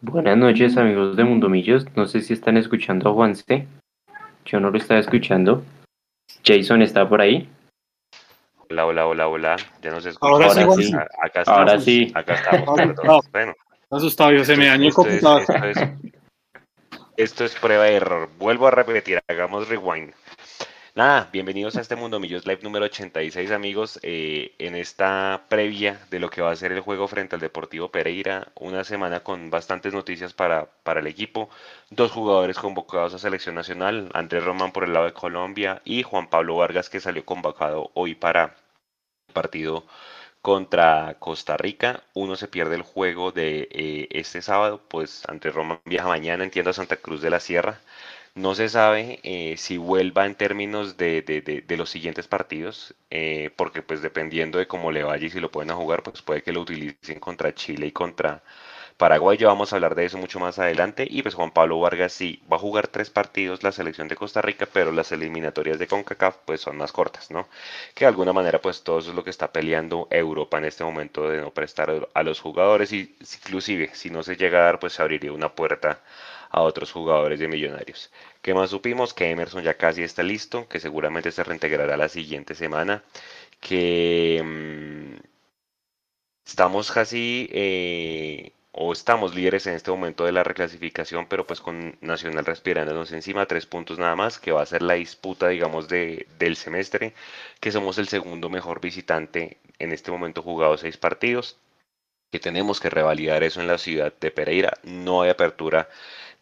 Buenas noches amigos de Mundo Millos, no sé si están escuchando a Juanse, yo no lo estaba escuchando. Jason está por ahí. Hola, hola, hola, hola, ya nos escuchan. Ahora sí, Ahora Juanse. sí, acá estamos. Ahora sí. Acá estamos, perdón. Bueno, asustado, yo se me dañó el computador. esto, es, esto es prueba de error. Vuelvo a repetir, hagamos rewind. Nada, bienvenidos a este Mundo Millos Live número 86, amigos. eh, en esta previa de lo que va a ser el juego frente al Deportivo Pereira, una semana con bastantes noticias para, para el equipo. Dos jugadores convocados a selección nacional, Andrés Román por el lado de Colombia y Juan Pablo Vargas que salió convocado hoy para el partido contra Costa Rica. Uno se pierde el juego de eh, este sábado, pues Andrés Román viaja mañana, entiendo, a Santa Cruz de la Sierra. No se sabe eh, si vuelva en términos de, de- de- los siguientes partidos, eh, porque pues dependiendo de cómo le vaya y si lo pueden jugar, pues puede que lo utilicen contra Chile y contra Paraguay. Ya vamos a hablar de eso mucho más adelante. Y pues Juan Pablo Vargas sí va a jugar tres partidos la selección de Costa Rica, pero las eliminatorias de CONCACAF pues son más cortas, ¿no? Que de alguna manera pues todo eso es lo que está peleando Europa en este momento de no prestar a los jugadores y inclusive si no se llega a dar pues se abriría una puerta a otros jugadores de Millonarios. ¿Qué más supimos? Que Emerson ya casi está listo, que seguramente se reintegrará la siguiente semana, que mm, estamos casi eh, o estamos líderes en este momento de la reclasificación, pero pues con Nacional respirándonos encima, tres puntos nada más, que va a ser la disputa, digamos, de, del semestre, que somos el segundo mejor visitante en este momento jugado seis partidos, que tenemos que revalidar eso en la ciudad de Pereira, no hay apertura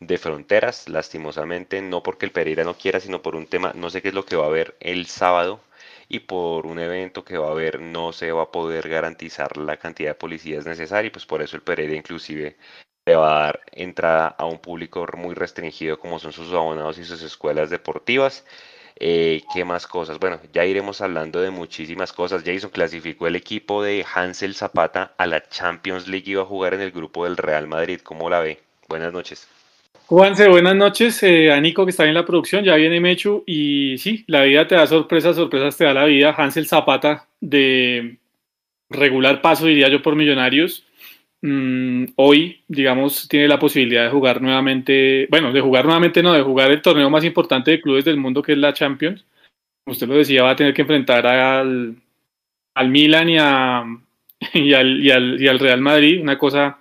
de fronteras, lastimosamente, no porque el Pereira no quiera, sino por un tema, no sé qué es lo que va a haber el sábado y por un evento que va a haber no se va a poder garantizar la cantidad de policías necesaria y pues por eso el Pereira inclusive le va a dar entrada a un público muy restringido como son sus abonados y sus escuelas deportivas. Eh, ¿qué más cosas? Bueno, ya iremos hablando de muchísimas cosas. Jason clasificó el equipo de Hansel Zapata a la Champions League y va a jugar en el grupo del Real Madrid. ¿Cómo la ve? Buenas noches. Juanse, buenas noches. eh, a Nico que está en la producción, ya viene Mechu. Y sí, la vida te da sorpresas, sorpresas te da la vida. Hansel Zapata de regular paso, diría yo, por Millonarios. Mm, hoy, digamos, tiene la posibilidad de jugar nuevamente, bueno, de jugar nuevamente, no, de jugar el torneo más importante de clubes del mundo, que es la Champions. Como usted lo decía, va a tener que enfrentar al, al Milan y, a, y, al, y, al, y al Real Madrid, una cosa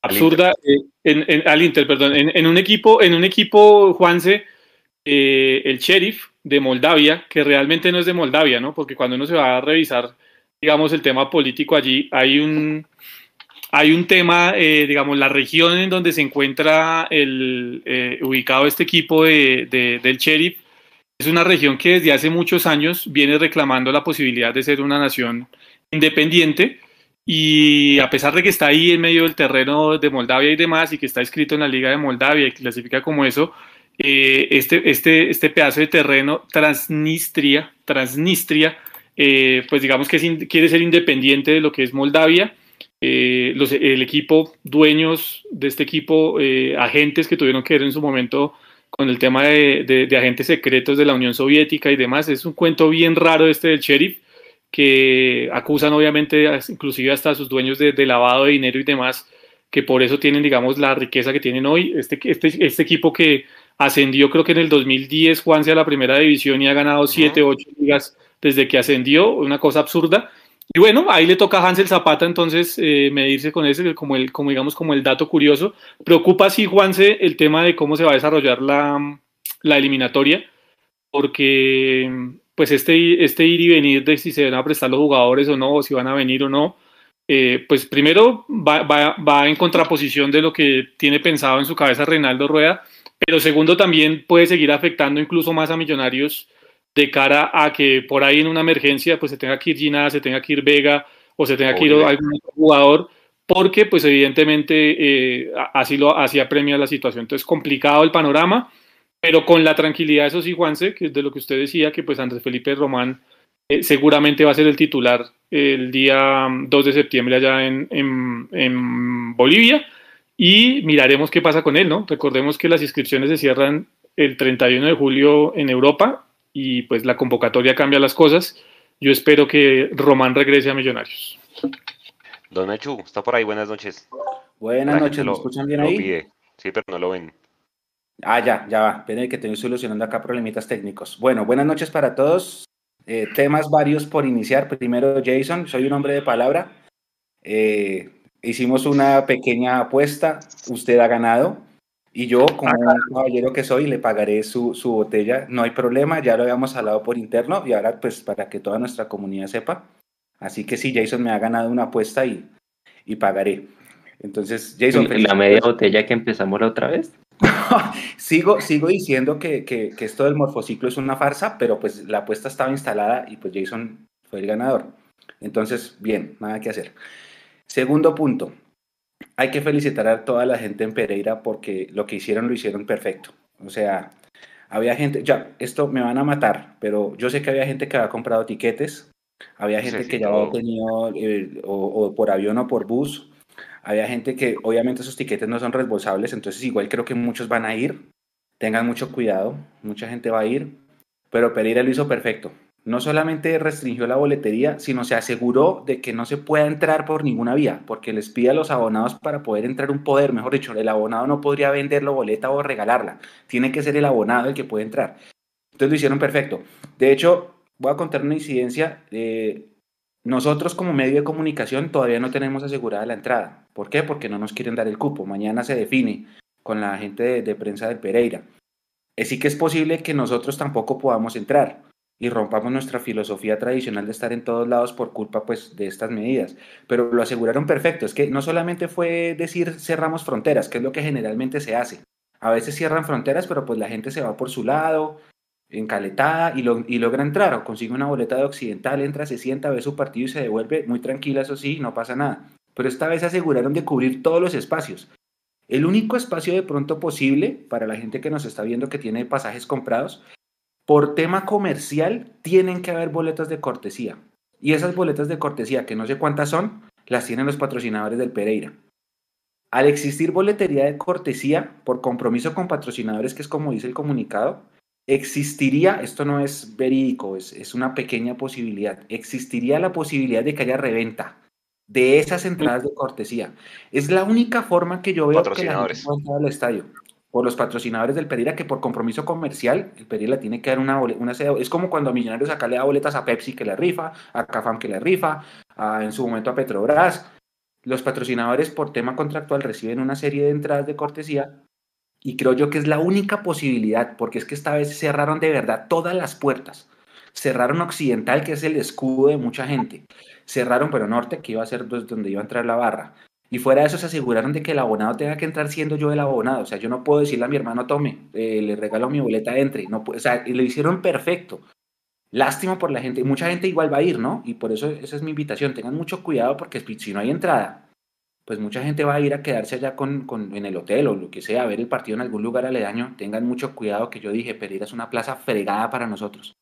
absurda. eh, en, en- al Inter, perdón, en, en un equipo, en un equipo, Juanse, eh, el Sheriff de Moldavia, que realmente no es de Moldavia, ¿no? Porque cuando uno se va a revisar, digamos, el tema político allí, hay un, hay un tema, eh, digamos, la región en donde se encuentra el, eh, ubicado este equipo de, de- del Sheriff, es una región que desde hace muchos años viene reclamando la posibilidad de ser una nación independiente y a pesar de que está ahí en medio del terreno de Moldavia y demás y que está inscrito en la Liga de Moldavia y clasifica como eso, eh, este, este, este pedazo de terreno, Transnistria, Transnistria, eh, pues digamos que es quiere ser independiente de lo que es Moldavia. Eh, los- el equipo, dueños de este equipo, eh, agentes que tuvieron que ver en su momento con el tema de- de agentes secretos de la Unión Soviética y demás, es un cuento bien raro este del sheriff que acusan obviamente inclusive hasta a sus dueños de, de lavado de dinero y demás, que por eso tienen, digamos, la riqueza que tienen hoy. Este, este, este equipo que ascendió creo que en el 2010, Juanse, a la primera división y ha ganado 7, 8 ligas desde que ascendió, una cosa absurda. Y bueno, ahí le toca a Hansel Zapata entonces eh, medirse con ese, como, el, como digamos, como el dato curioso. Preocupa sí, Juanse, el tema de cómo se va a desarrollar la, la eliminatoria, porque pues este, este ir y venir de si se van a prestar los jugadores o no, o si van a venir o no, eh, pues primero va, va, va en contraposición de lo que tiene pensado en su cabeza Reinaldo Rueda, pero segundo también puede seguir afectando incluso más a Millonarios de cara a que por ahí en una emergencia pues se tenga que ir Gina, se tenga que ir Vega o se tenga que ir algún otro jugador porque pues evidentemente eh, así lo así apremia la situación. Entonces complicado el panorama, pero con la tranquilidad, eso sí, Juanse, que es de lo que usted decía, que pues Andrés Felipe Román eh, seguramente va a ser el titular el día 2 de septiembre allá en, en, en Bolivia y miraremos qué pasa con él, ¿no? Recordemos que las inscripciones se cierran el 31 de julio en Europa y pues la convocatoria cambia las cosas. Yo espero que Román regrese a Millonarios. Don Mechu, está por ahí, buenas noches. Buenas noches, ¿me lo- escuchan bien lo ahí? pide. Sí, pero no lo ven. Ah, ya, ya va. Esperen que estoy solucionando acá problemitas técnicos. Bueno, buenas noches para todos. Eh, temas varios por iniciar. Primero, Jason, soy un hombre de palabra. Eh, hicimos una pequeña apuesta. Usted ha ganado. Y yo, como un caballero que soy, le pagaré su, su botella. No hay problema, ya lo habíamos hablado por interno. Y ahora, pues, para que toda nuestra comunidad sepa. Así que sí, Jason me ha ganado una apuesta y, y pagaré. Entonces, Jason, La media botella que empezamos la otra vez. sigo, sigo diciendo que, que, que esto del morfociclo es una farsa, pero pues la apuesta estaba instalada y pues Jason fue el ganador. Entonces, bien, nada que hacer. Segundo punto, hay que felicitar a toda la gente en Pereira porque lo que hicieron lo hicieron perfecto. O sea, había gente, ya, esto me van a matar, pero yo sé que había gente que había comprado tiquetes, había gente sí, que ya había tenido eh, o, o por avión o por bus, había gente que obviamente esos tiquetes no son reembolsables, entonces igual creo que muchos van a ir. Tengan mucho cuidado, mucha gente va a ir, pero Pereira lo hizo perfecto. No solamente restringió la boletería, sino se aseguró de que no se pueda entrar por ninguna vía, porque les pide a los abonados para poder entrar un poder, mejor dicho, el abonado no podría vender la boleta o regalarla, tiene que ser el abonado el que puede entrar. Entonces lo hicieron perfecto. De hecho, voy a contar una incidencia. eh, nosotros como medio de comunicación todavía no tenemos asegurada la entrada. ¿Por qué? Porque no nos quieren dar el cupo. Mañana se define con la gente de, prensa del Pereira. Así que es posible que nosotros tampoco podamos entrar y rompamos nuestra filosofía tradicional de estar en todos lados por culpa pues de estas medidas. Pero lo aseguraron perfecto. Es que no solamente fue decir cerramos fronteras, que es lo que generalmente se hace. A veces cierran fronteras, pero pues la gente se va por su lado, encaletada y, y logra entrar o consigue una boleta de occidental, entra, se sienta, ve su partido y se devuelve muy tranquila, eso sí, no pasa nada. Pero esta vez aseguraron de cubrir todos los espacios. El único espacio de pronto posible para la gente que nos está viendo que tiene pasajes comprados, por tema comercial tienen que haber boletas de cortesía. Y esas boletas de cortesía, que no sé cuántas son, las tienen los patrocinadores del Pereira. Al existir boletería de cortesía por compromiso con patrocinadores, que es como dice el comunicado, existiría, esto no es verídico, es, es una pequeña posibilidad, existiría la posibilidad de que haya reventa de esas entradas de cortesía. Es la única forma que yo veo que la gente al estadio. Por los patrocinadores del Pereira, que por compromiso comercial, el Pereira tiene que dar una, una Es como cuando a Millonarios acá le da boletas a Pepsi que le rifa, a Cafam que le rifa, a- en su momento a Petrobras. Los patrocinadores por tema contractual reciben una serie de entradas de cortesía y creo yo que es la única posibilidad, porque es que esta vez cerraron de verdad todas las puertas. Cerraron Occidental, que es el escudo de mucha gente. Cerraron, pero Norte, que iba a ser pues, donde iba a entrar la barra. Y fuera de eso se aseguraron de que el abonado tenga que entrar siendo yo el abonado. O sea, yo no puedo decirle a mi hermano, tome, eh, le regalo mi boleta, entre. No, o sea, y lo hicieron perfecto. Lástima por la gente. Mucha gente igual va a ir, ¿no? Y por eso esa es mi invitación. Tengan mucho cuidado porque si no hay entrada, pues mucha gente va a ir a quedarse allá con, con- en el hotel o lo que sea, a ver el partido en algún lugar aledaño. Tengan mucho cuidado que yo dije, Pereira es una plaza fregada para nosotros.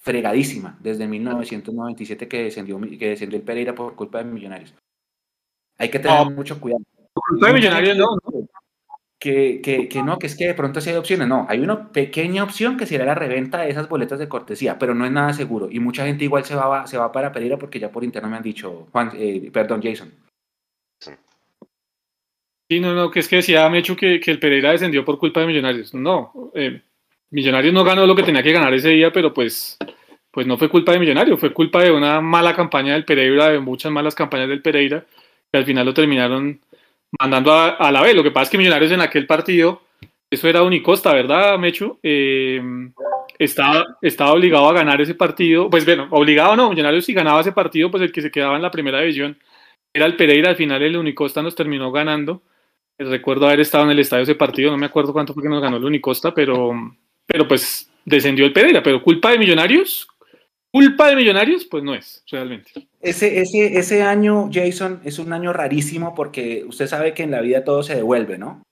Fregadísima, desde 1997 que descendió, que descendió el Pereira por culpa de Millonarios. Hay que tener No. mucho cuidado. Culpa de Millonarios, no. Que, que, que no, que es que de pronto sí hay opciones. No, hay una pequeña opción que sería la reventa de esas boletas de cortesía, pero no es nada seguro. Y mucha gente igual se va, se va para Pereira porque ya por interno me han dicho, Juan, eh, perdón, Jason. Sí, no, no, que es que decía Mechu que, que el Pereira descendió por culpa de Millonarios. No, eh, Millonarios no ganó lo que tenía que ganar ese día, pero pues, pues no fue culpa de Millonarios, fue culpa de una mala campaña del Pereira, de muchas malas campañas del Pereira, que al final lo terminaron mandando a, a la B. Lo que pasa es que Millonarios en aquel partido, eso era Unicosta, ¿verdad, Mechu? Eh, estaba, estaba obligado a ganar ese partido. Pues bueno, obligado no, Millonarios si ganaba ese partido, pues el que se quedaba en la primera división era el Pereira. Al final el Unicosta nos terminó ganando. Recuerdo haber estado en el estadio ese partido, no me acuerdo cuánto fue que nos ganó el Unicosta, pero, pero pues descendió el Pereira. Pero culpa de Millonarios, culpa de Millonarios, pues no es, realmente. Ese, ese, ese año, Jason, es un año rarísimo porque usted sabe que en la vida todo se devuelve, ¿no?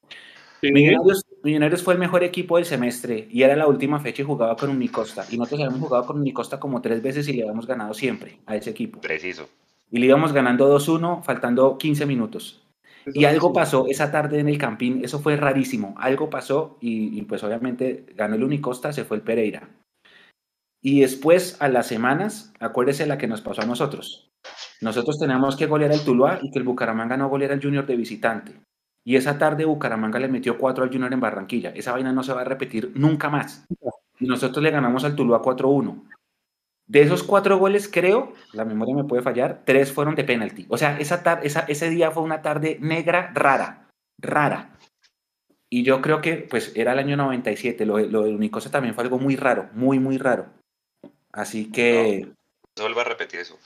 Sí, Millonarios, Millonarios fue el mejor equipo del semestre y era la última fecha y jugaba con Unicosta. Y nosotros habíamos jugado con Unicosta como tres veces y le habíamos ganado siempre a ese equipo. Preciso. Y le íbamos ganando 2-1 faltando 15 minutos. Y algo pasó esa tarde en el Campín, eso fue rarísimo. Algo pasó y, y, pues obviamente ganó el Unicosta, se fue el Pereira. Y después, a las semanas, acuérdese la que nos pasó a nosotros. Nosotros teníamos que golear al Tuluá y que el Bucaramanga no goleara al Junior de visitante. Y esa tarde Bucaramanga le metió 4 al Junior en Barranquilla. Esa vaina no se va a repetir nunca más. Y nosotros le ganamos al Tuluá 4-1. De esos cuatro goles, creo, la memoria me puede fallar, tres fueron de penalti. O sea, esa esa, ese día fue una tarde negra rara, rara. Y yo creo que, pues, era el año 97. Lo, lo de Unicosa también fue algo muy raro, muy, muy raro. Así que... No, se vuelva a repetir eso.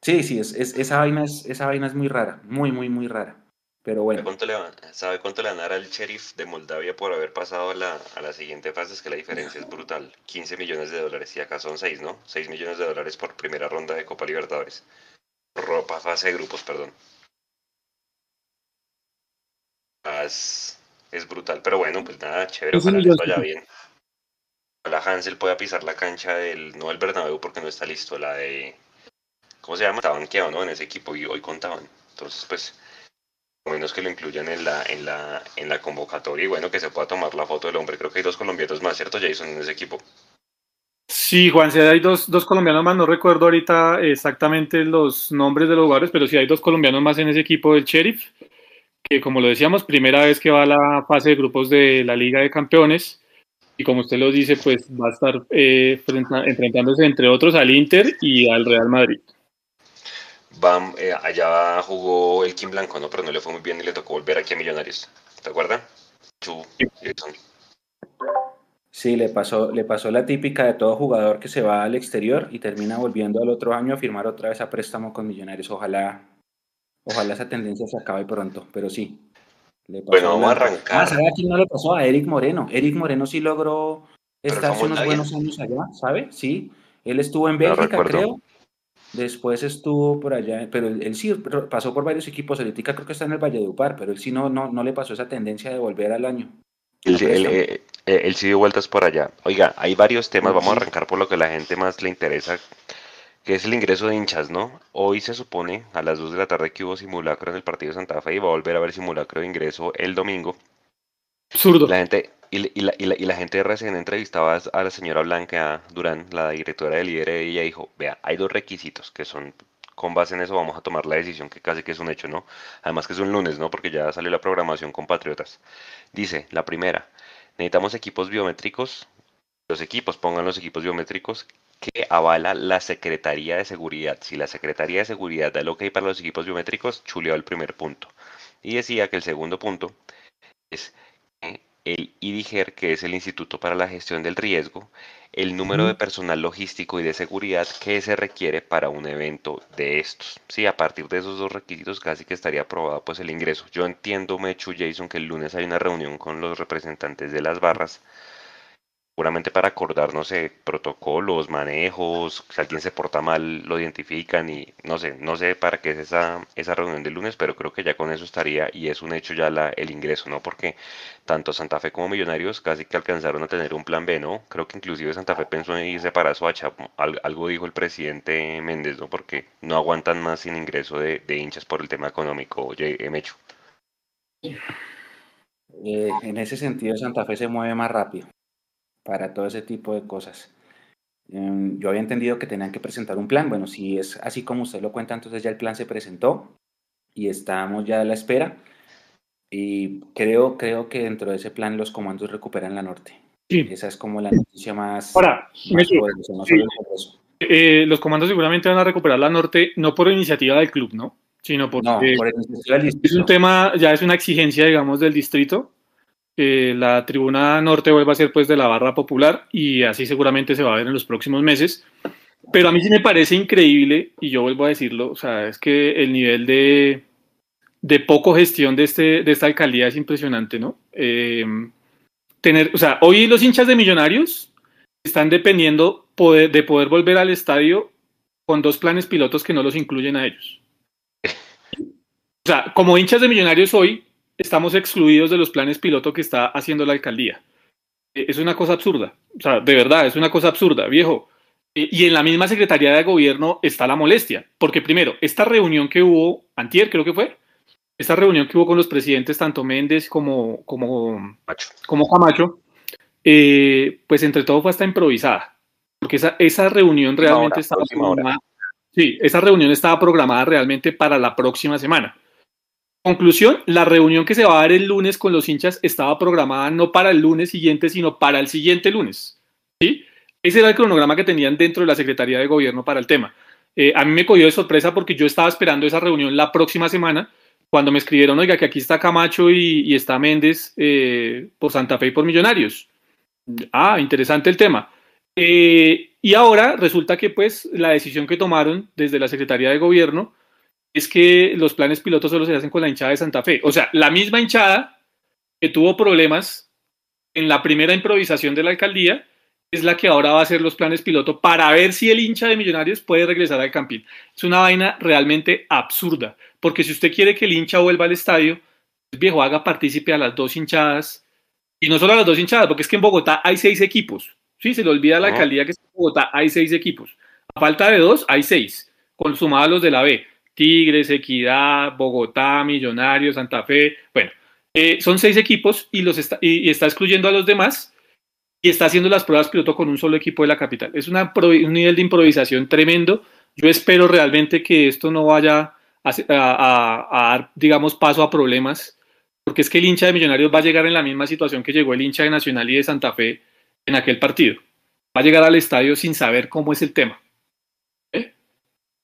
Sí, sí, es, es, esa, vaina es, esa vaina es muy rara, muy, muy, muy rara. Pero bueno. ¿Sabe cuánto le van, ¿sabe cuánto le van a dar al sheriff de Moldavia por haber pasado a la, a la siguiente fase? Es que la diferencia es brutal. 15 millones de dólares y acá son 6, ¿no? 6 millones de dólares por primera ronda de Copa Libertadores. Ropa, fase de grupos, perdón. Es, es brutal, pero bueno, pues nada, chévere, ojalá les vaya bien. Ojalá Hansel pueda pisar la cancha del, no el Bernabéu porque no está listo, la de, ¿cómo se llama? Estaban banqueado, ¿no? En ese equipo y hoy contaban. Entonces, pues, menos que lo incluyan en la, en la, en la convocatoria y bueno, que se pueda tomar la foto del hombre. Creo que hay dos colombianos más, ¿cierto, Jason, en ese equipo? Sí, Juan, sí hay dos, dos colombianos más, no recuerdo ahorita exactamente los nombres de los jugadores, pero sí hay dos colombianos más en ese equipo del Sheriff, que como lo decíamos, primera vez que va a la fase de grupos de la Liga de Campeones, y como usted lo dice, pues va a estar eh, enfrentándose entre otros al Inter y al Real Madrid. Bam, eh, allá jugó el Kim Blanco, ¿no? Pero no le fue muy bien y le tocó volver aquí a Millonarios. ¿Te acuerdas? Sí, le pasó, le pasó la típica de todo jugador que se va al exterior y termina volviendo al otro año a firmar otra vez a préstamo con Millonarios. Ojalá, ojalá esa tendencia se acabe pronto, pero sí. bueno, vamos a arrancar. Ah, ¿sabe a quién no le pasó? A Eric Moreno. Eric Moreno sí logró estar hace unos buenos años allá, ¿sabe? Sí. Él estuvo en Bélgica, creo Después estuvo por allá, pero él, sí pasó por varios equipos. Ahorita creo que está en el Valledupar, pero él sí no, no, no le pasó esa tendencia de volver al año. Él, eh, él, sí dio vueltas por allá. Oiga, hay varios temas. Vamos a arrancar por lo que a la gente más le interesa, que es el ingreso de hinchas, ¿no? Hoy se supone a las 2 de la tarde que hubo simulacro en el partido de Santa Fe y va a volver a haber simulacro de ingreso el domingo. Absurdo. La gente, y, la, gente recién entrevistaba a la señora Blanca Durán, la directora del líder, y ella dijo, vea, hay dos requisitos que son, con base en eso vamos a tomar la decisión que casi que es un hecho, ¿no? Además que es un lunes, ¿no? Porque ya salió la programación con Patriotas. Dice, la primera, necesitamos equipos biométricos, los equipos, pongan los equipos biométricos que avala la Secretaría de Seguridad. Si la Secretaría de Seguridad da el ok para los equipos biométricos, chuleó el primer punto. Y decía que el segundo punto es el IDIGER, que es el Instituto para la Gestión del Riesgo, el número de personal logístico y de seguridad que se requiere para un evento de estos. Sí, a partir de esos dos requisitos casi que estaría aprobado pues el ingreso. Yo entiendo, Mechu Jason, que el lunes hay una reunión con los representantes de las barras seguramente para acordar, no sé, protocolos, manejos, si alguien se porta mal lo identifican y no sé, no sé para qué es esa, esa reunión del lunes, pero creo que ya con eso estaría y es un hecho ya la, el ingreso, ¿no? Porque tanto Santa Fe como Millonarios casi que alcanzaron a tener un plan B, ¿no? Creo que inclusive Santa Fe pensó en irse para Soacha, algo dijo el presidente Méndez, ¿no? Porque no aguantan más sin ingreso de, de hinchas por el tema económico, oye, Mecho. Eh, en ese sentido Santa Fe se mueve más rápido para todo ese tipo de cosas. Em, yo había entendido que tenían que presentar un plan. Bueno, si es así como usted lo cuenta, entonces ya el plan se presentó y estamos ya a la espera. Y creo, creo que dentro de ese plan los comandos recuperan la norte. Sí. Esa es como la noticia más, Ahora, eh, los comandos seguramente van a recuperar la norte, no por iniciativa del club, ¿no? Sino porque no, por es un tema, ya es una exigencia, digamos, del distrito que la tribuna norte vuelva a ser pues de la barra popular y así seguramente se va a ver en los próximos meses. Pero a mí sí me parece increíble, y yo vuelvo a decirlo, o sea, es que el nivel de, de poco gestión de, este, de esta alcaldía es impresionante, ¿no? Eh, tener, o sea, hoy los hinchas de Millonarios están dependiendo poder, de poder volver al estadio con dos planes pilotos que no los incluyen a ellos. O sea, como hinchas de Millonarios hoy, estamos excluidos de los planes piloto que está haciendo la alcaldía. Eh, es una cosa absurda, o sea, de verdad, es una cosa absurda, viejo. Eh, y en la misma Secretaría de Gobierno está la molestia, porque primero, esta reunión que hubo, antier creo que fue, esta reunión que hubo con los presidentes, tanto Méndez como, como, como Camacho, eh, pues entre todo fue hasta improvisada, porque esa, esa reunión realmente estaba programada. Sí, esa reunión estaba programada realmente para la próxima semana. Conclusión, la reunión que se va a dar el lunes con los hinchas estaba programada no para el lunes siguiente, sino para el siguiente lunes. ¿sí? Ese era el cronograma que tenían dentro de la Secretaría de Gobierno para el tema. Eh, a mí me cogió de sorpresa porque yo estaba esperando esa reunión la próxima semana, cuando me escribieron, oiga, que aquí está Camacho y, está Méndez eh, por Santa Fe y por Millonarios. Ah, interesante el tema. Eh, y ahora resulta que pues la decisión que tomaron desde la Secretaría de Gobierno es que los planes pilotos solo se hacen con la hinchada de Santa Fe. O sea, la misma hinchada que tuvo problemas en la primera improvisación de la alcaldía es la que ahora va a hacer los planes piloto para ver si el hincha de Millonarios puede regresar al Campín. Es una vaina realmente absurda, porque si usted quiere que el hincha vuelva al estadio, el viejo haga partícipe a las dos hinchadas, y no solo a las dos hinchadas, porque es que en Bogotá hay seis equipos. Sí, se le olvida a la alcaldía que en Bogotá hay seis equipos. A falta de dos, hay seis, consumados los de la B. Tigres, Equidad, Bogotá, Millonarios, Santa Fe. Bueno, eh, son seis equipos y, los está, y, está excluyendo a los demás y está haciendo las pruebas piloto con un solo equipo de la capital. Es una, un nivel de improvisación tremendo. Yo espero realmente que esto no vaya a, dar, digamos, paso a problemas, porque es que el hincha de Millonarios va a llegar en la misma situación que llegó el hincha de Nacional y de Santa Fe en aquel partido. Va a llegar al estadio sin saber cómo es el tema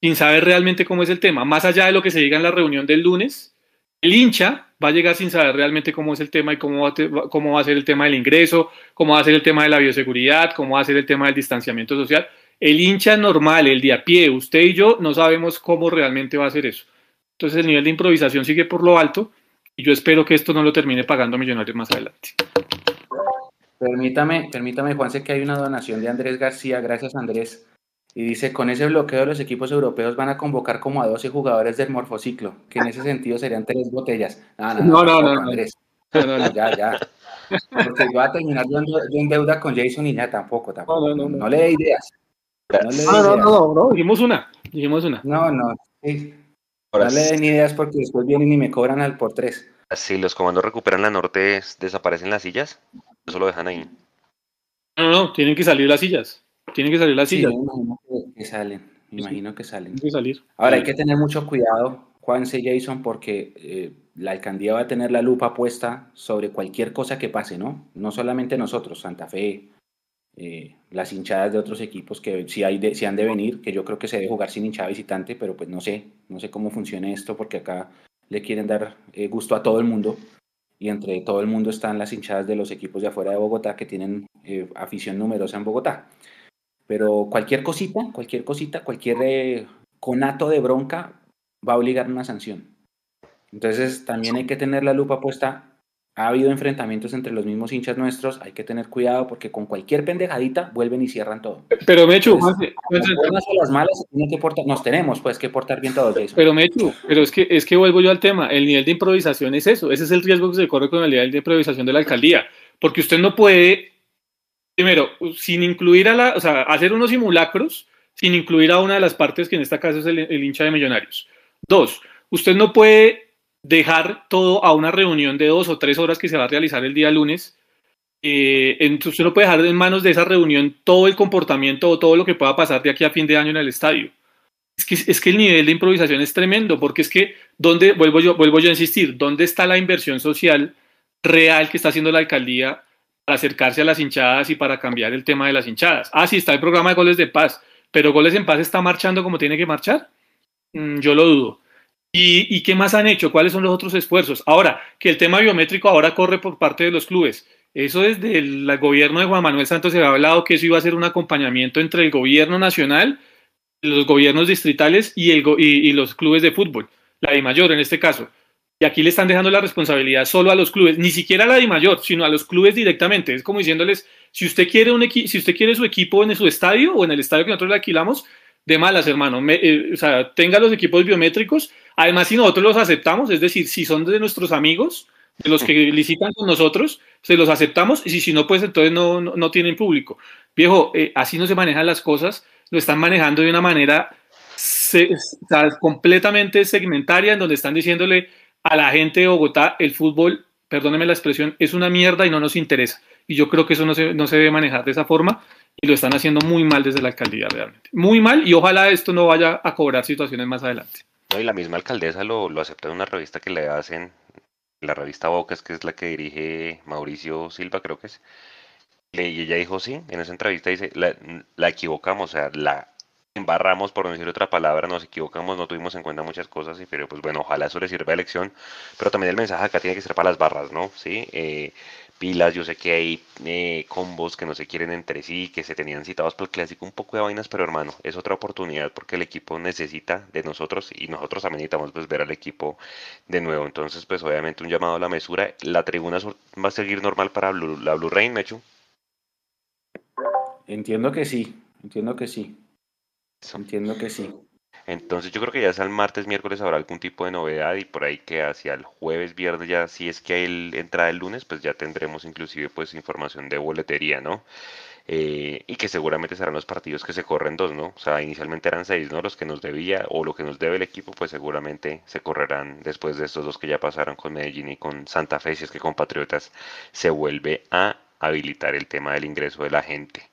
sin saber realmente cómo es el tema. Más allá de lo que se diga en la reunión del lunes, el hincha va a llegar sin saber realmente cómo es el tema y cómo va, cómo va a ser el tema del ingreso, cómo va a ser el tema de la bioseguridad, cómo va a ser el tema del distanciamiento social. El hincha normal, el de a pie, usted y yo no sabemos cómo realmente va a ser eso. Entonces el nivel de improvisación sigue por lo alto y yo espero que esto no lo termine pagando Millonarios más adelante. Permítame, permítame, Juanse, que hay una donación de Andrés García. Gracias, Andrés. Y dice, con ese bloqueo los equipos europeos van a convocar como a 12 jugadores del morfociclo, que en ese sentido serían tres botellas. No, no, no, no, Andrés. ya, ya. Porque va a terminar yo en deuda con Jason y ya tampoco, tampoco. No, no, le dé ideas. No, le no, no, no, dijimos una, dijimos una. No, no, no le den ideas porque después vienen y me cobran al por tres. Si los comandos recuperan la norte, ¿desaparecen las sillas? Eso lo dejan ahí. No, no, tienen que salir las sillas. Tienen que salir las sillas. me imagino que, salen. Me imagino que salen. que salir. Ahora hay que tener mucho cuidado, Juanse Jason, porque eh, la alcaldía va a tener la lupa puesta sobre cualquier cosa que pase, ¿no? No solamente nosotros, Santa Fe, eh, las hinchadas de otros equipos que si, hay de, si han de venir, que yo creo que se debe jugar sin hinchada visitante, pero pues no sé, no sé cómo funciona esto, porque acá le quieren dar eh, gusto a todo el mundo y entre todo el mundo están las hinchadas de los equipos de afuera de Bogotá que tienen afición numerosa en Bogotá. Pero cualquier cosita, cualquier cosita, cualquier eh, conato de bronca va a obligar una sanción. Entonces también hay que tener la lupa puesta. Ha habido enfrentamientos entre los mismos hinchas nuestros, hay que tener cuidado porque con cualquier pendejadita vuelven y cierran todo. Pero Mechu, las malas que portar, nos tenemos pues que portar bien todos eso. Pero Mechu, pero es que es que vuelvo yo al tema, el nivel de improvisación es eso, ese es el riesgo que se corre con el nivel de improvisación de la alcaldía, porque usted no puede primero, sin incluir a la, o sea, hacer unos simulacros sin incluir a una de las partes que en este caso es el, hincha de millonarios. Dos, usted no puede dejar todo a una reunión de dos o tres horas que se va a realizar el día lunes. Eh, entonces usted no puede dejar en manos de esa reunión todo el comportamiento o todo lo que pueda pasar de aquí a fin de año en el estadio. Es que, es que el nivel de improvisación es tremendo, porque es que, ¿dónde, vuelvo, yo, vuelvo yo a insistir, ¿dónde está la inversión social real que está haciendo la alcaldía para acercarse a las hinchadas y para cambiar el tema de las hinchadas. Ah, sí, está el programa de goles de paz, pero goles en paz está marchando como tiene que marchar. Mm, yo lo dudo. ¿Y, qué más han hecho? ¿Cuáles son los otros esfuerzos? Ahora, que el tema biométrico ahora corre por parte de los clubes. Eso desde el gobierno de Juan Manuel Santos se había hablado que eso iba a ser un acompañamiento entre el gobierno nacional, los gobiernos distritales y, el, y los clubes de fútbol, la de mayor en este caso. Y aquí le están dejando la responsabilidad solo a los clubes, ni siquiera a la de mayor, sino a los clubes directamente. Es como diciéndoles, si usted quiere un si usted quiere su equipo en su estadio o en el estadio que nosotros le alquilamos, de malas, hermano. Eh, o sea, tenga los equipos biométricos. Además, si nosotros los aceptamos, es decir, si son de nuestros amigos, de los que licitan con nosotros, se los aceptamos. Y si, no, pues entonces no, no, tienen público. Viejo, eh, así no se manejan las cosas. Lo están manejando de una manera completamente segmentaria, en donde están diciéndole a la gente de Bogotá el fútbol, perdóneme la expresión, es una mierda y no nos interesa. Y yo creo que eso no se, no se debe manejar de esa forma y lo están haciendo muy mal desde la alcaldía realmente. Muy mal y ojalá esto no vaya a cobrar situaciones más adelante. No, y la misma alcaldesa lo, lo aceptó en una revista que le hacen, la revista Bocas, que es la que dirige Mauricio Silva, creo que es. Y ella dijo, sí, en esa entrevista dice, la, la equivocamos, o sea, la embarramos, por no decir otra palabra, nos equivocamos, no tuvimos en cuenta muchas cosas, pero pues bueno, ojalá eso le sirva de lección, pero también el mensaje acá tiene que ser para las barras, ¿no? Sí, eh, pilas, yo sé que hay eh, combos que no se quieren entre sí, que se tenían citados para el clásico, un poco de vainas, pero hermano, es otra oportunidad porque el equipo necesita de nosotros y nosotros también necesitamos pues, ver al equipo de nuevo. Entonces, pues obviamente un llamado a la mesura. La tribuna va a seguir normal para la Blue Rain, Mechu. Entiendo que sí, entiendo que sí. Entiendo que sí. Entonces yo creo que ya es el martes, miércoles habrá algún tipo de novedad y por ahí que hacia el jueves, viernes ya, si es que él entra el lunes, pues ya tendremos inclusive pues información de boletería, ¿no? Eh, y que seguramente serán los partidos que se corren dos, ¿no? O sea, inicialmente eran seis, ¿no? Los que nos debía o lo que nos debe el equipo, pues seguramente se correrán después de estos dos que ya pasaron con Medellín y con Santa Fe, si es que con Patriotas se vuelve a habilitar el tema del ingreso de la gente.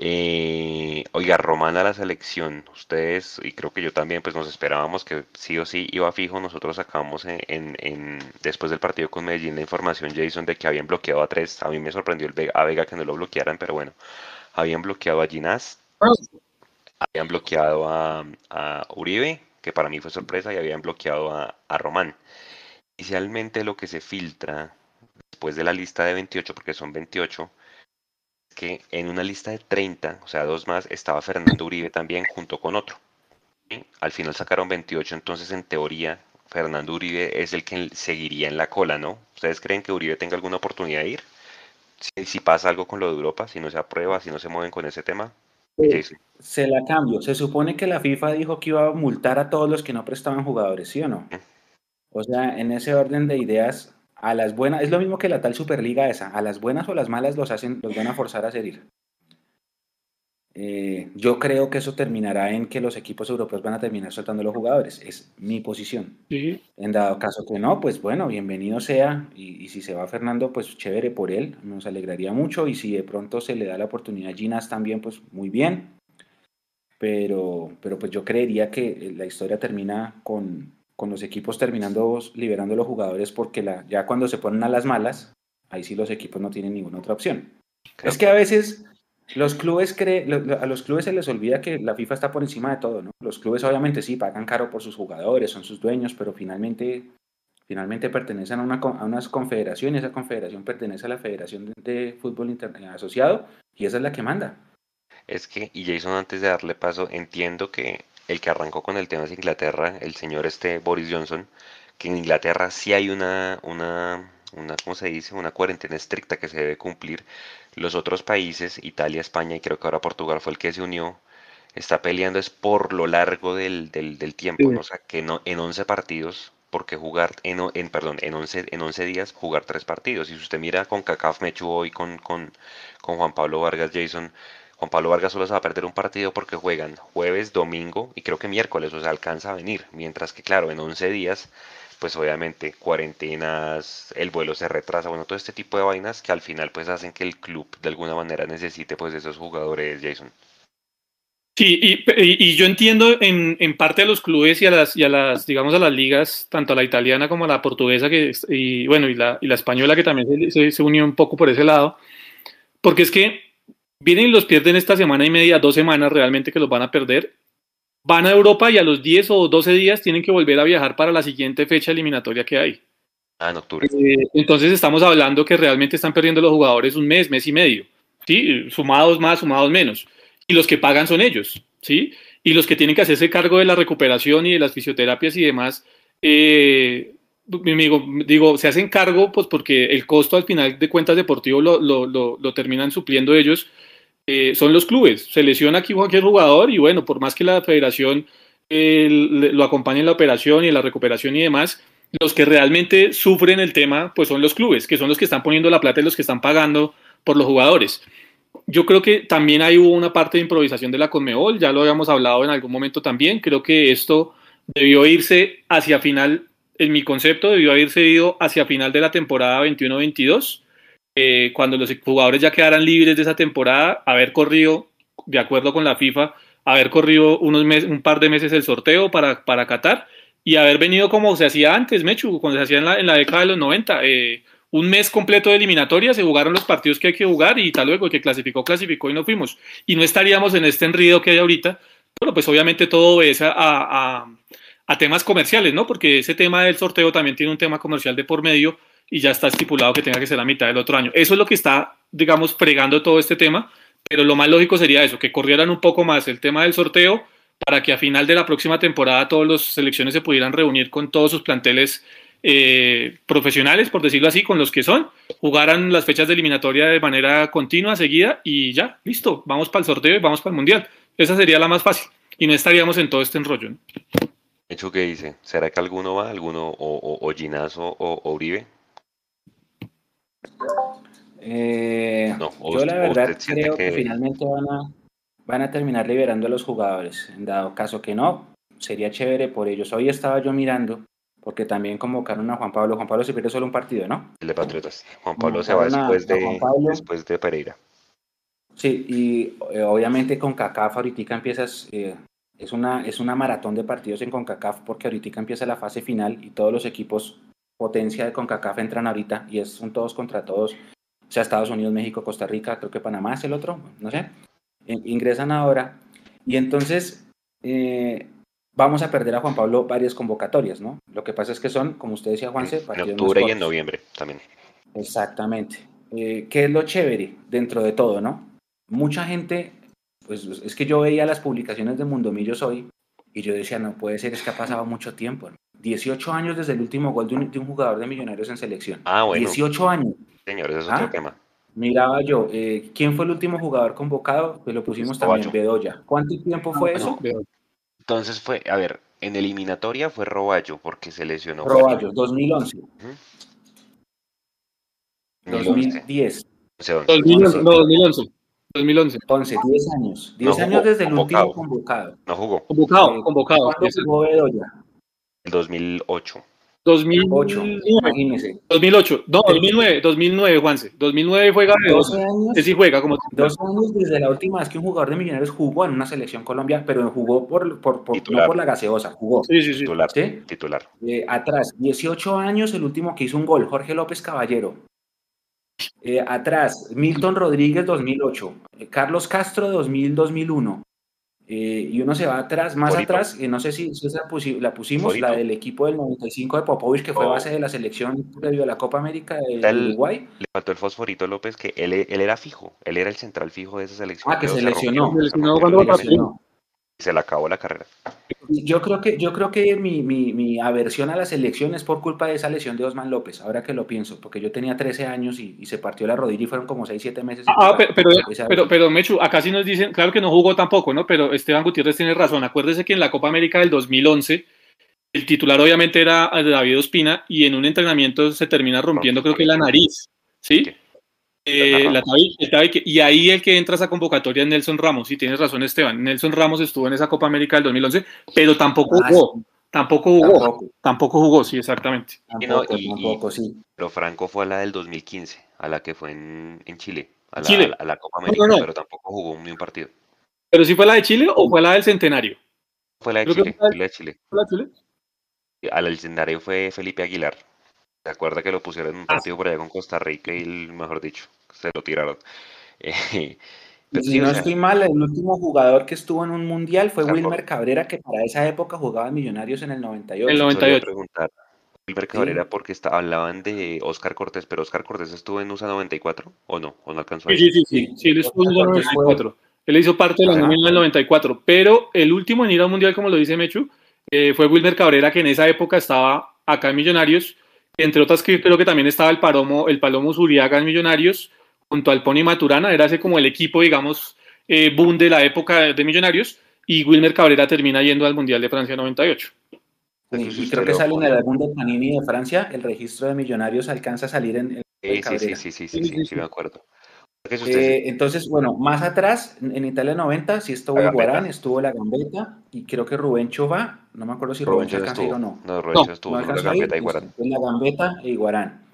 Eh, oiga, Romana la selección, ustedes y creo que yo también, pues nos esperábamos que sí o sí iba fijo. Nosotros sacamos en, después del partido con Medellín la información, Jason, de que habían bloqueado a tres. A mí me sorprendió el Vega, a Vega que no lo bloquearan, pero bueno, habían bloqueado a Ginás, habían bloqueado a, Uribe, que para mí fue sorpresa, y habían bloqueado a, a Román. Inicialmente lo que se filtra después de la lista de 28, porque son 28, que en una lista de 30, o sea, dos más, estaba Fernando Uribe también junto con otro. Al final sacaron 28, entonces en teoría Fernando Uribe es el que seguiría en la cola, ¿no? ¿Ustedes creen que Uribe tenga alguna oportunidad de ir? Si, pasa algo con lo de Europa, si no se aprueba, si no se mueven con ese tema. Se la cambio. Se supone que la FIFA dijo que iba a multar a todos los que no prestaban jugadores, ¿sí o no? O sea, en ese orden de ideas, a las buenas, es lo mismo que la tal Superliga esa, a las buenas o las malas los hacen, los van a forzar a seguir. Eh, yo creo que eso terminará en que los equipos europeos van a terminar soltando los jugadores. Es mi posición. En dado caso que no, pues bueno, bienvenido sea. Y, si se va Fernando, pues chévere por él. Nos alegraría mucho. Y si de pronto se le da la oportunidad a Ginas también, pues muy bien. Pero, pero pues yo creería que la historia termina con, con los equipos terminando liberando a los jugadores porque la, ya cuando se ponen a las malas, ahí sí los equipos no tienen ninguna otra opción. Es que a veces los clubes a los clubes se les olvida que la FIFA está por encima de todo, ¿no? Los clubes obviamente sí pagan caro por sus jugadores, son sus dueños, pero finalmente finalmente pertenecen a una, a una confederación y esa confederación pertenece a la Federación de Fútbol Asociado y esa es la que manda. Es que, y Jason, antes de darle paso, entiendo que el que arrancó con el tema es Inglaterra, el señor este Boris Johnson, que en Inglaterra sí hay una, una, una, ¿cómo se dice? Una cuarentena estricta que se debe cumplir. Los otros países, Italia, España y creo que ahora Portugal fue el que se unió, está peleando es por lo largo del, del, del tiempo, o sea, que no, en 11 partidos, porque jugar en, en perdón, en 11, en 11 días jugar tres partidos. Y si usted mira con CACAF Mechu hoy con, con, con Juan Pablo Vargas Jason, Juan Pablo Vargas solo se va a perder un partido porque juegan jueves, domingo y creo que miércoles, o sea, alcanza a venir. Mientras que, claro, en 11 días, pues obviamente cuarentenas, el vuelo se retrasa, bueno, todo este tipo de vainas que al final pues hacen que el club de alguna manera necesite pues esos jugadores, Jason. Sí, y, yo entiendo en, en, parte a los clubes y a las, y a las, digamos, a las ligas, tanto a la italiana como a la portuguesa, que, y bueno, y la, y la española que también se, se unió un poco por ese lado, porque es que vienen y los pierden esta semana y media, dos semanas realmente que los van a perder. Van a Europa y a los 10 o 12 días tienen que volver a viajar para la siguiente fecha eliminatoria que hay. Ah, en octubre. Eh, entonces estamos hablando que realmente están perdiendo los jugadores un mes, mes y medio. ¿sí? Sumados más, sumados menos. Y los que pagan son ellos. ¿sí? Y los que tienen que hacerse cargo de la recuperación y de las fisioterapias y demás, eh, amigo, digo, se hacen cargo pues porque el costo al final de cuentas deportivo lo, lo, lo terminan supliendo ellos eh, son los clubes. Se lesiona aquí cualquier jugador y bueno, por más que la federación lo acompañe en la operación y en la recuperación y demás, los que realmente sufren el tema, pues son los clubes, que son los que están poniendo la plata y los que están pagando por los jugadores. Yo creo que también hay hubo una parte de improvisación de la Conmebol, ya lo habíamos hablado en algún momento también. Creo que esto debió irse hacia final, en mi concepto, debió haberse ido hacia final de la temporada 21-22 eh, cuando los jugadores ya quedaran libres de esa temporada, haber corrido de acuerdo con la FIFA haber corrido unos meses, un par de meses el sorteo para, para Qatar y haber venido como se hacía antes, Mechu, cuando se hacía en la, en la década de los 90. Eh, un mes completo de eliminatoria, se jugaron los partidos que hay que jugar y tal luego el que clasificó, clasificó y no fuimos. Y no estaríamos en este enrido que hay ahorita, pero pues obviamente todo obedece a, a, a, temas comerciales, ¿no? Porque ese tema del sorteo también tiene un tema comercial de por medio y ya está estipulado que tenga que ser la mitad del otro año. Eso es lo que está, digamos, fregando todo este tema, pero lo más lógico sería eso, que corrieran un poco más el tema del sorteo para que a final de la próxima temporada todas las selecciones se pudieran reunir con todos sus planteles eh, profesionales, por decirlo así, con los que son, jugaran las fechas de eliminatoria de manera continua, seguida y ya, listo, vamos para el sorteo y vamos para el mundial. Esa sería la más fácil y no estaríamos en todo este enrollo. ¿no? ¿Hecho qué dice? ¿Será que alguno va, alguno o, o, Ginazo o, o, Uribe? Eh, no, yo la verdad creo que... finalmente van a, van a terminar liberando a los jugadores. En dado caso que no, sería chévere por ellos. Hoy estaba yo mirando porque también convocaron a Juan Pablo. Juan Pablo se pierde solo un partido, ¿no? El de Patriotas. Juan Pablo se va después de, después de Pereira. Sí, y eh, obviamente con CACAF ahorita empiezas, eh, es, una, es una maratón de partidos en CONCACAF porque ahorita empieza la fase final y todos los equipos potencia de CONCACAF entran ahorita y es, son todos contra todos, o sea, Estados Unidos, México, Costa Rica, creo que Panamá es el otro, no sé, ingresan ahora y entonces eh, vamos a perder a Juan Pablo varias convocatorias, ¿no? Lo que pasa es que son, como usted decía, Juanse, en octubre y en noviembre también. Exactamente. Eh, ¿Qué es lo chévere dentro de todo, no? Mucha gente, pues es que yo veía las publicaciones de Mundomillos hoy y yo decía, no puede ser, es que ha pasado mucho tiempo. 18 años desde el último gol de un, jugador de Millonarios en selección. Ah, bueno. 18 años. Señores, eso es otro ¿Ah? tema. Miraba yo, eh, ¿quién fue el último jugador convocado? Pues lo pusimos también, Bedoya. ¿Cuánto tiempo fue eso? Entonces fue, a ver, en eliminatoria fue Roballo porque se lesionó. Roballo, 2011. 2010. 2011. No, 2011. 2011. 11, 10 años. 10 años desde el último convocado. No jugó. Convocado, eh, convocado. ¿Cuándo jugó Bedoya? El 2008. 2008, imagínese. 2008, no, 2009, 2009, Juanse. 2009 juega de 12 años. Sí, juega como. Dos años desde la última vez que un jugador de Millonarios jugó en una selección Colombia, pero jugó por, por, por no por la gaseosa, jugó. Sí, sí, sí. Titular. ¿Sí? Titular. Eh, atrás, 18 años, el último que hizo un gol, Jorge López Caballero. Eh, atrás, Milton Rodríguez 2008, eh, Carlos Castro 2000-2001. Eh, y uno se va atrás, más atrás, y no sé si, si esa la pusimos, la del equipo del 95 de Popovich, que fue oh. base de la selección previo a la Copa América de, Uruguay. Le faltó el Fosforito López, que él, él, era fijo, él era el central fijo de esa selección. Ah, que se, lesionó. Se lesionó cuando lesionó se le acabó la carrera. Yo creo que, yo creo que mi, mi, mi, aversión a la selección es por culpa de esa lesión de Osman López, ahora que lo pienso, porque yo tenía 13 años y, se partió la rodilla y fueron como 6, 7 meses. Ah, pero, pero, pero, Mechu, acá sí nos dicen, claro que no jugó tampoco, ¿no? Pero Esteban Gutiérrez tiene razón. Acuérdese que en la Copa América del 2011 el titular obviamente era David Ospina y en un entrenamiento se termina rompiendo creo que la nariz, ¿sí? Eh, y ahí el que entra a esa convocatoria es Nelson Ramos, y tienes razón Esteban, Nelson Ramos estuvo en esa Copa América del 2011, pero tampoco ah, jugó, tampoco jugó, tampoco. jugó, sí, exactamente. Tampoco, sí. Pero Franco fue a la del 2015, a la que fue en, Chile, a la, A, la Copa América, pero tampoco jugó ni un partido. ¿Pero sí fue la de Chile o fue la del Centenario? Fue la de Chile, fue la de Chile. ¿Fue la de Chile? A la del Centenario fue Felipe Aguilar. ¿Se acuerda que lo pusieron en un ah, partido por allá con Costa Rica y, mejor dicho, se lo tiraron? Eh, si no estoy mal, el último jugador que estuvo en un mundial fue Wilmer Cabrera, que para esa época jugaba en Millonarios en el 98. El 98. Preguntar, Wilmer Cabrera, porque está, hablaban de Oscar Cortés, pero Oscar Cortés estuvo en USA 94 o no, o no alcanzó a Sí, sí, sí, sí, él estuvo en USA 94. Él hizo parte de la nómina del 94, pero el último en ir al mundial, como lo dice Mechu, eh, fue Wilmer Cabrera, que en esa época estaba acá en Millonarios entre otras que creo que también estaba el Palomo, el Palomo Zuriaga en Millonarios, junto al Pony Maturana, era ese como el equipo, digamos, eh, boom de la época de Millonarios, y Wilmer Cabrera termina yendo al Mundial de Francia 98. y creo que sale en el álbum de Panini de Francia, el registro de Millonarios alcanza a salir en el sí, sí, sí, sí, sí, sí, sí, me acuerdo. Eh, entonces, bueno, más atrás, en Italia 90, sí estuvo Guarán, estuvo la Gambeta, y creo que Rubén Chova, no me acuerdo si Rubén, Rubén alcanzó o no. No, Rubén no, estuvo no la Gambeta y Guarán. En la Gambeta y Guarán.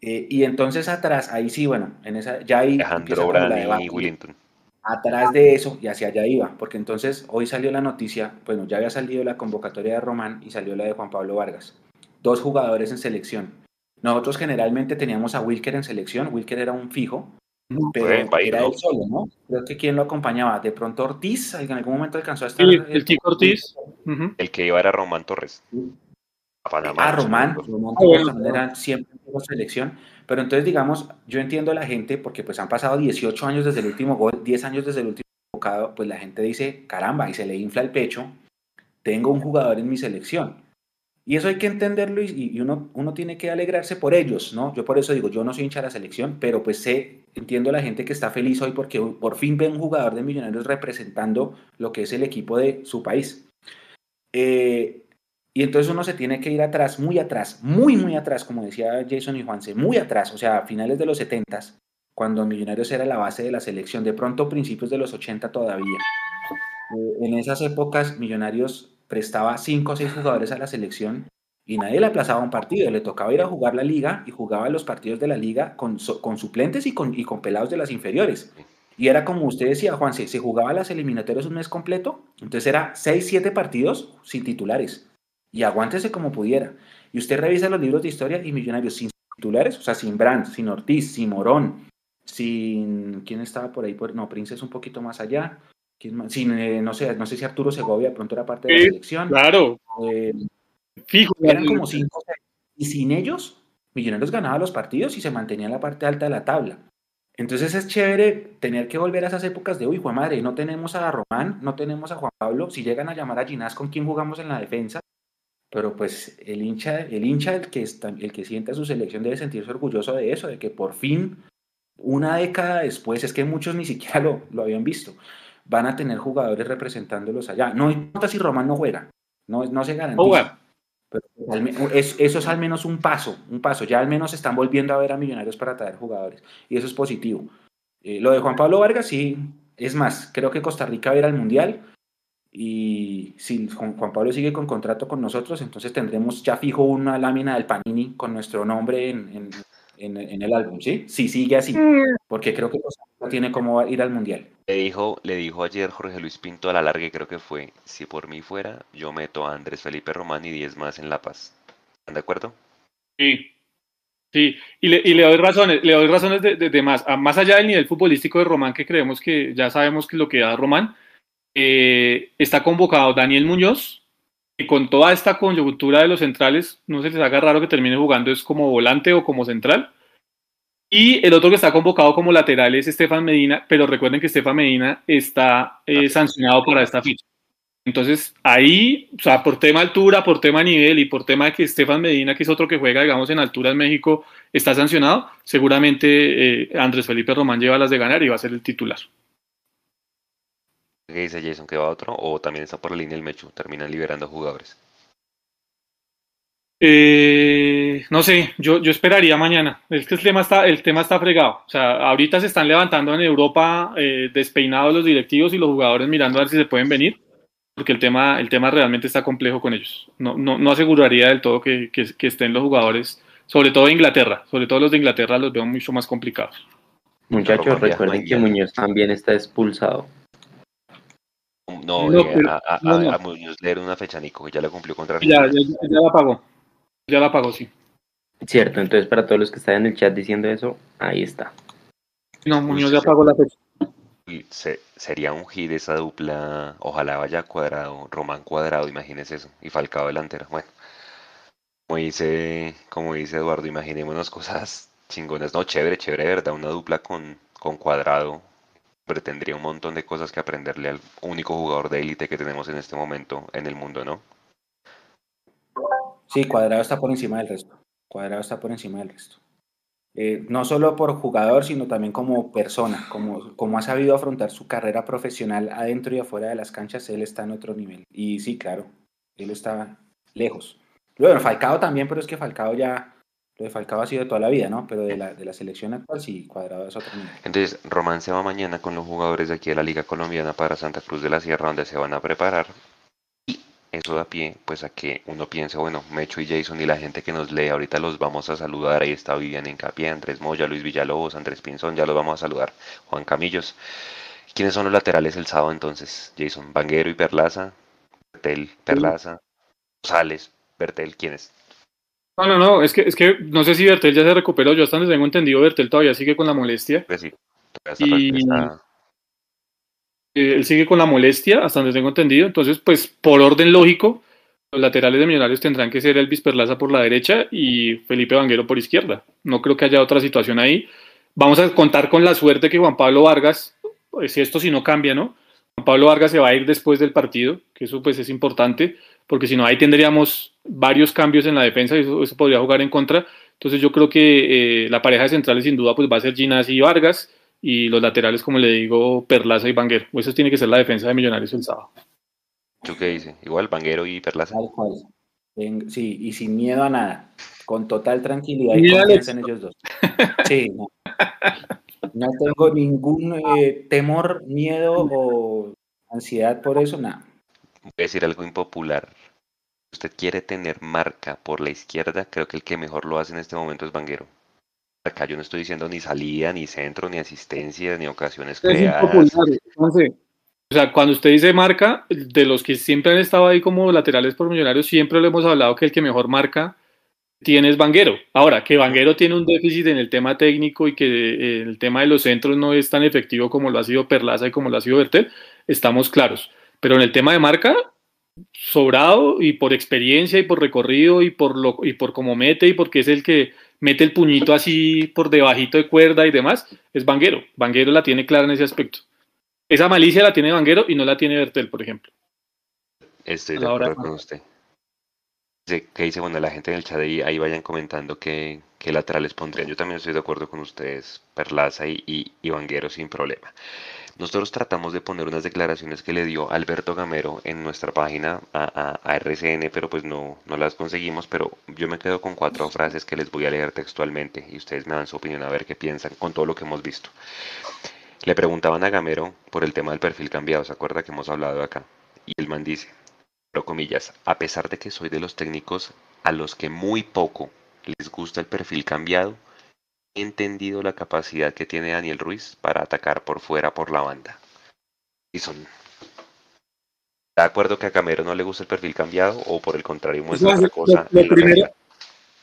Eh, y entonces atrás, ahí sí, bueno, en esa, ya ahí. Alejandro Brani y Willington. atrás de eso y hacia allá iba, porque entonces hoy salió la noticia, bueno, ya había salido la convocatoria de Román y salió la de Juan Pablo Vargas. Dos jugadores en selección. Nosotros generalmente teníamos a Wilker en selección, Wilker era un fijo, pero era él solo, ¿no? Creo que quién lo acompañaba, de pronto Ortiz, en algún momento alcanzó a estar. el, el Ortiz. El que iba era Román Torres. A Panamá. Ah, Román, Román era siempre en selección. Pero entonces, digamos, yo entiendo a la gente, porque pues han pasado 18 años desde el último gol, 10 años desde el último convocado, pues la gente dice, caramba, y se le infla el pecho, tengo un jugador en mi selección. Y eso hay que entenderlo y, uno, uno tiene que alegrarse por ellos, ¿no? Yo por eso digo, yo no soy hincha de la selección, pero pues sé, entiendo a la gente que está feliz hoy porque por fin ve un jugador de Millonarios representando lo que es el equipo de su país. Eh, y entonces uno se tiene que ir atrás, muy atrás, muy, muy atrás, como decía Jason y Juanse, muy atrás, o sea, a finales de los 70, cuando Millonarios era la base de la selección, de pronto principios de los 80 todavía. Eh, en esas épocas, Millonarios prestaba 5 o 6 jugadores a la selección y nadie le aplazaba un partido, le tocaba ir a jugar la liga y jugaba los partidos de la liga con, con suplentes y con, y con pelados de las inferiores. Y era como usted decía, Juan, se, se jugaba las eliminatorias un mes completo, entonces era 6, 7 partidos sin titulares y aguántese como pudiera. Y usted revisa los libros de historia y Millonarios sin titulares, o sea, sin Brandt, sin Ortiz, sin Morón, sin... ¿Quién estaba por ahí? No, Prince es un poquito más allá. Sin, eh, no sé, no sé si Arturo Segovia pronto era parte de la selección. Claro. Eh, Fijo. Eran como cinco. Y sin ellos, Millonarios ganaba los partidos y se mantenía en la parte alta de la tabla. Entonces es chévere tener que volver a esas épocas de, uy, Juan Madre, no tenemos a Román, no tenemos a Juan Pablo. Si llegan a llamar a Ginás, ¿con quién jugamos en la defensa? Pero pues el hincha, el hincha, el que, está, el que sienta su selección debe sentirse orgulloso de eso, de que por fin, una década después, es que muchos ni siquiera lo, lo habían visto, van a tener jugadores representándolos allá. No importa si Román no juega, no, no se garantiza. Pero eso es al menos un paso, un paso. Ya al menos están volviendo a ver a Millonarios para traer jugadores. Y eso es positivo. Eh, lo de Juan Pablo Vargas, sí, es más, creo que Costa Rica va a ir al Mundial y si Juan Pablo sigue con contrato con nosotros, entonces tendremos ya fijo una lámina del Panini con nuestro nombre en, en, en, el álbum, ¿sí? Si sigue así, mm. porque creo que no tiene cómo ir al Mundial. Le dijo, le dijo ayer Jorge Luis Pinto a la larga, creo que fue, si por mí fuera, yo meto a Andrés Felipe Román y 10 más en La Paz. ¿Están de acuerdo? Sí, Sí, y le, y le, doy razones, le doy razones de, de, de, más, más allá del nivel futbolístico de Román, que creemos que ya sabemos que lo que da Román, eh, está convocado Daniel Muñoz, y con toda esta coyuntura de los centrales, no se les haga raro que termine jugando es como volante o como central. Y el otro que está convocado como lateral es Estefan Medina, pero recuerden que Estefan Medina está eh, sancionado para esta ficha. Entonces, ahí, o sea, por tema altura, por tema nivel y por tema de que Estefan Medina, que es otro que juega, digamos, en altura en México, está sancionado, seguramente eh, Andrés Felipe Román lleva las de ganar y va a ser el titular que dice Jason que va otro o también está por la línea del Mechu, terminan liberando jugadores. Eh, no sé, yo, yo esperaría mañana. Es que el tema está, el tema está fregado. O sea, ahorita se están levantando en Europa eh, despeinados los directivos y los jugadores mirando a ver si se pueden venir, porque el tema, el tema realmente está complejo con ellos. No, no, no aseguraría del todo que, que, que estén los jugadores, sobre todo de Inglaterra, sobre todo los de Inglaterra los veo mucho más complicados. Muchachos, recuerden que Muñoz también está expulsado. No, eh, a, a, Muñoz leer una fecha, Nico, que ya la cumplió contra ya, ya, ya, la pagó. Ya la pagó, sí. Cierto, entonces para todos los que están en el chat diciendo eso, ahí está. No, Muñoz ya pagó la fecha. Se, sería un hit esa dupla, ojalá vaya cuadrado, Román cuadrado, imagínese eso, y Falcao delantera. Bueno, como dice, como dice Eduardo, imaginémonos cosas chingonas, no, chévere, chévere, verdad, una dupla con, con cuadrado, pero tendría un montón de cosas que aprenderle al único jugador de élite que tenemos en este momento en el mundo, ¿no? Sí, Cuadrado está por encima del resto. Cuadrado está por encima del resto. Eh, no solo por jugador, sino también como persona, como, como ha sabido afrontar su carrera profesional adentro y afuera de las canchas, él está en otro nivel. Y sí, claro, él está lejos. Luego, Falcao también, pero es que Falcao ya, lo de Falcao ha sido de toda la vida, ¿no? Pero de la, de la selección actual sí, Cuadrado es otro nivel. Entonces, Román se va mañana con los jugadores de aquí de la Liga Colombiana para Santa Cruz de la Sierra, donde se van a preparar. Y eso da pie, pues, a que uno piense, bueno, Mecho y Jason y la gente que nos lee, ahorita los vamos a saludar. Ahí está Vivian Encapié, Andrés Moya, Luis Villalobos, Andrés Pinzón, ya los vamos a saludar. Juan Camillos. ¿Quiénes son los laterales el sábado entonces? Jason, Vanguero y Perlaza, Bertel, Perlaza, González, Bertel, ¿quiénes? No, no, no, es que, es que no sé si Bertel ya se recuperó, yo hasta donde tengo entendido, Bertel todavía sigue con la molestia. Pues sí, Y- está- Eh, él sigue con la molestia, hasta donde tengo entendido. Entonces, pues por orden lógico, los laterales de Millonarios tendrán que ser Elvis Perlaza por la derecha y Felipe Vanguero por izquierda. No creo que haya otra situación ahí. Vamos a contar con la suerte que Juan Pablo Vargas, pues, si esto si no cambia, ¿no? Juan Pablo Vargas se va a ir después del partido, que eso pues es importante, porque si no ahí tendríamos varios cambios en la defensa y eso, eso podría jugar en contra. Entonces yo creo que eh, la pareja de centrales sin duda pues va a ser Ginás y Vargas y los laterales, como le digo, Perlaza y Vanguero. Eso tiene que ser la defensa de Millonarios el sábado. ¿Tú qué dices? Igual, Vanguero y Perlaza. Tal cual. Ven- sí, y sin miedo a nada. Con total tranquilidad y confianza en ellos dos. Sí, no. No tengo ningún eh, temor, miedo o ansiedad por eso, nada. Voy a decir algo impopular. Si usted quiere tener marca por la izquierda, creo que el que mejor lo hace en este momento es Vanguero. Acá yo no estoy diciendo ni salida, ni centro, ni asistencia, ni ocasiones creadas. Entonces, o sea, cuando usted dice marca, de los que siempre han estado ahí como laterales por Millonarios, siempre lo hemos hablado que el que mejor marca tiene es Vanguero. Ahora, que Vanguero tiene un déficit en el tema técnico y que eh, el tema de los centros no es tan efectivo como lo ha sido Perlaza y como lo ha sido Bertel, estamos claros. Pero en el tema de marca, sobrado y por experiencia y por recorrido y por lo y por cómo mete y porque es el que mete el puñito así por debajito de cuerda y demás, es Vanguero. Vanguero la tiene clara en ese aspecto. Esa malicia la tiene Vanguero y no la tiene Bertel, por ejemplo. Estoy de acuerdo con usted. Que dice, bueno, la gente en el chat ahí, ahí vayan comentando que, que laterales pondrían. Yo también estoy de acuerdo con ustedes, Perlaza y, y, y Vanguero sin problema. Nosotros tratamos de poner unas declaraciones que le dio Alberto Gamero en nuestra página a, a- a RCN, pero pues no, no las conseguimos, pero yo me quedo con cuatro frases que les voy a leer textualmente y ustedes me dan su opinión a ver qué piensan con todo lo que hemos visto. Le preguntaban a Gamero por el tema del perfil cambiado, ¿se acuerda que hemos hablado acá? Y el man dice, pero comillas, a pesar de que soy de los técnicos a los que muy poco les gusta el perfil cambiado, entendido la capacidad que tiene Daniel Ruiz para atacar por fuera por la banda. Y son... ¿Está de acuerdo que a Camero no le gusta el perfil cambiado o por el contrario muestra No, otra cosa? lo primero- realidad?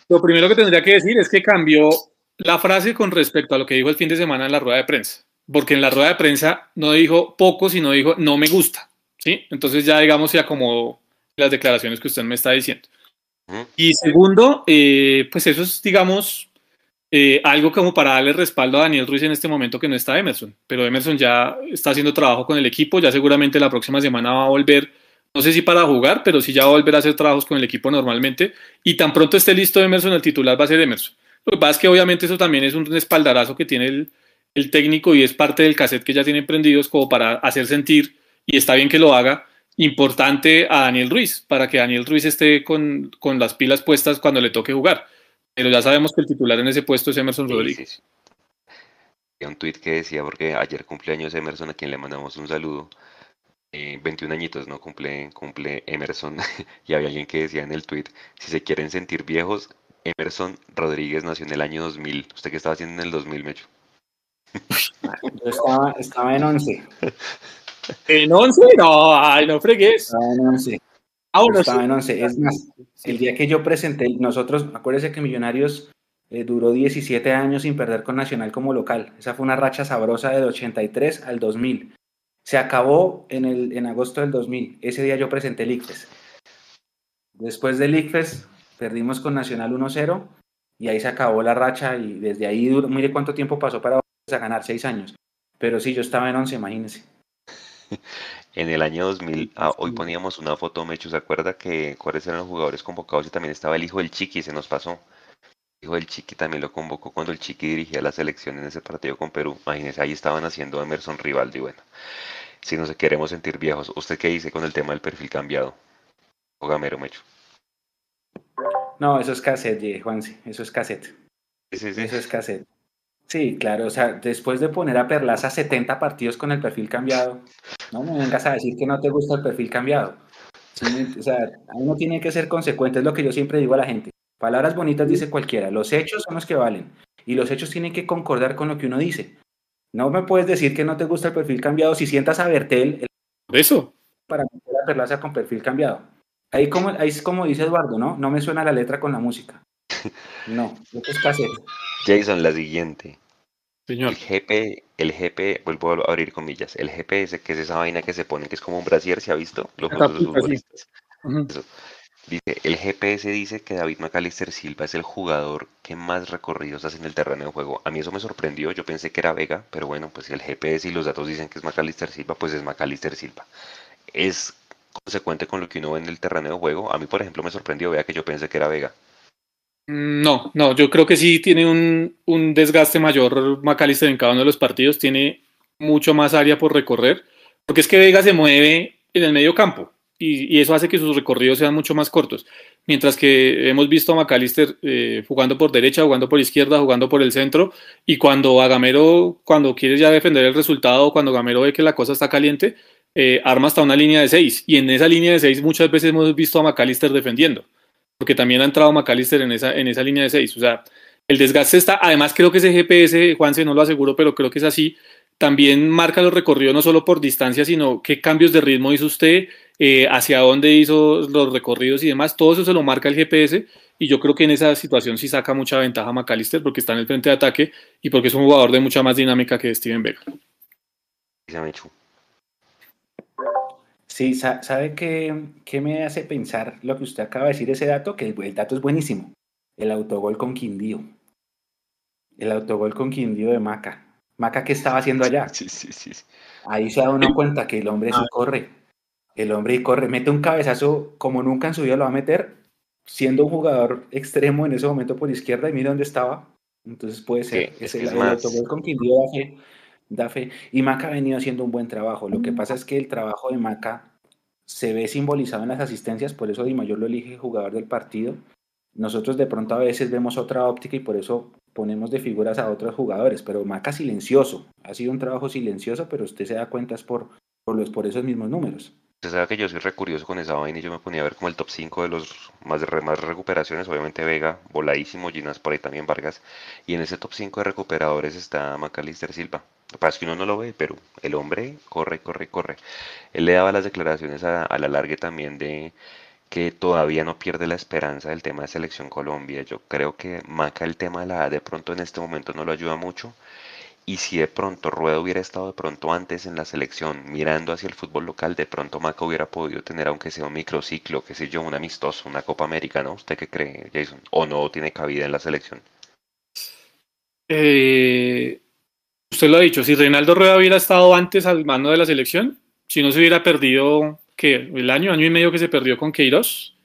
Lo primero que tendría que decir es que cambió la frase con respecto a lo que dijo el fin de semana en la rueda de prensa. Porque en la rueda de prensa no dijo poco, sino dijo no me gusta. ¿sí? Entonces ya digamos se acomodó las declaraciones que usted me está diciendo. Y segundo, eh, pues eso es, digamos, eh, algo como para darle respaldo a Daniel Ruiz en este momento que no está Emerson. Pero Emerson ya está haciendo trabajo con el equipo, ya seguramente la próxima semana va a volver, no sé si para jugar, pero sí ya va a volver a hacer trabajos con el equipo normalmente. Y tan pronto esté listo Emerson, el titular va a ser Emerson. Lo que pasa es que obviamente eso también es un espaldarazo que tiene el, técnico y es parte del cassette que ya tienen prendidos como para hacer sentir, y está bien que lo haga, importante a Daniel Ruiz, para que Daniel Ruiz esté con, con las pilas puestas cuando le toque jugar. Pero ya sabemos que el titular en ese puesto es Emerson Sí, Rodríguez. sí, sí. Un tweet que decía, porque ayer cumpleaños Emerson, a quien le mandamos un saludo. eh, 21 añitos, ¿no? Cumple, cumple Emerson. y había alguien que decía en el tweet, si se quieren sentir viejos, Emerson Rodríguez nació en el año 2000. ¿Usted qué estaba haciendo en el 2000, Mecho? Yo estaba, estaba en 11. ¿En 11? No, ay, no fregues. Estaba en 11. Ah, bueno, estaba sí. en 11. Es más, el día que yo presenté, nosotros, acuérdense que Millonarios eh, duró 17 años sin perder con Nacional como local. Esa fue una racha sabrosa del 83 al 2000. Se acabó en, el, en agosto del 2000. Ese día yo presenté el ICFES. Después del ICFES perdimos con Nacional 1-0 y ahí se acabó la racha y desde ahí, duró- mire cuánto tiempo pasó para a ganar, seis años. Pero sí, yo estaba en 11, imagínense. En el año 2000, ah, hoy poníamos una foto, Mecho, ¿se acuerda que cuáles eran los jugadores convocados? Y también estaba el hijo del Chiqui, se nos pasó. El hijo del Chiqui también lo convocó cuando el Chiqui dirigía la selección en ese partido con Perú. Imagínense, ahí estaban haciendo Emerson Rivaldi. Bueno, si nos queremos sentir viejos, ¿usted qué dice con el tema del perfil cambiado? O Gamero, Mecho. No, eso es cassette, Juanse, eso es cassette. Sí, sí, sí. Eso es cassette. Sí, claro, o sea, después de poner a Perlaza 70 partidos con el perfil cambiado, no me vengas a decir que no te gusta el perfil cambiado. Sí, o sea, uno tiene que ser consecuente, es lo que yo siempre digo a la gente. Palabras bonitas dice cualquiera, los hechos son los que valen y los hechos tienen que concordar con lo que uno dice. No me puedes decir que no te gusta el perfil cambiado si sientas a Bertel. El... Eso. Para meter la Perlaza con perfil cambiado. Ahí, como, ahí es como dice Eduardo, ¿no? No me suena la letra con la música. No, eso es casero. Jason, la siguiente. Señor. El GP, el GP, vuelvo a abrir comillas, el GPS, que es esa vaina que se pone, que es como un brasier, ¿se ha visto? Los futbolistas. Eso. Dice, el GPS dice que David McAllister Silva es el jugador que más recorridos hace en el terreno de juego. A mí eso me sorprendió, yo pensé que era Vega, pero bueno, pues el GPS y los datos dicen que es McAllister Silva, pues es McAllister Silva. Es consecuente con lo que uno ve en el terreno de juego. A mí, por ejemplo, me sorprendió, vea que yo pensé que era Vega. Mm, No, no, yo creo que sí tiene un, un desgaste mayor McAllister en cada uno de los partidos, tiene mucho más área por recorrer, porque es que Vega se mueve en el medio campo y, eso hace que sus recorridos sean mucho más cortos, mientras que hemos visto a McAllister eh, jugando por derecha, jugando por izquierda, jugando por el centro y cuando a Gamero, cuando quiere ya defender el resultado, cuando Gamero ve que la cosa está caliente, eh, arma hasta una línea de seis y en esa línea de seis muchas veces hemos visto a McAllister defendiendo porque también ha entrado McAllister en esa, en esa línea de 6. O sea, el desgaste está, además creo que ese GPS, Juanse, no lo aseguro, pero creo que es así, también marca los recorridos no solo por distancia, sino qué cambios de ritmo hizo usted, eh, hacia dónde hizo los recorridos y demás, todo eso se lo marca el GPS y yo creo que en esa situación sí saca mucha ventaja McAllister porque está en el frente de ataque y porque es un jugador de mucha más dinámica que Steven Vega. Sí, sa- ¿sabe qué, qué me hace pensar lo que usted acaba de decir, ese dato? Que el, el dato es buenísimo. El autogol con Quindío. El autogol con Quindío de Maca. Maca, ¿qué estaba haciendo allá? Sí, sí, sí. Ahí se da uno cuenta que el hombre sí corre. El hombre corre, mete un cabezazo como nunca en su vida lo va a meter, siendo un jugador extremo en ese momento por izquierda y mira dónde estaba. Entonces puede ser. Sí, es es el más- autogol con Quindío da fe, da fe. Y Maca ha venido haciendo un buen trabajo. Lo que pasa es que el trabajo de Maca se ve simbolizado en las asistencias, por eso Di Mayor lo elige jugador del partido. Nosotros de pronto a veces vemos otra óptica y por eso ponemos de figuras a otros jugadores, pero Maca silencioso, ha sido un trabajo silencioso, pero usted se da cuenta es por, por, los, por esos mismos números. Usted sabe que yo soy recurioso con esa vaina y yo me ponía a ver como el top 5 de los más, re- más recuperaciones. Obviamente Vega, voladísimo, Ginas por ahí también Vargas. Y en ese top 5 de recuperadores está Macalister Silva. Lo que uno no lo ve, pero el hombre corre, corre, corre. Él le daba las declaraciones a, a la larga también de que todavía no pierde la esperanza del tema de selección Colombia. Yo creo que Maca el tema de la de pronto en este momento no lo ayuda mucho. Y si de pronto Rueda hubiera estado de pronto antes en la selección mirando hacia el fútbol local, de pronto Maca hubiera podido tener aunque sea un microciclo, qué sé yo, un amistoso, una Copa América, ¿no? ¿Usted qué cree, Jason? ¿O no tiene cabida en la selección? Eh, usted lo ha dicho, si Reinaldo Rueda hubiera estado antes al mando de la selección, si no se hubiera perdido que el año, año y medio que se perdió con Queiroz,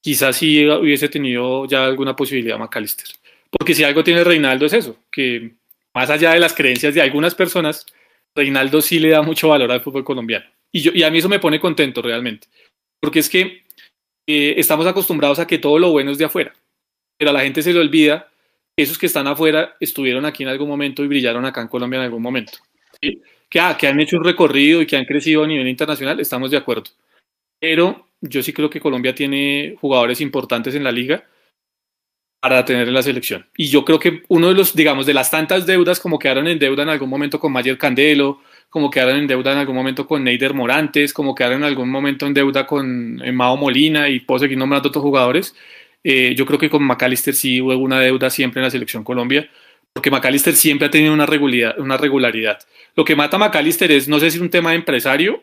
quizás sí hubiese tenido ya alguna posibilidad McAllister. Porque si algo tiene Reinaldo es eso, que más allá de las creencias de algunas personas, Reinaldo sí le da mucho valor al fútbol colombiano. Y, yo, y a mí eso me pone contento realmente. Porque es que eh, estamos acostumbrados a que todo lo bueno es de afuera. Pero a la gente se le olvida que esos que están afuera estuvieron aquí en algún momento y brillaron acá en Colombia en algún momento. ¿sí? Que, ah, que han hecho un recorrido y que han crecido a nivel internacional, estamos de acuerdo. Pero yo sí creo que Colombia tiene jugadores importantes en la liga para tener en la selección. Y yo creo que uno de los, digamos, de las tantas deudas, como quedaron en deuda en algún momento con Mayer Candelo, como quedaron en deuda en algún momento con Neider Morantes, como quedaron en algún momento en deuda con eh, Mao Molina y puedo seguir nombrando otros jugadores, eh, yo creo que con McAllister sí hubo una deuda siempre en la selección Colombia, porque McAllister siempre ha tenido una regularidad. Una regularidad. Lo que mata a McAllister es, no sé si es un tema de empresario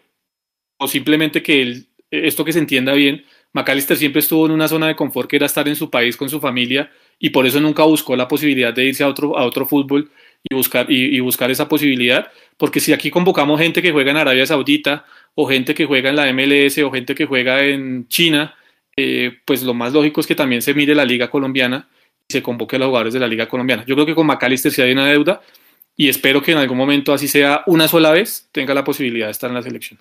o simplemente que él, esto que se entienda bien, McAllister siempre estuvo en una zona de confort que era estar en su país con su familia y por eso nunca buscó la posibilidad de irse a otro, a otro fútbol y buscar, y, buscar esa posibilidad, porque si aquí convocamos gente que juega en Arabia Saudita o gente que juega en la MLS o gente que juega en China, eh, pues lo más lógico es que también se mire la liga colombiana y se convoque a los jugadores de la liga colombiana. Yo creo que con McAllister sí hay una deuda y espero que en algún momento, así sea una sola vez, tenga la posibilidad de estar en la selección.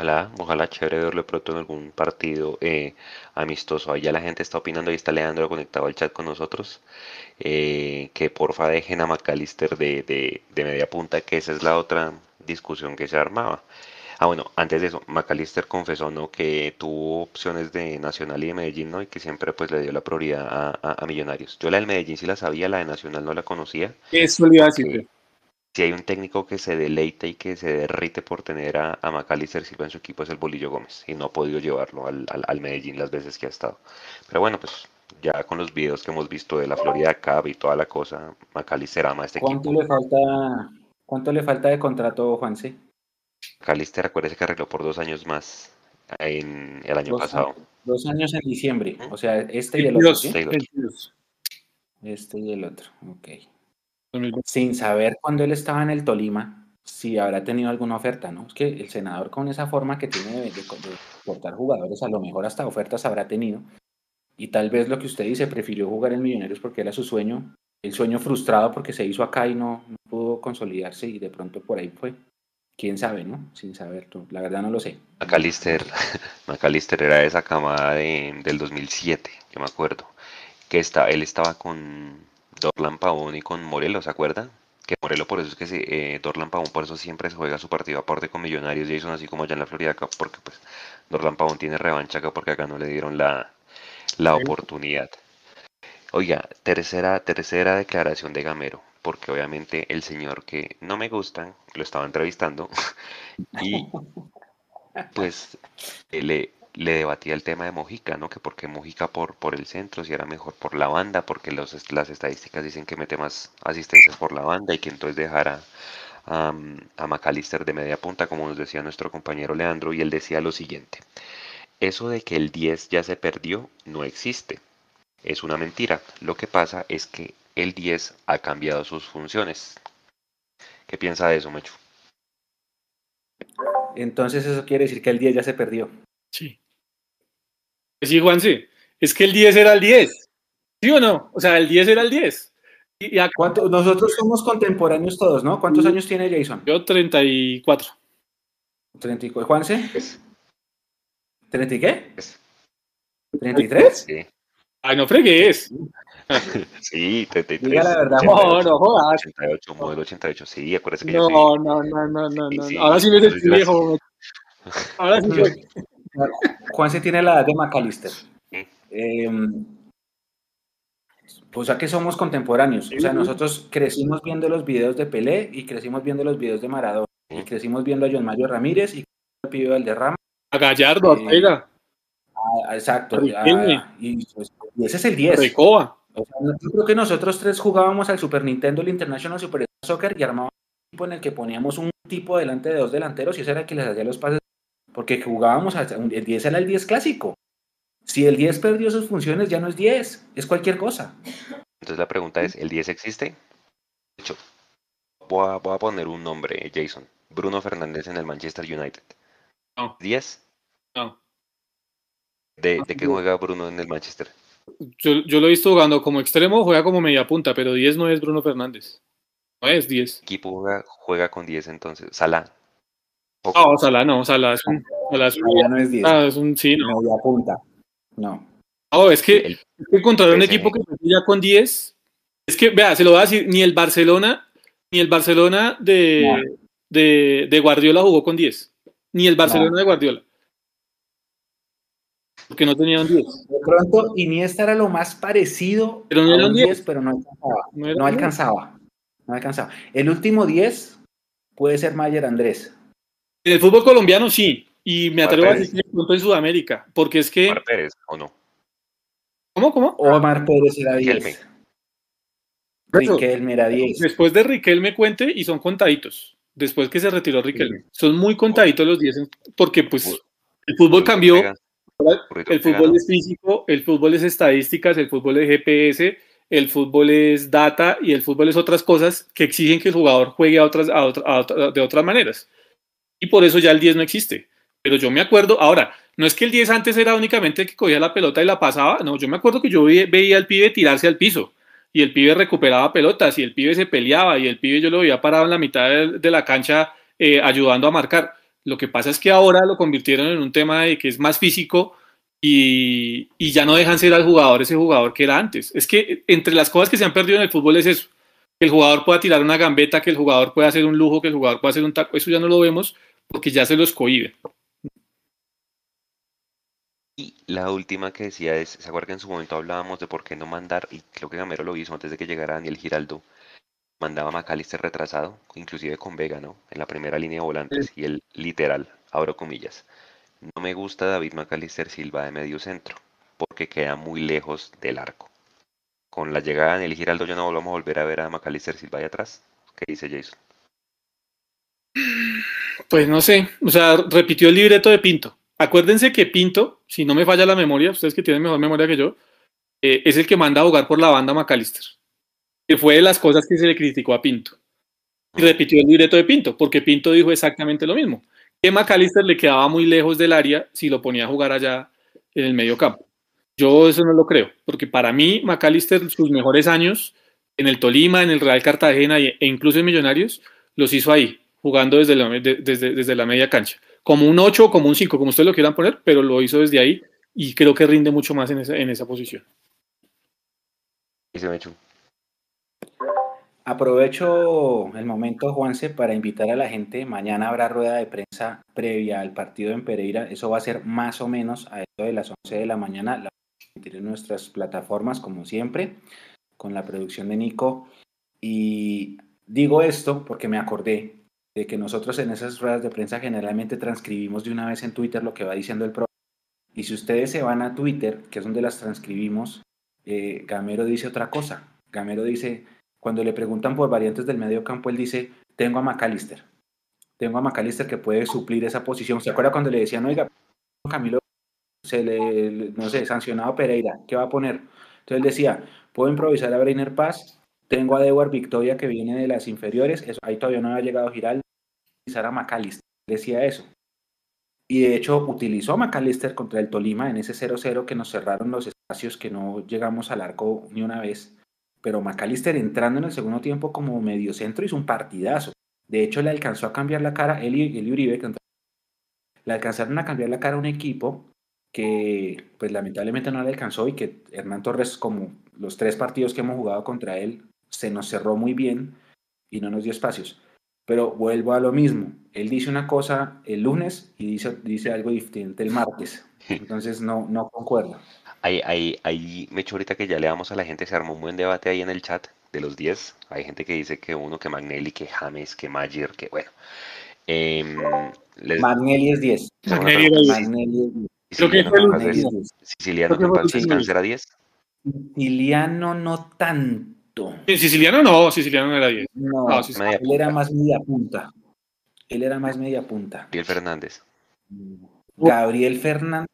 Ojalá, ojalá chévere verlo pronto en algún partido eh, amistoso. Ahí ya la gente está opinando y está Leandro conectado al chat con nosotros. Eh, que porfa dejen a McAllister de, de, de media punta, que esa es la otra discusión que se armaba. Ah, bueno, antes de eso, McAllister confesó ¿no? que tuvo opciones de Nacional y de Medellín, ¿no? Y que siempre pues le dio la prioridad a, a, a Millonarios. Yo la del Medellín sí la sabía, la de Nacional no la conocía. Eso le iba a decir. Si hay un técnico que se deleita y que se derrite por tener a, a McAllister Silva en su equipo es el Bolillo Gómez y no ha podido llevarlo al, al, al Medellín las veces que ha estado. Pero bueno, pues ya con los videos que hemos visto de la Florida Cup y toda la cosa, McAllister ama a este ¿Cuánto equipo. le falta, cuánto le falta de contrato, Juanse? McAllister, acuérdese que arregló por dos años más en el año Dos pasado. Dos años en diciembre. O sea, este y el otro. Este y el otro. Ok. 2020. Sin saber cuando él estaba en el Tolima, si habrá tenido alguna oferta, ¿no? Es que el senador con esa forma que tiene de, de, de cortar jugadores, a lo mejor hasta ofertas habrá tenido. Y tal vez lo que usted dice, prefirió jugar en Millonarios porque era su sueño, el sueño frustrado porque se hizo acá y no, no pudo consolidarse y de pronto por ahí fue. Quién sabe, ¿no? Sin saber, tú. la verdad no lo sé. McAllister, McAllister era de esa camada de- del 2007, yo me acuerdo. Que está, él estaba con Dorlan Pavón y con Morelos, ¿se acuerda? Que Morelos por eso es que se, eh, Dorlan Pavón por eso siempre se juega su partido aparte con Millonarios Jason, así como allá en la Florida Cup, porque pues Dorlan Pavón tiene revancha acá porque acá no le dieron la, la Sí. oportunidad. Oiga, tercera, tercera declaración de Gamero, porque obviamente el señor que no me gusta, lo estaba entrevistando, y pues le, le debatía el tema de Mojica, ¿no? Que porque Mojica por, por el centro, si era mejor por la banda, porque los, las estadísticas dicen que mete más asistencias por la banda y que entonces dejara a, a McAllister de media punta, como nos decía nuestro compañero Leandro, y él decía lo siguiente, eso de que el 10 ya se perdió no existe, es una mentira, lo que pasa es que el 10 ha cambiado sus funciones. ¿Qué piensa de eso, Mechu? Entonces eso quiere decir que el 10 ya se perdió. Sí. Sí, Juanse. Es que el 10 era el 10. ¿Sí o no? O sea, el 10 era el 10. Y, y acá ¿Cuánto- nosotros somos contemporáneos todos, ¿no? ¿Cuántos años tiene Jason? yo 34. 34. ¿Juanse? Pues, ¿30 y qué? pues, ¿33? sí, Ay, no fregues. sí, 33. Diga la verdad. 88. No, no jodas. 88, modelo 88, sí, acuérdese que yo No, soy- no, no, no, no, Sí, no. sí, Ahora sí me sentí viejo. Ahora sí soy. Juanse tiene la edad de McAllister. Sí. Eh, o sea que somos contemporáneos. O sea, nosotros crecimos viendo los videos de Pelé y crecimos viendo los videos de Maradona. Y crecimos viendo a John Mario Ramírez y al pibe Valderrama. A Gallardo, a exacto. A y, pues, y ese es el 10. Recoba. O sea, yo creo que nosotros tres jugábamos al Super Nintendo, el International Super Soccer y armábamos un equipo en el que poníamos un tipo delante de dos delanteros y ese era el que les hacía los pases. Porque jugábamos, a- el 10 era el 10 clásico. Si el 10 perdió sus funciones, ya no es 10, es cualquier cosa. Entonces la pregunta es, ¿el 10 existe? De hecho, voy a, voy a poner un nombre, Jason. Bruno Fernández en el Manchester United. No. ¿10? No. ¿De, de qué juega Bruno en el Manchester? Yo, yo lo he visto jugando como extremo, juega como media punta, pero 10 no es Bruno Fernández. No es 10. ¿Qué equipo juega, juega con 10 entonces? Salah. No, Salah no, Salah es un, Salah es un, Ya no es 10, ah, es un- sí, no. media punta. No. No, es que, El- es que encontrar un equipo que ya con 10, es que, vea, se lo voy a decir, ni el Barcelona, ni el Barcelona de, de, de Guardiola jugó con 10. Ni el Barcelona No. de Guardiola. Porque no tenía un 10. De pronto, Iniesta era lo más parecido Pero no a era un un 10, 10. pero no alcanzaba. No No un 10. alcanzaba. No alcanzaba. El último 10 puede ser Mayer Andrés. En el fútbol colombiano sí. Y me atrevo a decir pronto en Sudamérica. Porque es que. Omar Pérez, ¿o no? ¿Cómo? ¿Cómo? Omar Pérez era Riquelme. 10. Riquelme era 10. Después de Riquelme cuente y son contaditos. Después que se retiró Riquelme. Son muy contaditos los 10 en- porque pues el fútbol cambió. El fútbol es físico, el fútbol es estadísticas, el fútbol es GPS, el fútbol es data y el fútbol es otras cosas que exigen que el jugador juegue a otras, a otra- a otra- de otras maneras. Y por eso ya el 10 no existe. Pero yo me acuerdo, ahora, no es que el 10 antes era únicamente que cogía la pelota y la pasaba, no, yo me acuerdo que yo ve- veía al pibe tirarse al piso y el pibe recuperaba pelotas y el pibe se peleaba y el pibe yo lo veía parado en la mitad de, de la cancha eh, ayudando a marcar. Lo que pasa es que ahora lo convirtieron en un tema de que es más físico y, y ya no dejan ser al jugador ese jugador que era antes. Es que entre las cosas que se han perdido en el fútbol es eso. Que el jugador pueda tirar una gambeta, que el jugador pueda hacer un lujo, que el jugador pueda hacer un taco. Eso ya no lo vemos porque ya se los cohibe. Y la última que decía es, ¿se acuerdan que en su momento hablábamos de por qué no mandar, y creo que Gamero lo hizo antes de que llegara Daniel Giraldo, mandaba a McAllister retrasado, inclusive con Vega, ¿no? En la primera línea de volantes. Y él, literal, abro comillas. No me gusta David McAllister Silva de medio centro, porque queda muy lejos del arco. Con la llegada de Nelly Giraldo ya no volvamos a volver a ver a McAllister Silva de atrás. ¿Qué dice Jason? Pues no sé, o sea, repitió el libreto de Pinto. Acuérdense que Pinto, si no me falla la memoria, ustedes que tienen mejor memoria que yo, eh, es el que manda a jugar por la banda McAllister. Que fue de las cosas que se le criticó a Pinto. Y repitió el libreto de Pinto, porque Pinto dijo exactamente lo mismo. Que McAllister le quedaba muy lejos del área si lo ponía a jugar allá en el medio campo. Yo eso no lo creo, porque para mí McAllister sus mejores años en el Tolima, en el Real Cartagena e incluso en Millonarios, los hizo ahí, jugando desde la, desde, desde la media cancha. Como un 8 o como un 5, como ustedes lo quieran poner, pero lo hizo desde ahí y creo que rinde mucho más en esa, en esa posición. Dice Mechu. Aprovecho el momento, Juanse, para invitar a la gente. Mañana habrá rueda de prensa previa al partido en Pereira. Eso va a ser más o menos a eso de las 11 de la mañana. La en nuestras plataformas, como siempre, con la producción de Nico. Y digo esto porque me acordé que nosotros en esas ruedas de prensa generalmente transcribimos de una vez en Twitter lo que va diciendo el programa. Y si ustedes se van a Twitter, que es donde las transcribimos, eh, Gamero dice otra cosa. Gamero dice, cuando le preguntan por variantes del medio campo, él dice, tengo a McAllister. Tengo a McAllister que puede suplir esa posición. ¿Se acuerda cuando le decían, oiga, Camilo, se le, no sé, sancionado Pereira, ¿qué va a poner? Entonces él decía, puedo improvisar a Breiner Paz, tengo a Dewar Victoria que viene de las inferiores, eso, ahí todavía no había llegado Giral, utilizar a McAllister, decía eso. Y de hecho utilizó a McAllister contra el Tolima en ese 0-0 que nos cerraron los espacios que no llegamos al arco ni una vez pero McAllister entrando en el segundo tiempo como mediocentro hizo un partidazo. De hecho, le alcanzó a cambiar la cara, él y, Uribe, le alcanzaron a cambiar la cara a un equipo que pues lamentablemente no le alcanzó y que Hernán Torres, como los tres partidos que hemos jugado contra él, se nos cerró muy bien y no nos dio espacios. Pero vuelvo a lo mismo, él dice una cosa el lunes y dice, dice algo diferente el martes, entonces no, no concuerda. Ahí, ahí, ahí me echo ahorita que ya le damos a la gente, se armó un buen debate ahí en el chat de los 10. Hay gente que dice que uno, que Magnelli, que James, que Mayer, que bueno. Eh, les... Magnelli es 10. Magnelli es 10. Siciliano, que pasa era 10. Siciliano no tanto. Siciliano no, Siciliano no era 10. No, no él era más media punta. Él era más media punta. Gabriel Fernández. Gabriel Fernández.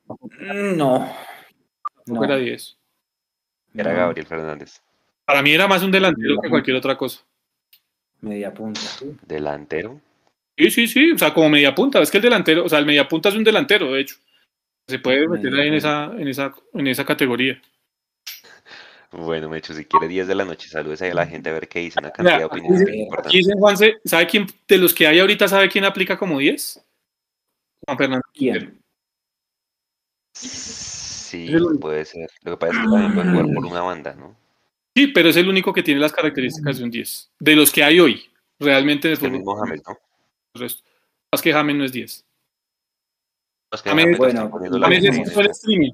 No. No. Era 10. Era Gabriel Fernández. Para mí era más un delantero que cualquier otra cosa. Media punta. ¿Delantero? Sí, sí, sí. O sea, como media punta. Es que el delantero, o sea, el media punta es un delantero, de hecho. Se puede meter ahí en esa, en esa, en esa categoría. Bueno, Mecho, si quiere 10 de la noche, saludes ahí a la gente a ver qué dice, una cantidad de opiniones aquí dicen, Juanse, ¿sabe quién, de los que hay ahorita, sabe quién aplica como 10? Juan Fernando. ¿Quién? Sí, puede ser. Lo que pasa es que también puede jugar por una banda, ¿no? Sí, pero es el único que tiene las características de un 10. De los que hay hoy, realmente. Es el mismo James, ¿no? El resto. Más que James no es 10. Más que James, bueno, James es el streaming.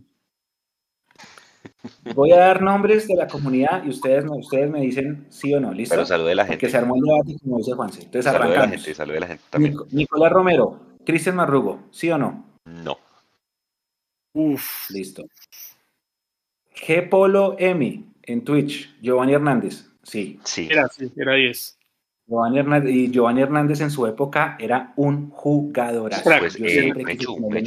Voy a dar nombres de la comunidad y ustedes, ustedes me dicen sí o no, ¿listo? Pero salude a la gente. Que se armó el debate, como dice Juanse. Entonces salude arrancamos. A la gente, salude a la gente también. Nicolás Romero, Cristian Marrugo, ¿sí o no? No. Uf. Listo. G Polo M en Twitch, Giovanni Hernández. Sí. Sí. Era, sí, era 10. Giovanni Hernández, y Giovanni Hernández en su época era un jugador. Pues, eh,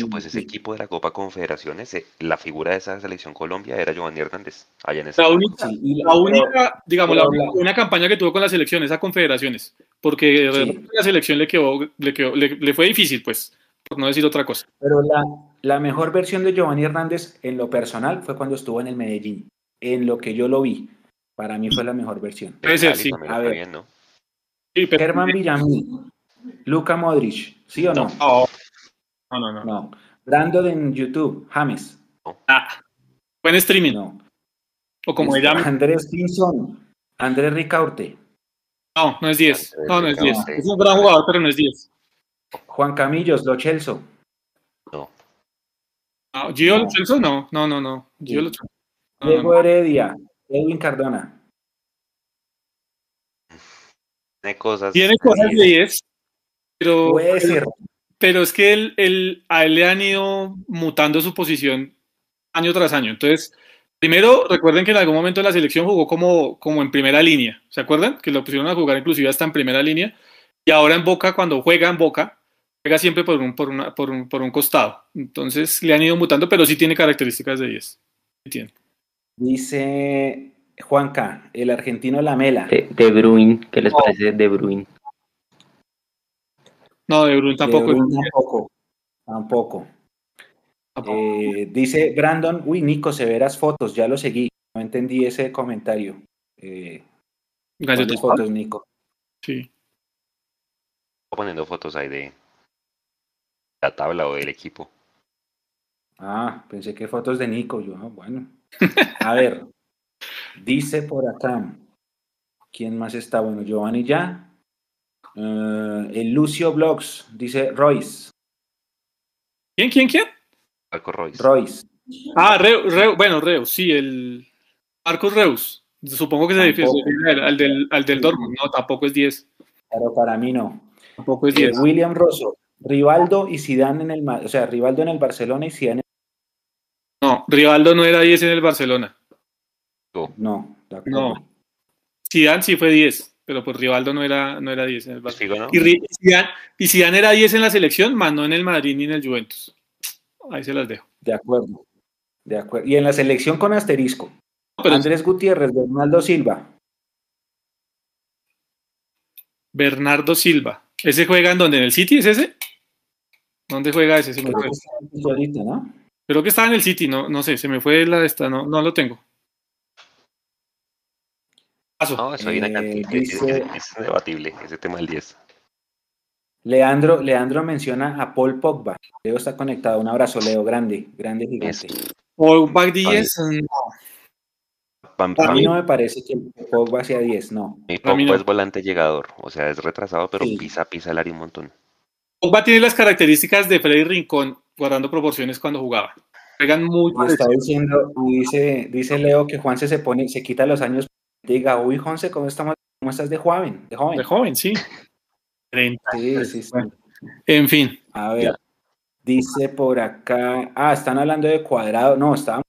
pues ese equipo de la Copa Confederaciones, eh, la figura de esa selección Colombia era Giovanni Hernández. Allá en la, única, la, única, digamos, la, una campaña que tuvo con la selección, esa Confederaciones, porque la selección le quedó, le, quedó le, le, fue difícil, pues, por no decir otra cosa. Pero la, la mejor versión de Giovanni Hernández en lo personal fue cuando estuvo en el Medellín. En lo que yo lo vi, para mí fue la mejor versión. Puede ser, sí. A ver. ¿no? Germán Villamil, Luca Modric, ¿sí o no? No, no, no. no. Brandon en YouTube, James. Ah, buen streaming. No. O como llama. Andrés Pinson, Andrés Ricaurte. No, no es 10. No, no es 10. Es un gran jugador, pero no es 10. Juan Camillos, Lo Chelso. No, Gio no. no, no, no, no. Gio Diego Heredia, Edwin Cardona. Tiene cosas. Tiene cosas de 10, pero, pero es que él, él- a él le han ido mutando su posición año tras año. Entonces, primero, recuerden que en algún momento en la selección jugó como, como en primera línea. ¿Se acuerdan? Que lo pusieron a jugar inclusive hasta en primera línea. Y ahora en Boca, cuando juega en Boca, juega siempre por un, por una- por un, por un costado. Entonces, le han ido mutando, pero sí tiene características de 10. Sí tiene. Dice Juanca, el argentino Lamela. De, de Bruin, ¿qué les No. parece de Bruin? No, de Bruyne tampoco. De Bruyne tampoco. Tampoco. tampoco. Eh, dice Brandon, uy, Nico, severas fotos, ya lo seguí. No entendí ese comentario. Eh, Gallo ¿cuáles Tostado. fotos, Nico? Sí. poniendo fotos ahí de la tabla o del equipo. Ah, pensé que fotos de Nico. Yo, ah, bueno. A ver, dice por acá. ¿Quién más está? Bueno, Giovanni ya. Eh, el Lucio Blogs, dice Royce. ¿Quién, quién, quién? Marco Royce. Royce. Ah, Reu- Reu- bueno, Reus, sí, el Marcos Reus. Supongo que se refiere al, al del, al del Dortmund. No, tampoco es 10. Pero para mí no. Tampoco es Eh, 10. William Rosso, Rivaldo y Zidane en el, o sea, Rivaldo en el Barcelona y Zidane en No, Rivaldo no era 10 en el Barcelona. No, de acuerdo. No. Zidane sí fue 10, pero pues Rivaldo no era, no era 10 en el Pues Barcelona. Figo, ¿no? Y, Zidane, y Zidane era 10 en la selección, más no en el Madrid ni en el Juventus. Ahí se las dejo. De acuerdo. De acuerdo. Y en la selección con asterisco. Pero Andrés Gutiérrez, Bernardo Silva. Bernardo Silva. ¿Ese juega en dónde? ¿En el City? ¿Es ese? ¿Dónde juega ese? Se me Creo fue. que. Creo que estaba en el City, no, no sé, se me fue la esta, no, no lo tengo. Paso. No, eso hay una Eh, cantidad. dice- Es, es debatible ese tema del 10. Leandro, Leandro menciona a Paul Pogba. Leo está conectado. Un abrazo, Leo. Grande, grande, gigante. Back 10, Pam, A mí no me parece que Pogba sea 10, no. mi Pogba no. es volante llegador. O sea, es retrasado, pero Sí. pisa, pisa el área un montón. Pogba tiene las características de Freddy Rincón, guardando proporciones cuando jugaba. Juegan muy está diciendo, y dice, dice Leo que Juanse se pone, se quita los años. Diga, uy, Juanse, ¿cómo, estamos, cómo estás de joven? De joven. de joven, sí. 30. Sí, sí, sí. En fin, A ver, dice por acá, ah, están hablando de Cuadrado, no, estábamos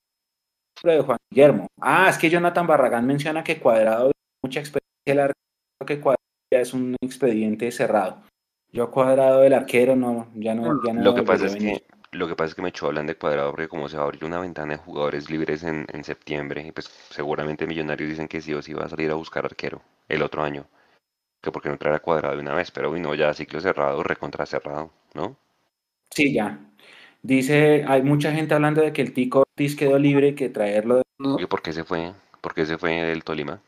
hablando de Juan Guillermo. Ah, es que Jonathan Barragán menciona que Cuadrado tiene mucha experiencia, el arquero, que Cuadrado ya es un expediente cerrado. Yo Cuadrado del arquero no, ya no, ya no Lo que pasa es venir. que lo que pasa es que me echó hablan de cuadrado porque como se va a abrir una ventana de jugadores libres en, en septiembre, y pues seguramente Millonarios dicen que sí o sí va a salir a buscar arquero el otro año. Que porque no traer a cuadrado de una vez, pero uy, no, ya ciclo cerrado, recontra cerrado, ¿no? Sí, ya. Dice, hay mucha gente hablando de que el Tico Ortiz quedó libre, que traerlo. de-. ¿Y por qué se fue? ¿Por qué se fue del Tolima?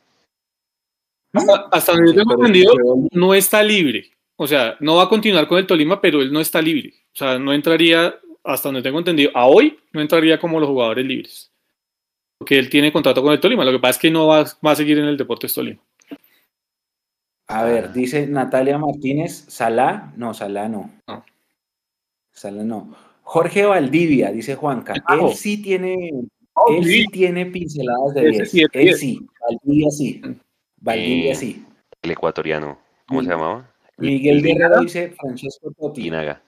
hasta, hasta donde yo tengo entendido, no está libre. O sea, no va a continuar con el Tolima, pero él no está libre. O sea, no entraría, hasta donde tengo entendido, a hoy no entraría como los jugadores libres. Porque él tiene contrato con el Tolima. Lo que pasa es que no va, va a seguir en el Deportes Tolima. A ver, dice Natalia Martínez, Salá, no, Salá no. No. Salá no. Jorge Valdivia, dice Juanca. Claro. Él sí tiene, Oh, él sí. sí tiene pinceladas de Ese 10. sí es Él 10. sí, Valdivia sí. Valdivia Eh, sí. El ecuatoriano, ¿cómo se llamaba? Miguel el Guerrero dice Francesco Totti. Guinaga.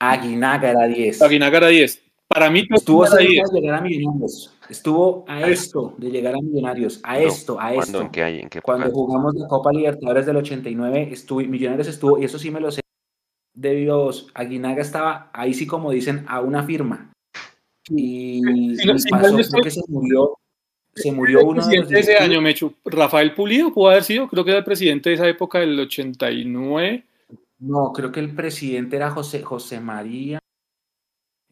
Aguinaga era 10. Aguinaga era 10. Para mí, Estuvo era cerca 10. de llegar a Millonarios. Estuvo a esto de llegar a Millonarios. A No, esto, a esto. ¿En qué hay? ¿En qué Cuando jugamos la Copa Libertadores del 89, estuvo, Millonarios estuvo, y eso sí me lo sé de Dios, Aguinaga estaba ahí sí como dicen, a una firma. Y, pasó, creo que se murió, se murió uno de los ese año, Mechu, Rafael Pulido, pudo haber sido, creo que era el presidente de esa época del 89. No, creo que el presidente era José, José María,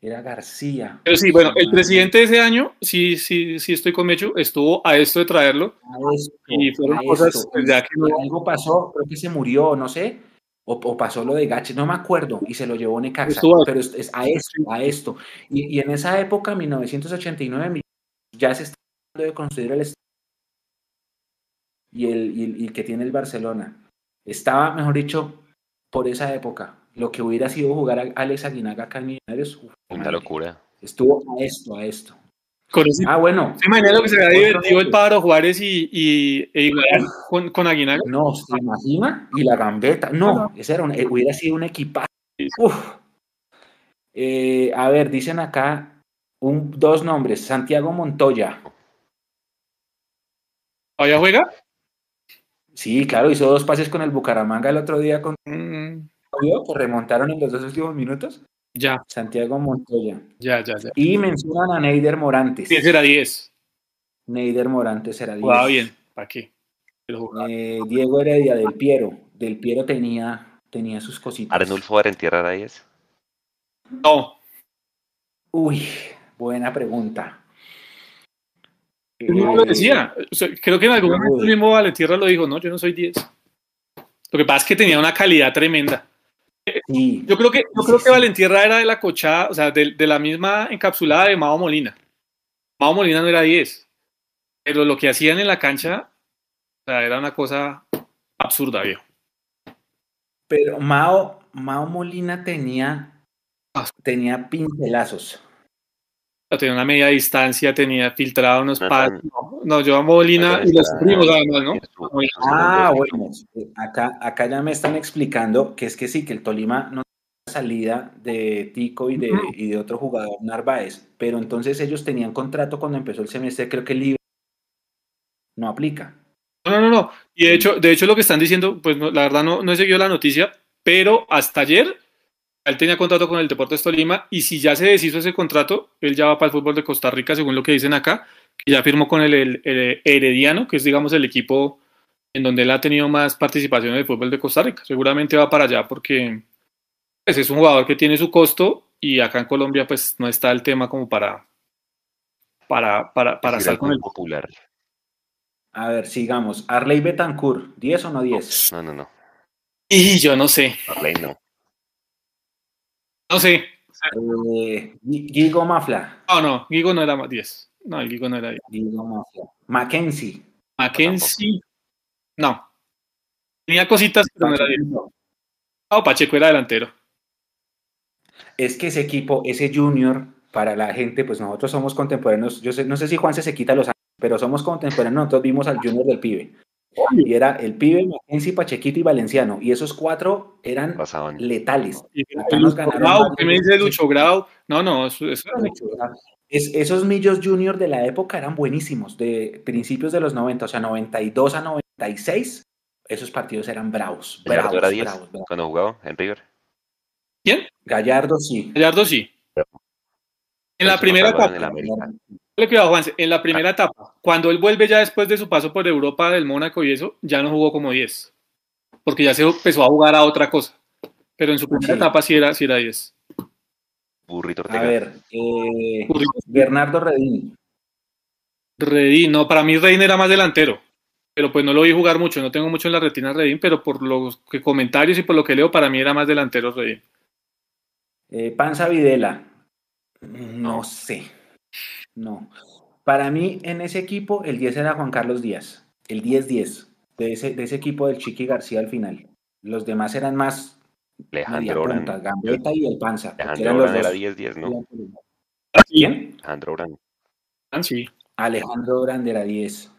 era García. Pero sí, bueno, el presidente de ese año, sí, sí, sí estoy con Mechu, estuvo a esto de traerlo. A esto, Y fueron cosas, esto. pues, ya que no- Algo pasó, creo que se murió, no sé, o, o pasó lo de Gache, no me acuerdo, y se lo llevó Necaxa, Estuvo- pero es, es a esto, a esto. Y, y en esa época, 1989, ya se está de construir el estadio y el, y el- y el que tiene el Barcelona. Estaba, mejor dicho, por esa época. Lo que hubiera sido jugar a Alex Aguinaga acá en Millonarios, Una locura. Estuvo a esto, a esto. Con ese, Ah, bueno. ¿se imagina lo que se había divertido el. Pájaro Juárez y, y e con, con Aguinaga? No, ¿se imagina? Y la gambeta. No, ese era un, eh, hubiera sido un equipaje. Uf. Eh, a ver, dicen acá un, dos nombres. Santiago Montoya. ¿Todavía juega? Sí, claro, hizo dos pases con el Bucaramanga el otro día con Mm, ¿Vio? que remontaron en los dos últimos minutos. ya, Santiago Montoya. ya, ya, ya. Y mencionan a Neider Morantes. Ese era 10. Neider Morantes era 10. Jugaba bien. ¿Para qué? Eh, Diego Heredia del Piero. Del Piero tenía, tenía sus cositas. Arnulfo Arentierra era 10. No, Uy, buena pregunta. Mismo lo Eh, decía. O sea, creo que en algún momento el mismo Valentierra lo dijo, no, yo no soy 10. Lo que pasa es que tenía una calidad tremenda. Sí, Yo creo que, yo Sí, creo que sí. Valentierra era de la cochada, o sea, de, de la misma encapsulada de Mao Molina. Mao Molina no era 10, pero lo que hacían en la cancha o sea, era una cosa absurda, viejo. pero Mao, Mao Molina tenía, tenía pincelazos. Tenía una media distancia, tenía filtrado unos No, pases. No, no, yo a Molina y los sufrimos además, ¿no? Ah, bueno, acá, acá ya me están explicando que es que sí, que el Tolima no tiene salida de Tico y de, y de otro jugador, Narváez, pero entonces ellos tenían contrato cuando empezó el semestre, creo que el libre no aplica. No, no, no, no. Y de hecho, de hecho lo que están diciendo, pues no, la verdad no, no he seguido la noticia, pero hasta ayer él tenía contrato con el Deportes Tolima y si ya se deshizo ese contrato, él ya va para el fútbol de Costa Rica, según lo que dicen acá, que ya firmó con el, el- el Herediano, que es digamos el equipo en donde él ha tenido más participación en el fútbol de Costa Rica. Seguramente va para allá porque pues, es un jugador que tiene su costo y acá en Colombia pues no está el tema como para para, para, para estar con el popular. A ver, sigamos. Arley Betancourt, ¿10 o no 10? No, no, no. Y yo no sé, Arley no. No sé. Eh, Guigo Mafla. No, no, Gigo no era más 10. No, el Gigo no era 10. Guigo Mafla. Mackenzie. Mackenzie, no. Tenía cositas, pero no era 10. No. No, Pacheco era delantero. Es que ese equipo, ese junior, para la gente, pues nosotros somos contemporáneos. Yo sé- no sé si Juan se quita los años, pero somos contemporáneos. Nosotros vimos al junior del pibe. Y era el pibe, Mackenzie, Pachequito y Valenciano. Y esos cuatro eran Pasaban. letales. Y Acá el nos Lucho ganaron Grau, varios. ¿qué me dice Lucho Grau? No, no, eso, eso era mucho. Es- esos millos junior de la época eran buenísimos, de principios de los 90, o sea, 92 a 96. Esos partidos eran bravos, Gallardo bravos, era 10 bravos, bravos. cuando jugaba en River. ¿Quién? Gallardo sí. Gallardo sí. En la Eso primera etapa, Dale cuidado, Juanse, en la primera etapa, cuando él vuelve ya después de su paso por Europa del Mónaco y eso, ya no jugó como 10. Porque ya se empezó a jugar a otra cosa. Pero en su primera Sí. etapa sí era, sí era 10. Burrito A Ortega. ver, eh, Burrito. Bernardo Redini. Redín, no, para mí Redín era más delantero. Pero pues no lo vi jugar mucho, no tengo mucho en la retina Redín, pero por los que comentarios y por lo que leo, para mí era más delantero Redín. Eh, Panza Videla. No sé. No. Para mí, en ese equipo, el 10 era Juan Carlos Díaz. El 10-10. De ese, de ese equipo del Chiqui García al final. Los demás eran más Alejandro Orán. Gambetta y el Panza. Alejandro eran los Orán era dos. 10-10, ¿no? ¿Quién? Alejandro Orán. Ah, sí. Alejandro Grande era 10.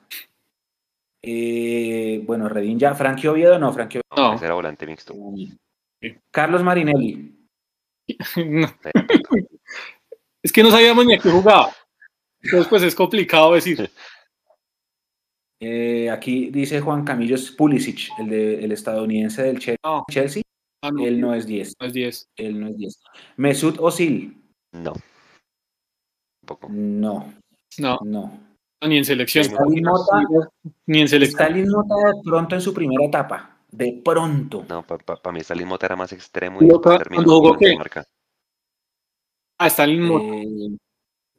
Eh, bueno, Redín ya. Frankie Oviedo, no, Frankie No. Ese era volante mixto. Oviedo. Sí. Carlos Marinelli. No. Es que no sabíamos ni a qué jugaba. Entonces, pues es complicado decir. Eh, aquí dice Juan Camillo Pulisic, el, de, el estadounidense del No. Chelsea. Ah, no, Él no es 10. no es 10. Él no es 10. Mesut Özil. No. Tampoco. No, No, no. ni en selección. Stalin Mota, Ni en selección. Stalin Mota de pronto en su primera etapa. De pronto. No, para mí Stalin Mota era más extremo y pa- terminó ¿cuándo jugó qué? marca. Ah, Stalin Mota. Eh,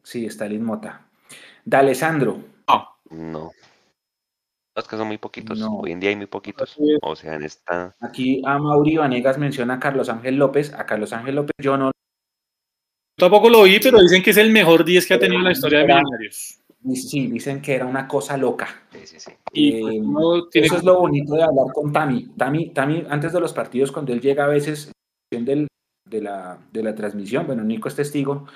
sí, Stalin Mota. D'Alessandro. No. No. Es que son muy poquitos. No. Hoy en día hay muy poquitos. O sea, en esta. Aquí a Mauri Vanegas menciona a Carlos Ángel López. A Carlos Ángel López yo no. Tampoco lo vi, pero dicen que es el mejor 10 que ha tenido en la historia de Millonarios. Sí, dicen que era una cosa loca. Sí, sí, sí. Y Eh, pues, no tiene Eso es lo bonito de hablar con Tami. Tami, Tami antes de los partidos, cuando él llega a veces del, de, la, de la transmisión, bueno, Nico es testigo,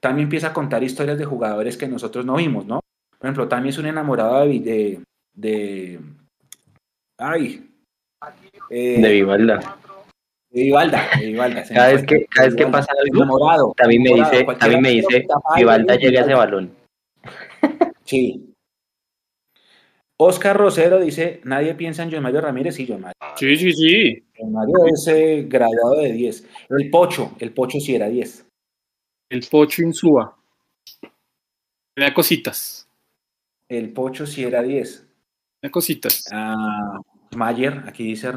Tami empieza a contar historias de jugadores que nosotros no vimos, ¿no? Por ejemplo, Tami es un enamorado de, de, de ay, eh, de Vivalda. De Vivalda, de Vivalda. Cada vez que, cada vez que pasa algo, enamorado, también me dice, también me dice, Vivalda llega a ese balón. Sí, Oscar Rosero dice, nadie piensa en John Mario Ramírez y John Mario. Sí, sí, sí. John Mario es eh, graduado de 10. El Pocho, el Pocho sí era 10. El Pocho Insúa. Tenía cositas. El Pocho sí era 10. Tenía cositas. Ah, Mayer, aquí dice eh,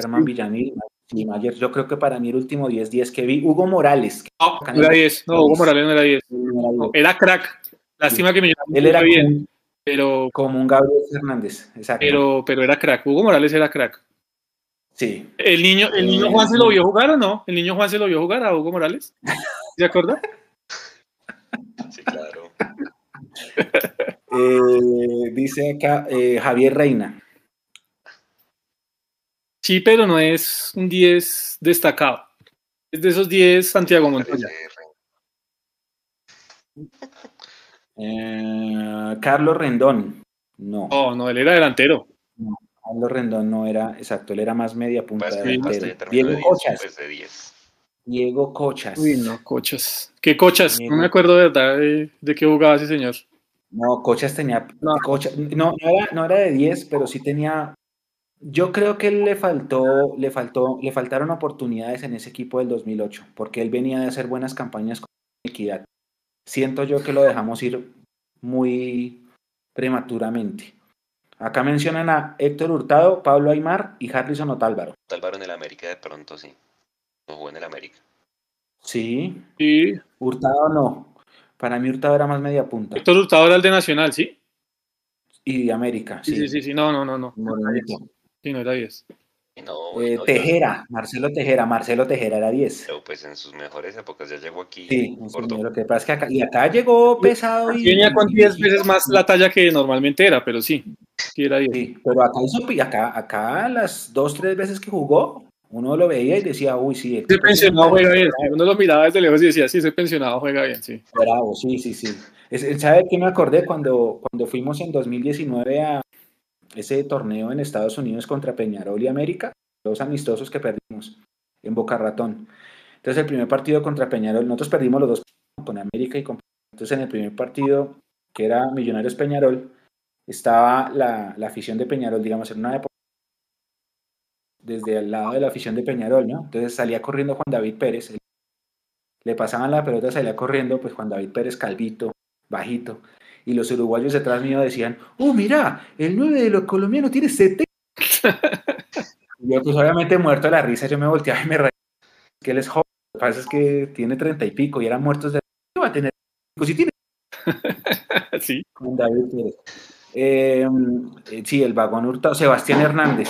Germán Villamil. Sí, Mayer, yo creo que para mí el último 10-10 que vi, Hugo Morales. No, no era 10. No, Hugo Morales no era 10. era crack. Lástima que me Él era bien. Pero, como un Gabriel Fernández, exacto. Pero, pero era crack. Hugo Morales era crack. Sí. ¿El niño, el niño Juan se lo vio jugar o no? ¿El niño Juan se lo vio jugar a Hugo Morales? ¿Se acuerda? Sí, claro. eh, dice acá eh, Javier Reina. Sí, pero no es un 10 destacado. Es de esos 10 Santiago Montoya. Eh, Carlos Rendón. No. No, no, él era delantero. Carlos Rendón no era, exacto, él era más media punta. Pues, delantero. Diego de Cochas. Pues de 10. Diego Cochas. Uy, no, Cochas. ¿Qué Cochas? No me acuerdo de verdad de, de qué jugaba ese señor. No, Cochas tenía. No, Cochas, no, no, era, no era de 10, pero sí tenía. Yo creo que le faltó, le faltó, le faltaron oportunidades en ese equipo del 2008, porque él venía de hacer buenas campañas con equidad siento yo que lo dejamos ir muy prematuramente. Acá mencionan a Héctor Hurtado, Pablo Aymar y Harrison Otálvaro. Otálvaro en el América de pronto sí. No jugó en el América. Sí. Sí. Hurtado no. Para mí Hurtado era más media punta. Héctor Hurtado era el de Nacional, ¿sí? Y de América, sí. Sí, sí, sí. No, no, no. no. Sí, no era 10. No, eh, no, Tejera, yo... Marcelo Tejera, Marcelo Tejera era 10. Pero pues en sus mejores épocas ya llegó aquí. Sí, lo que pasa es que acá, y acá llegó pesado. Y, Tenía con 10 veces más la talla que normalmente era, pero sí, sí era 10. Sí, pero acá hizo, acá, acá las dos, tres veces que jugó, uno lo veía y decía, uy, sí. Ese pensionado juega bien. Uno lo miraba desde lejos y decía, sí, ese pensionado juega bien, sí. Bravo, sí, sí, sí. ¿Sabe qué me acordé cuando, cuando fuimos en 2019 a ese torneo en Estados Unidos contra Peñarol y América? Dos amistosos que perdimos en Boca Ratón. Entonces, el primer partido contra Peñarol, nosotros perdimos los dos con América y con. Entonces, en el primer partido, que era Millonarios Peñarol, estaba la, la afición de Peñarol, digamos, en una época desde al lado de la afición de Peñarol, ¿no? Entonces salía corriendo Juan David Pérez, le pasaban la pelota, salía corriendo, pues Juan David Pérez calvito, bajito, y los uruguayos detrás mío decían, ¡Oh, mira! El 9 de los colombianos tiene 70. yo, pues obviamente muerto de la risa, yo me volteaba y me reía. Que él es joven, lo que pasa es que tiene 30 y pico y eran muertos de. ¿Qué va a tener? Si tiene. sí. Pérez. Eh, sí, el vagón hurtado, Sebastián Hernández.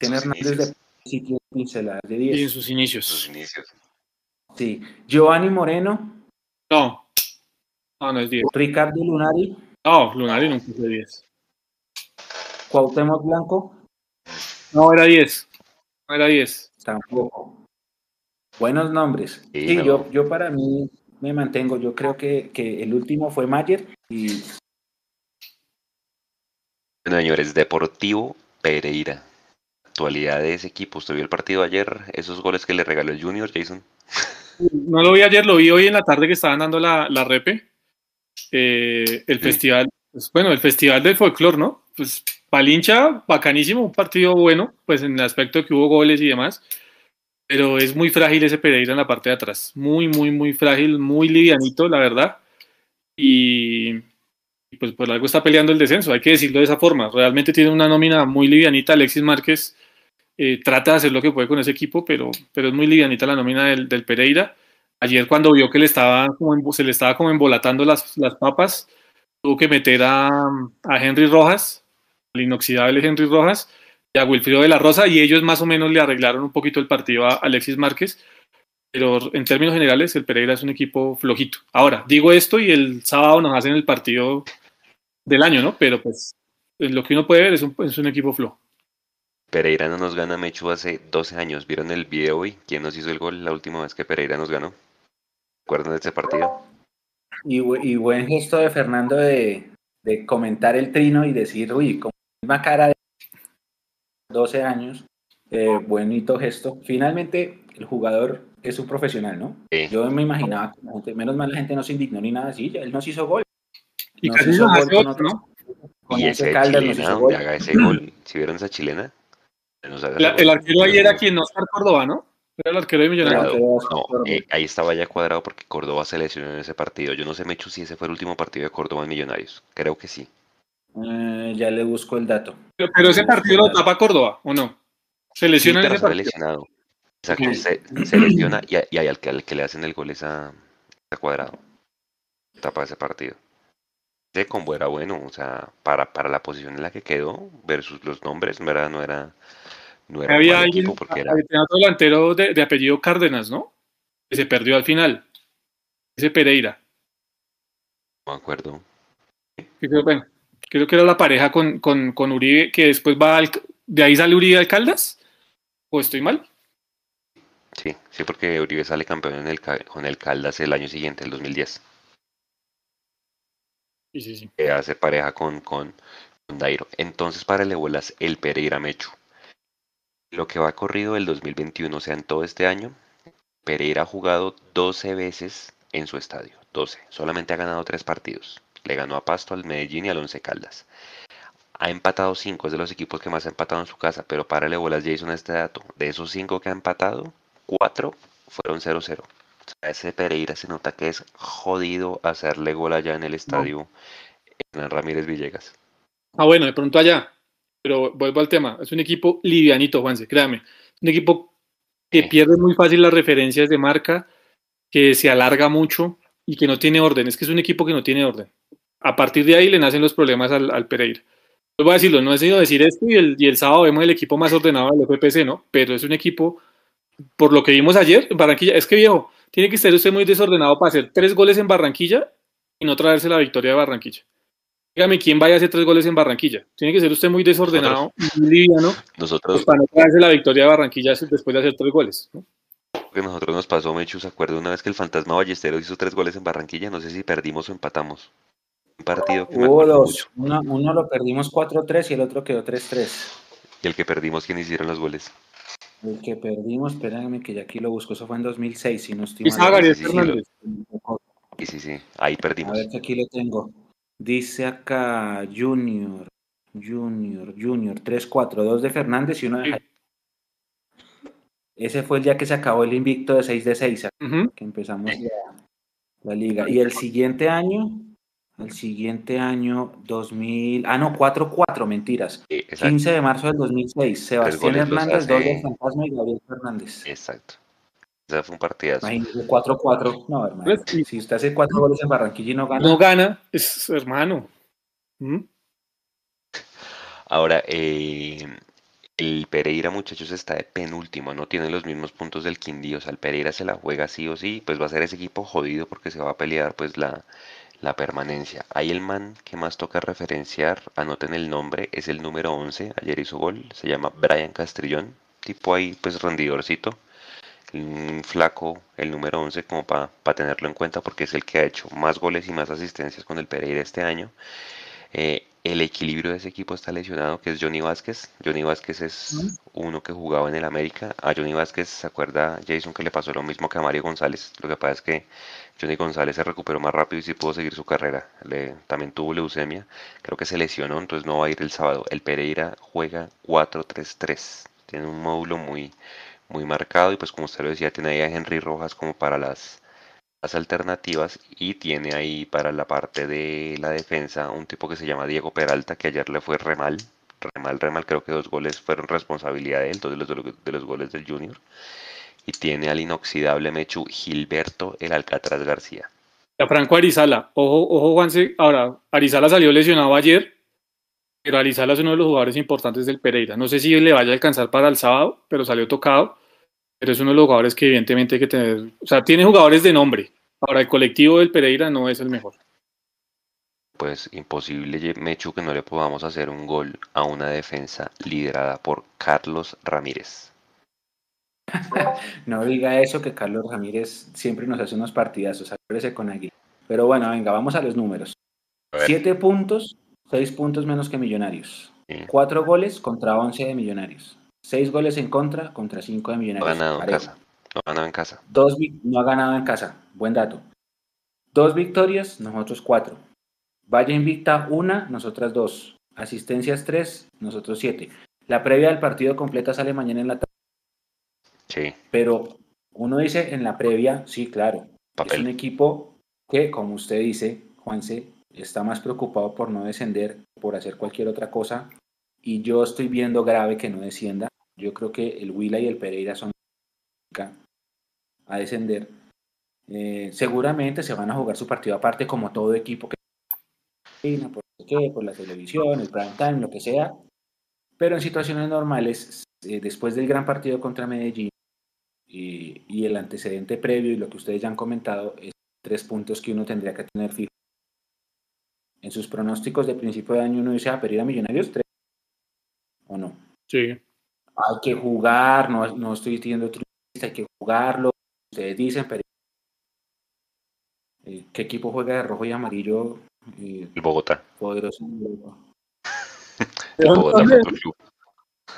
Sebastián Hernández de sí tiene pinceladas de 10. Y en sus inicios. Sus inicios. Sí. Giovanni Moreno. No. No, no es 10. Ricardo Lunari. No, Lunari nunca fue 10. Cuauhtémoc Blanco. No, era 10. No era 10. Tampoco. Buenos nombres. Sí, Sí, no. yo, yo para mí me mantengo. Yo creo que, que el último fue Mayer y Bueno, señores, Deportivo Pereira. Actualidad de ese equipo. ¿Usted vio el partido ayer? Esos goles que le regaló el Junior, Jason. No lo vi ayer, lo vi hoy en la tarde que estaban dando la, la repe. Eh, el festival, pues, bueno, el festival del folclore, ¿no? Pues Palincha, bacanísimo, un partido bueno, pues en el aspecto de que hubo goles y demás. Pero es muy frágil ese Pereira en la parte de atrás. Muy, muy, muy frágil, muy livianito, la verdad. Y, y pues por algo está peleando el descenso, hay que decirlo de esa forma. Realmente tiene una nómina muy livianita. Alexis Márquez eh, trata de hacer lo que puede con ese equipo, pero, pero es muy livianita la nómina del, del Pereira. Ayer cuando vio que le estaba como se le estaba como embolatando las, las papas, tuvo que meter a, a Henry Rojas, al inoxidable Henry Rojas, y a Wilfrido de la Rosa, y ellos más o menos le arreglaron un poquito el partido a Alexis Márquez. Pero en términos generales, el Pereira es un equipo flojito. Ahora, digo esto y el sábado nos hacen el partido del año, ¿no? Pero pues lo que uno puede ver es un, es un equipo flojo. Pereira no nos gana Mechu hace 12 años. ¿Vieron el video hoy? ¿Quién nos hizo el gol la última vez que Pereira nos ganó? ¿Recuerdan de ese partido? y, y, buen gesto de Fernando de, de, comentar el trino y decir, uy, con la misma cara de 12 años, eh, bonito gesto. Finalmente, el jugador es un profesional, ¿no? Yo me imaginaba que menos mal la gente no se indignó ni nada así, él nos hizo gol. Y casi hizo gol con otro, ¿no? Con y ese chilena, gol. haga ese gol. Si vieron esa chilena, el arquero ahí era quien no Córdoba, ¿no? Arquero de Millonarios. no, eh, ahí estaba ya cuadrado porque Córdoba se lesionó en ese partido. Yo no sé, Mechu, si ese fue el último partido de Córdoba en Millonarios. Creo que sí. Eh, ya le busco el dato. Pero, ese partido lo tapa Córdoba, ¿o no? Se lesiona en ese partido. lesionado. Exacto, se, lesiona y, y al, que, al que le hacen el gol es a, cuadrado. Tapa ese partido. Ese combo era bueno, o sea, para, para la posición en la que quedó, versus los nombres, ¿verdad? No era había alguien, porque era... otro delantero de, apellido Cárdenas, ¿no? Que se perdió al final. Ese Pereira. No me acuerdo. Creo, bueno, creo que era la pareja con, con, con Uribe, que después va al, ¿De ahí sale Uribe al Caldas? ¿O estoy mal? Sí, sí, porque Uribe sale campeón en el, con el Caldas el año siguiente, el 2010. Sí, sí, sí. Que hace pareja con, con, con Dairo. Entonces, para el Ebolas, el Pereira Mechu. Lo que va corrido el 2021, o sea, en todo este año, Pereira ha jugado 12 veces en su estadio. 12. Solamente ha ganado 3 partidos. Le ganó a Pasto, al Medellín y al Once Caldas. Ha empatado 5, es de los equipos que más ha empatado en su casa, pero para le bolas Jason este dato. De esos 5 que ha empatado, 4 fueron 0-0. O sea, ese Pereira se nota que es jodido hacerle gol allá en el estadio en Ramírez Villegas. Ah, bueno, de pronto allá pero vuelvo al tema, es un equipo livianito, Juanse, créame, un equipo que pierde muy fácil las referencias de marca, que se alarga mucho y que no tiene orden, es que es un equipo que no tiene orden. A partir de ahí le nacen los problemas al, Pereira. Voy a decirlo, no he sido decir esto y el, y el sábado vemos el equipo más ordenado del FPC, ¿no? Pero es un equipo, por lo que vimos ayer en Barranquilla, es que viejo, tiene que ser usted muy desordenado para hacer tres goles en Barranquilla y no traerse la victoria de Barranquilla. Dígame quién vaya a hacer tres goles en Barranquilla. Tiene que ser usted muy desordenado, muy liviano, nosotros, pues, para no traerse la victoria de Barranquilla después de hacer tres goles. ¿no? Que nosotros nos pasó, Mechu, ¿se acuerda una vez que el fantasma Ballesteros hizo tres goles en Barranquilla? No sé si perdimos o empatamos. Un partido que Hubo dos. Uno, uno, lo perdimos 4-3 y el otro quedó 3-3. ¿Y el que perdimos, quién hicieron los goles? El que perdimos, espérame que ya aquí lo busco, eso fue en 2006, si no estoy mal. Sí, sí, sí, sí, ahí perdimos. A ver que aquí lo tengo. Dice acá Junior, Junior, Junior, 3-4, de Fernández y uno de Ese fue el día que se acabó el invicto de 6 de 6, que empezamos la, liga. Y el siguiente año, el siguiente año, 2000, ah no, 4-4, mentiras. 15 de marzo del 2006, Sebastián Hernández, 2 de Fantasma y Gabriel Fernández. Exacto. O fue un partidazo. 4-4. No, hermano. Pues, si usted hace cuatro goles en Barranquilla y no gana. No gana, es hermano. ¿Mm? Ahora, eh, el Pereira, muchachos, está de penúltimo, no tiene los mismos puntos del Quindío. O sea, el Pereira se la juega sí o sí, pues va a ser ese equipo jodido porque se va a pelear pues la, la permanencia. Ahí el man que más toca referenciar, anoten el nombre, es el número 11, ayer hizo gol, se llama Brian Castrillón, tipo ahí pues rendidorcito un flaco, el número 11, como para tenerlo en cuenta porque es el que ha hecho más goles y más asistencias con el Pereira este año. Eh, el equilibrio de ese equipo está lesionado, que es Johnny Vázquez. Johnny Vázquez es uno que jugaba en el América. A Johnny Vázquez, ¿se acuerda Jason que le pasó lo mismo que a Mario González? Lo que pasa es que Johnny González se recuperó más rápido y sí pudo seguir su carrera. Le, también tuvo leucemia. Creo que se lesionó, entonces no va a ir el sábado. El Pereira juega 4-3-3. Tiene un módulo muy, muy marcado y pues como usted lo decía tiene ahí a Henry Rojas como para las, las alternativas y tiene ahí para la parte de la defensa un tipo que se llama Diego Peralta que ayer le fue re mal, re mal, re mal, creo que dos goles fueron responsabilidad de él, dos de los, de los goles del Junior. Y tiene al inoxidable Mechu Gilberto el Alcatraz García. A Franco Arizala, ojo, ojo Juanse, ahora Arizala salió lesionado ayer, pero Arizala es uno de los jugadores importantes del Pereira. No sé si le vaya a alcanzar para el sábado, pero salió tocado. Pero es uno de los jugadores que evidentemente hay que tener. O sea, tiene jugadores de nombre. Ahora, el colectivo del Pereira no es el mejor. Pues imposible, Mechu, que no le podamos hacer un gol a una defensa liderada por Carlos Ramírez. no diga eso, que Carlos Ramírez siempre nos hace unos partidazos. Acuérdese con aquí. Pero bueno, venga, vamos a los números. Siete puntos, seis puntos menos que Millonarios. Cuatro goles contra once de Millonarios. Seis goles en contra contra cinco de Millonarios. No ha ganado en casa. No ha ganado en casa. Dos, no ha ganado en casa. Buen dato. Dos victorias, nosotros cuatro. Vaya invicta una, nosotras dos. Asistencias tres, nosotros siete. La previa del partido completa sale mañana en la tarde. Sí. Pero uno dice en la previa, sí, claro. Es un equipo que, como usted dice, Juanse, está más preocupado por no descender, por hacer cualquier otra cosa. Y yo estoy viendo grave que no descienda. Yo creo que el Huila y el Pereira son a descender. Eh, seguramente se van a jugar su partido aparte como todo equipo que por, por la televisión, el prime time, lo que sea. Pero en situaciones normales, eh, después del gran partido contra Medellín y, el antecedente previo y lo que ustedes ya han comentado, es tres puntos que uno tendría que tener fijo. En sus pronósticos de principio de año uno dice, ah, pero a Millonarios tres. ¿O no? Sí. Hay que jugar, no, no estoy diciendo hay que jugarlo. Ustedes dicen, pero eh, ¿qué equipo juega de rojo y amarillo? Eh, el Bogotá. Poderoso. el Bogotá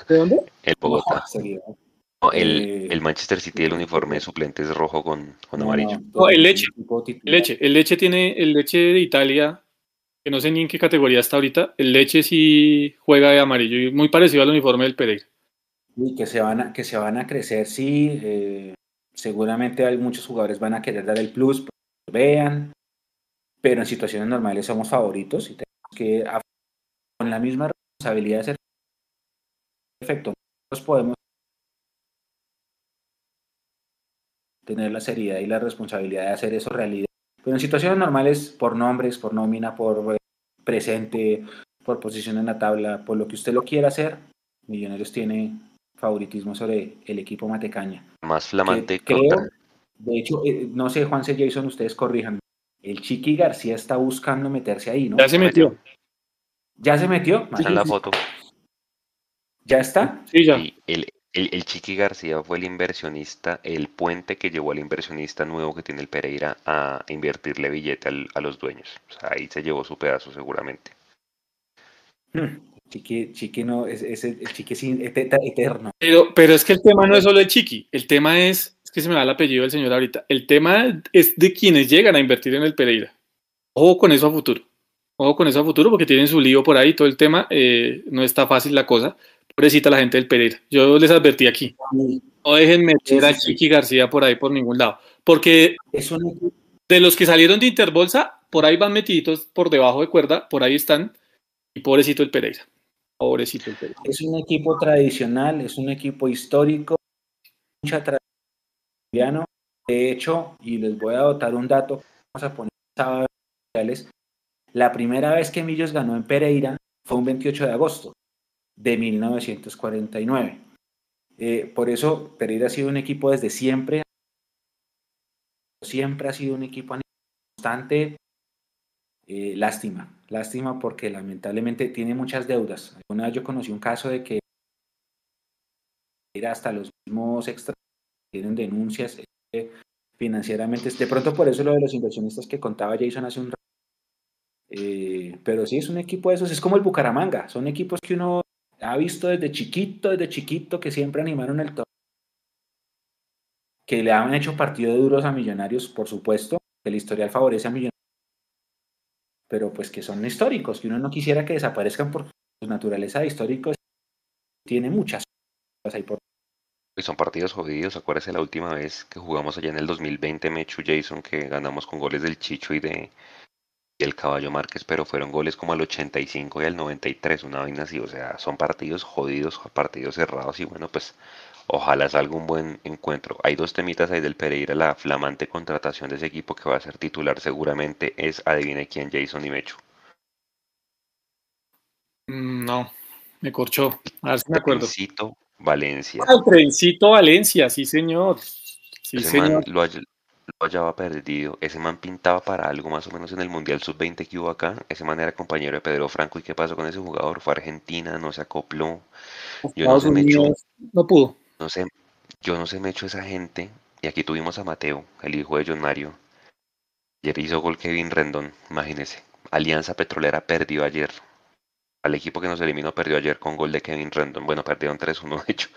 ¿De dónde? El Bogotá. el, eh, el, Manchester City, el uniforme de suplente es rojo con, con amarillo. No, el leche. El leche. El leche tiene el leche de Italia, no sé ni en qué categoría está ahorita. El leche sí juega de amarillo y muy parecido al uniforme del Pereira. Y que se van a, que se van a crecer, sí. Eh, seguramente hay muchos jugadores van a querer dar el plus, vean. Pero en situaciones normales somos favoritos y tenemos que, con la misma responsabilidad ser perfecto, nosotros podemos tener la seriedad y la responsabilidad de hacer eso realidad. Pero en situaciones normales, por nombres, por nómina, por eh, presente, por posición en la tabla, por lo que usted lo quiera hacer, Millonarios tiene favoritismo sobre el equipo Matecaña. Más flamante. creo, de hecho, eh, no sé, Juan C. Jason, ustedes corrijan. El Chiqui García está buscando meterse ahí, ¿no? Ya se metió. ¿Ya se metió? Está en la foto. ¿Ya está? Sí, ya. el, el, Chiqui García fue el inversionista, el puente que llevó al inversionista nuevo que tiene el Pereira a invertirle billete a los dueños. O sea, ahí se llevó su pedazo seguramente. Hmm. Chiqui, Chiqui no, es, el Chiqui es eterno. Pero, pero es que el tema no es solo el Chiqui, el tema es, es que se me da el apellido del señor ahorita, el tema es de quienes llegan a invertir en el Pereira. Ojo con eso a futuro. Ojo con eso a futuro porque tienen su lío por ahí, todo el tema, eh, no está fácil la cosa. Pobrecita la gente del Pereira. Yo les advertí aquí. No dejen meter a Chiqui García por ahí por ningún lado. Porque de los que salieron de Interbolsa, por ahí van metiditos por debajo de cuerda, por ahí están. Y pobrecito el Pereira. Pobrecito Es un equipo tradicional, es un equipo histórico, mucha tradición. De hecho, y les voy a dotar un dato, vamos a poner sábado la primera vez que Millos ganó en Pereira fue un 28 de agosto de 1949. Eh, por eso Pereira ha sido un equipo desde siempre, siempre ha sido un equipo constante. Eh, lástima, Lástima porque lamentablemente tiene muchas deudas. Una vez yo conocí un caso de que hasta los mismos extras tienen denuncias eh, financieramente. De pronto por eso lo de los inversionistas que contaba Jason hace un rato. Eh, pero sí, es un equipo de esos, es como el Bucaramanga, son equipos que uno ha visto desde chiquito, desde chiquito, que siempre animaron el torneo, que le han hecho partido de duros a Millonarios, por supuesto, que el historial favorece a Millonarios pero pues que son históricos, que uno no quisiera que desaparezcan por su naturaleza de históricos. Tiene muchas cosas ahí por y son partidos jodidos. Acuérdese la última vez que jugamos allá en el 2020, Mechu Jason, que ganamos con goles del Chicho y de el Caballo Márquez, pero fueron goles como al 85 y al 93, una vaina así. O sea, son partidos jodidos, partidos cerrados y bueno, pues Ojalá salga un buen encuentro. Hay dos temitas ahí del Pereira. La flamante contratación de ese equipo que va a ser titular seguramente es, adivine quién, Jason y Mecho. Mm, no, me corchó. A ver si me acuerdo. Trencito Valencia. Ah, Trencito Valencia, sí señor. Sí, ese señor. Man lo, hallaba perdido. Ese man pintaba para algo más o menos en el Mundial Sub-20 que hubo acá. Ese man era compañero de Pedro Franco. ¿Y qué pasó con ese jugador? Fue a Argentina, no se acopló. Yo no sé, Mecho. No pudo. No sé, yo no sé, me hecho esa gente, y aquí tuvimos a Mateo, el hijo de John Mario, Ayer hizo gol Kevin Rendón, imagínese. Alianza Petrolera perdió ayer. Al equipo que nos eliminó perdió ayer con gol de Kevin Rendón. Bueno, perdieron 3-1 de hecho.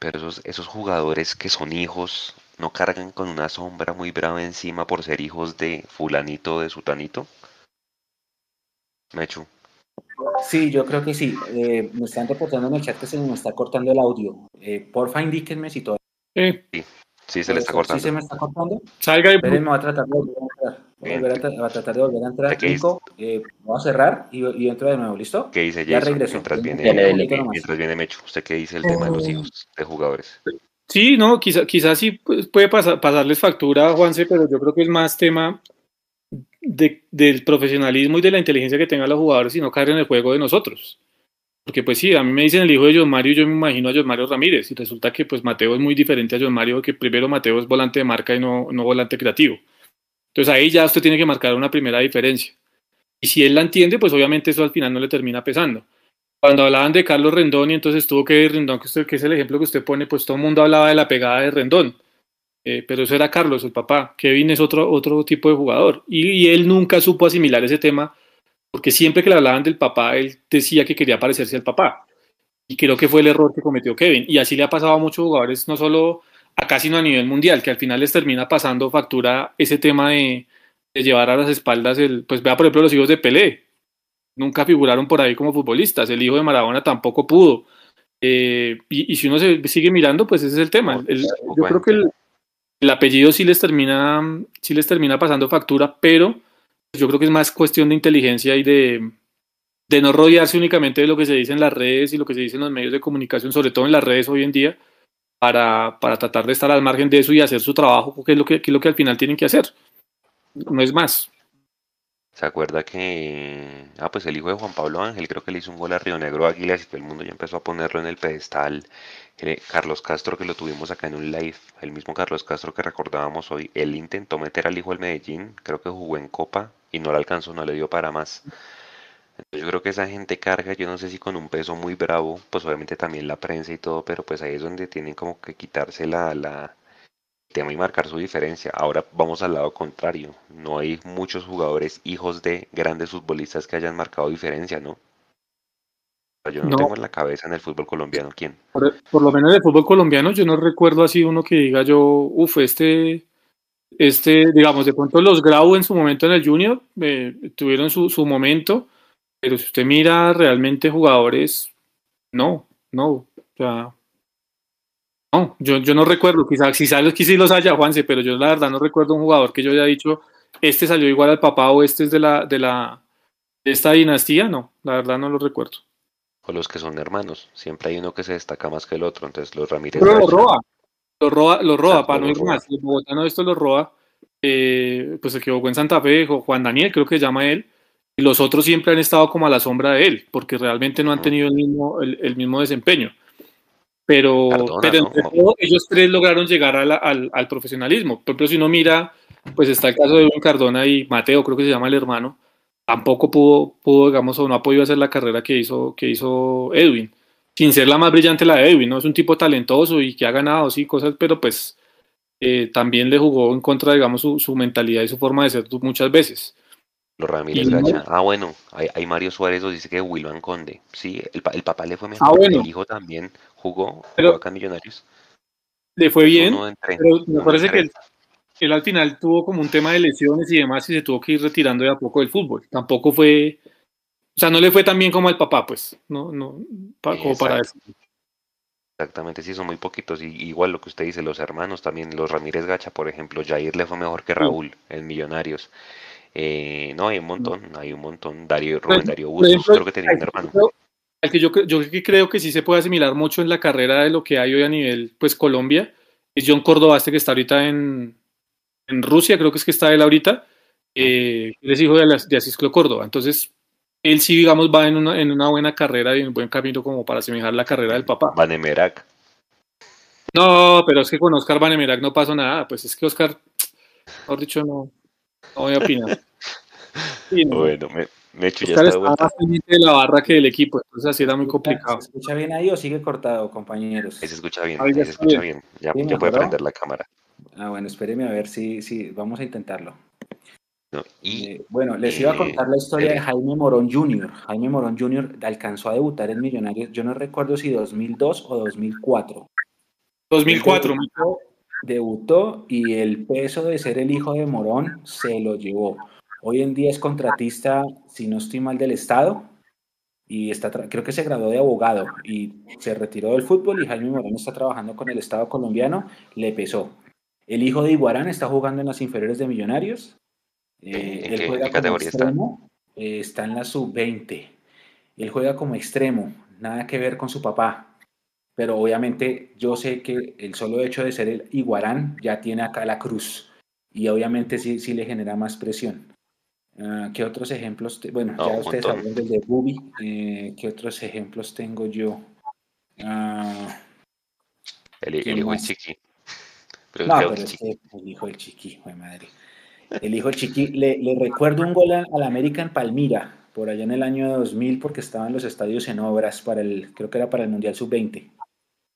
Pero esos, esos jugadores que son hijos no cargan con una sombra muy brava encima por ser hijos de fulanito de sutanito. Mechu. Sí, yo creo que sí. Eh, me están reportando en el chat que se me está cortando el audio. Eh, porfa, indíquenme si todo. Eh, Sí, se le está cortando. ¿Sí se me está cortando? salga y Espérenme, voy a tratar de volver a entrar. Voy a, volver a, tra- a tratar de volver a entrar. ¿De qué Nico, eh, voy a cerrar y, y entro de nuevo, ¿listo? ¿Qué dice Ya Jason regresó. mientras viene, mientras viene Mechu? ¿Usted qué dice el tema de los hijos de jugadores? Sí, no, quizá, quizás sí pues, puede pasar- pasarles factura a Juanse, pero yo creo que es más tema de- del profesionalismo y de la inteligencia que tengan los jugadores y no caer en el juego de nosotros. Porque pues sí, a mí me dicen el hijo de John Mario yo me imagino a John Mario Ramírez y resulta que pues Mateo es muy diferente a John Mario, que primero Mateo es volante de marca y no, no volante creativo. Entonces ahí ya usted tiene que marcar una primera diferencia. Y si él la entiende, pues obviamente eso al final no le termina pesando. Cuando hablaban de Carlos Rendón y entonces tuvo que Rendón, que, usted, que es el ejemplo que usted pone, pues todo el mundo hablaba de la pegada de Rendón. Eh, pero eso era Carlos, el papá. Kevin es otro, otro tipo de jugador. Y, y él nunca supo asimilar ese tema, porque siempre que le hablaban del papá, él decía que quería parecerse al papá. Y creo que fue el error que cometió Kevin. Y así le ha pasado a muchos jugadores, no solo acá, sino a nivel mundial, que al final les termina pasando factura ese tema de, de llevar a las espaldas el. Pues vea, por ejemplo, los hijos de Pelé. Nunca figuraron por ahí como futbolistas. El hijo de Maradona tampoco pudo. Eh, y, y si uno se sigue mirando, pues ese es el tema. El- yo creo que el, el apellido sí les termina, sí les termina pasando factura, pero yo creo que es más cuestión de inteligencia y de, de no rodearse únicamente de lo que se dice en las redes y lo que se dice en los medios de comunicación, sobre todo en las redes hoy en día, para, para tratar de estar al margen de eso y hacer su trabajo, porque es lo que, que es lo que al final tienen que hacer. No es más. ¿Se acuerda que, ah, pues el hijo de Juan Pablo Ángel, creo que le hizo un gol a Río Negro Águilas y todo el mundo ya empezó a ponerlo en el pedestal? Carlos Castro, que lo tuvimos acá en un live, el mismo Carlos Castro que recordábamos hoy, él intentó meter al hijo del Medellín, creo que jugó en Copa y no le alcanzó, no le dio para más. Entonces yo creo que esa gente carga, yo no sé si con un peso muy bravo, pues obviamente también la prensa y todo, pero pues ahí es donde tienen como que quitarse la, tema y marcar su diferencia. Ahora vamos al lado contrario, no hay muchos jugadores hijos de grandes futbolistas que hayan marcado diferencia, ¿no? Yo no, No. tengo en la cabeza en el fútbol colombiano quién. Por, por lo menos en el fútbol colombiano, yo no recuerdo así uno que diga yo, uff, este, este, digamos, de pronto los Grau en su momento en el Junior eh, tuvieron su, su momento, pero si usted mira realmente jugadores, no, no, o sea, no, yo, yo no recuerdo, quizás quizá, quizá sí los haya, Juanse, pero yo la verdad no recuerdo un jugador que yo haya dicho, este salió igual al papá o este es de la, de la, de esta dinastía, no, la verdad no lo recuerdo. O los que son hermanos, siempre hay uno que se destaca más que el otro, entonces los Ramírez. Pero lo roba, lo roba, lo roba, Exacto, para no ir roba. más. El bogotano esto lo roba, eh, pues que jugó en Santa Fe, Juan Daniel, creo que se llama él, y los otros siempre han estado como a la sombra de él, porque realmente no han tenido el mismo, el, el mismo desempeño. Pero, Cardona, pero ¿no? entre todo, ellos tres lograron llegar a la- al, al profesionalismo. Por ejemplo, si uno mira, pues está el caso de Edwin Cardona y Mateo, creo que se llama el hermano, tampoco pudo, pudo digamos, o no ha podido hacer la carrera que hizo, que hizo Edwin sin ser la más brillante la de Edwin, ¿no? Es un tipo talentoso y que ha ganado, sí, cosas, pero pues eh, también le jugó en contra, digamos, su, su mentalidad y su forma de ser muchas veces. Los Ramírez Y no-. Ah, bueno, hay, hay Mario Suárez nos dice que Wilman Conde. Sí, el, el papá le fue mejor. Ah, bueno. El hijo también jugó, Pero- jugó acá en Millonarios. Le fue bien, pero me parece que él, él al final tuvo como un tema de lesiones y demás y se tuvo que ir retirando de a poco del fútbol. Tampoco fue, o sea, no le fue tan bien como al papá, pues, no, no, pa- como para eso. Exactamente, sí, son muy poquitos. Y igual lo que usted dice, los hermanos también, los Ramírez Gacha, por ejemplo, Jair le fue mejor que Raúl en Millonarios. Eh, no, hay un montón, hay un montón. Darío, Rubén Darío Bustos, creo que tenía un hermano. Al que yo, yo que creo que sí se puede asimilar mucho en la carrera de lo que hay hoy a nivel pues Colombia es John Córdoba, este que está ahorita en, en Rusia, creo que es que está él ahorita, eh, él es hijo de, de Asisclo Córdoba, entonces él sí digamos va en una, en una buena carrera y en un buen camino como para asemejar la carrera del papá. Vanemerac. No, pero es que con Oscar Vanemerac no pasó nada, pues es que Oscar, mejor dicho, no, no voy a opinar. Sí, no. Bueno, me, Mechu ya está de vuelta. de la barra que del equipo, entonces así era muy complicado. ¿Se escucha bien ahí o sigue cortado, compañeros? Ahí se escucha bien, Ahí se escucha bien. bien. Ya, Sí, ya puede prender la cámara. Ah, bueno, espéreme a ver si, si vamos a intentarlo. y, Eh, bueno, les iba a eh, contar la historia de Pérez. Jaime Morón Jr. Jaime Morón Jr. alcanzó a debutar en Millonarios, yo no recuerdo si 2002 o 2004. 2004. Debutó, debutó y el peso de ser el hijo de Morón se lo llevó. Hoy en día es contratista, si no estoy mal, del Estado y está creo que se graduó de abogado y se retiró del fútbol y Jaime Morón está trabajando con el Estado colombiano, le pesó. El hijo de Iguarán está jugando en las inferiores de Millonarios. Eh, ¿En él qué- juega qué como categoría está? eh, está en la sub-20. Él juega como extremo, nada que ver con su papá. Pero obviamente yo sé que el solo hecho de ser el Iguarán ya tiene acá la cruz. Y obviamente sí, sí le genera más presión. Ah, ¿Qué otros ejemplos? Bueno, No, ya ustedes hablan del de Bubi. Eh, ¿Qué otros ejemplos tengo yo? Ah, el, el ¿quién hijo del? Chiqui. Pero no, pero es Chiqui. el hijo del Chiqui, madre. El hijo del Chiqui, le, le recuerdo un gol al América en Palmira, por allá en el año 2000, porque estaban los estadios en obras para el, creo que era para el Mundial Sub-20.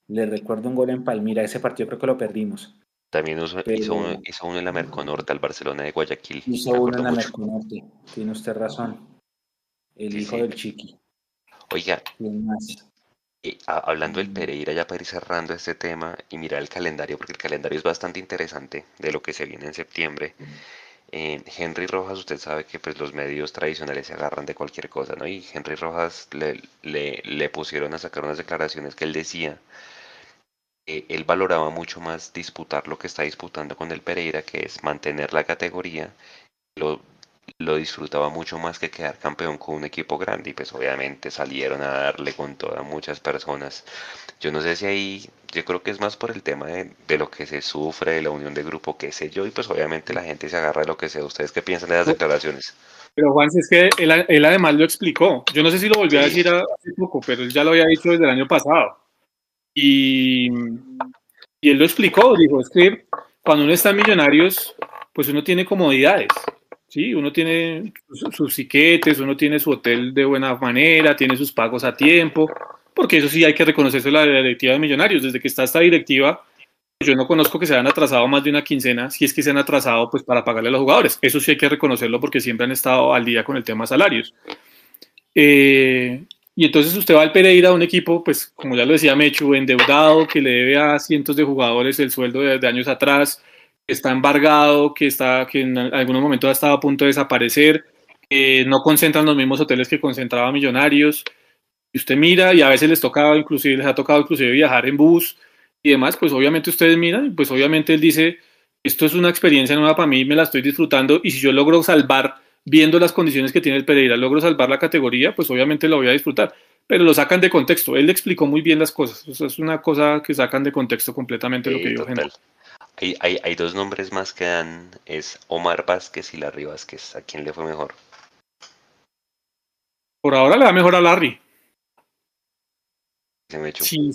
Le recuerdo un gol en Palmira, ese partido creo que lo perdimos. También hizo, Pero- hizo, uno, hizo uno en la Merconorte al Barcelona de Guayaquil. Hizo uno en la mucho. Merconorte, tiene usted razón. El Sí, hijo sí. del Chiqui. Oiga, hablando del. Pereira, ya para ir cerrando este tema y mirar el calendario, porque el calendario es bastante interesante de lo que se viene en septiembre. Eh, Henry Rojas, usted sabe que pues los medios tradicionales se agarran de cualquier cosa, ¿no? Y Henry Rojas le, le, le pusieron a sacar unas declaraciones que él decía que él valoraba mucho más disputar lo que está disputando con el Pereira, que es mantener la categoría, lo, lo disfrutaba mucho más que quedar campeón con un equipo grande y pues obviamente salieron a darle con todas muchas personas. Yo no sé si ahí, yo creo que es más por el tema de, de lo que se sufre, de la unión de grupo, qué sé yo, y pues obviamente la gente se agarra de lo que sea. ¿Ustedes qué piensan de las declaraciones? Pero Juan, es que él, él además lo explicó. Yo no sé si lo volvió a decir hace poco, pero él ya lo había dicho desde el año pasado. Y, él lo explicó, dijo, es que cuando uno está en Millonarios, pues uno tiene comodidades, ¿sí? Uno tiene sus, tiquetes, uno tiene su hotel de buena manera, tiene sus pagos a tiempo, porque eso sí hay que reconocerse la directiva de Millonarios. Desde que está esta directiva, yo no conozco que se hayan atrasado más de una quincena, si es que se han atrasado pues para pagarle a los jugadores. Eso sí hay que reconocerlo porque siempre han estado al día con el tema salarios. Eh, y entonces usted va al Pereira, un equipo, pues como ya lo decía Mechu, endeudado, que le debe a cientos de jugadores el sueldo de, de años atrás, que está embargado, que, está, que en algunos momentos ha estado a punto de desaparecer, que no concentran los mismos hoteles que concentraba Millonarios. Y usted mira y a veces les toca, inclusive les ha tocado inclusive viajar en bus y demás, pues obviamente ustedes miran, y pues obviamente él dice, esto es una experiencia nueva para mí, me la estoy disfrutando y si yo logro salvar, viendo las condiciones que tiene el Pereira, logro salvar la categoría, pues obviamente lo voy a disfrutar, pero lo sacan de contexto, él le explicó muy bien las cosas, o sea, es una cosa que sacan de contexto completamente lo que dijo. Henry. Hay, hay, hay dos nombres más que dan, es Omar Vázquez y Larry Vázquez. ¿A quién le fue mejor? Por ahora le va mejor a Larry. Se me echó. Sí,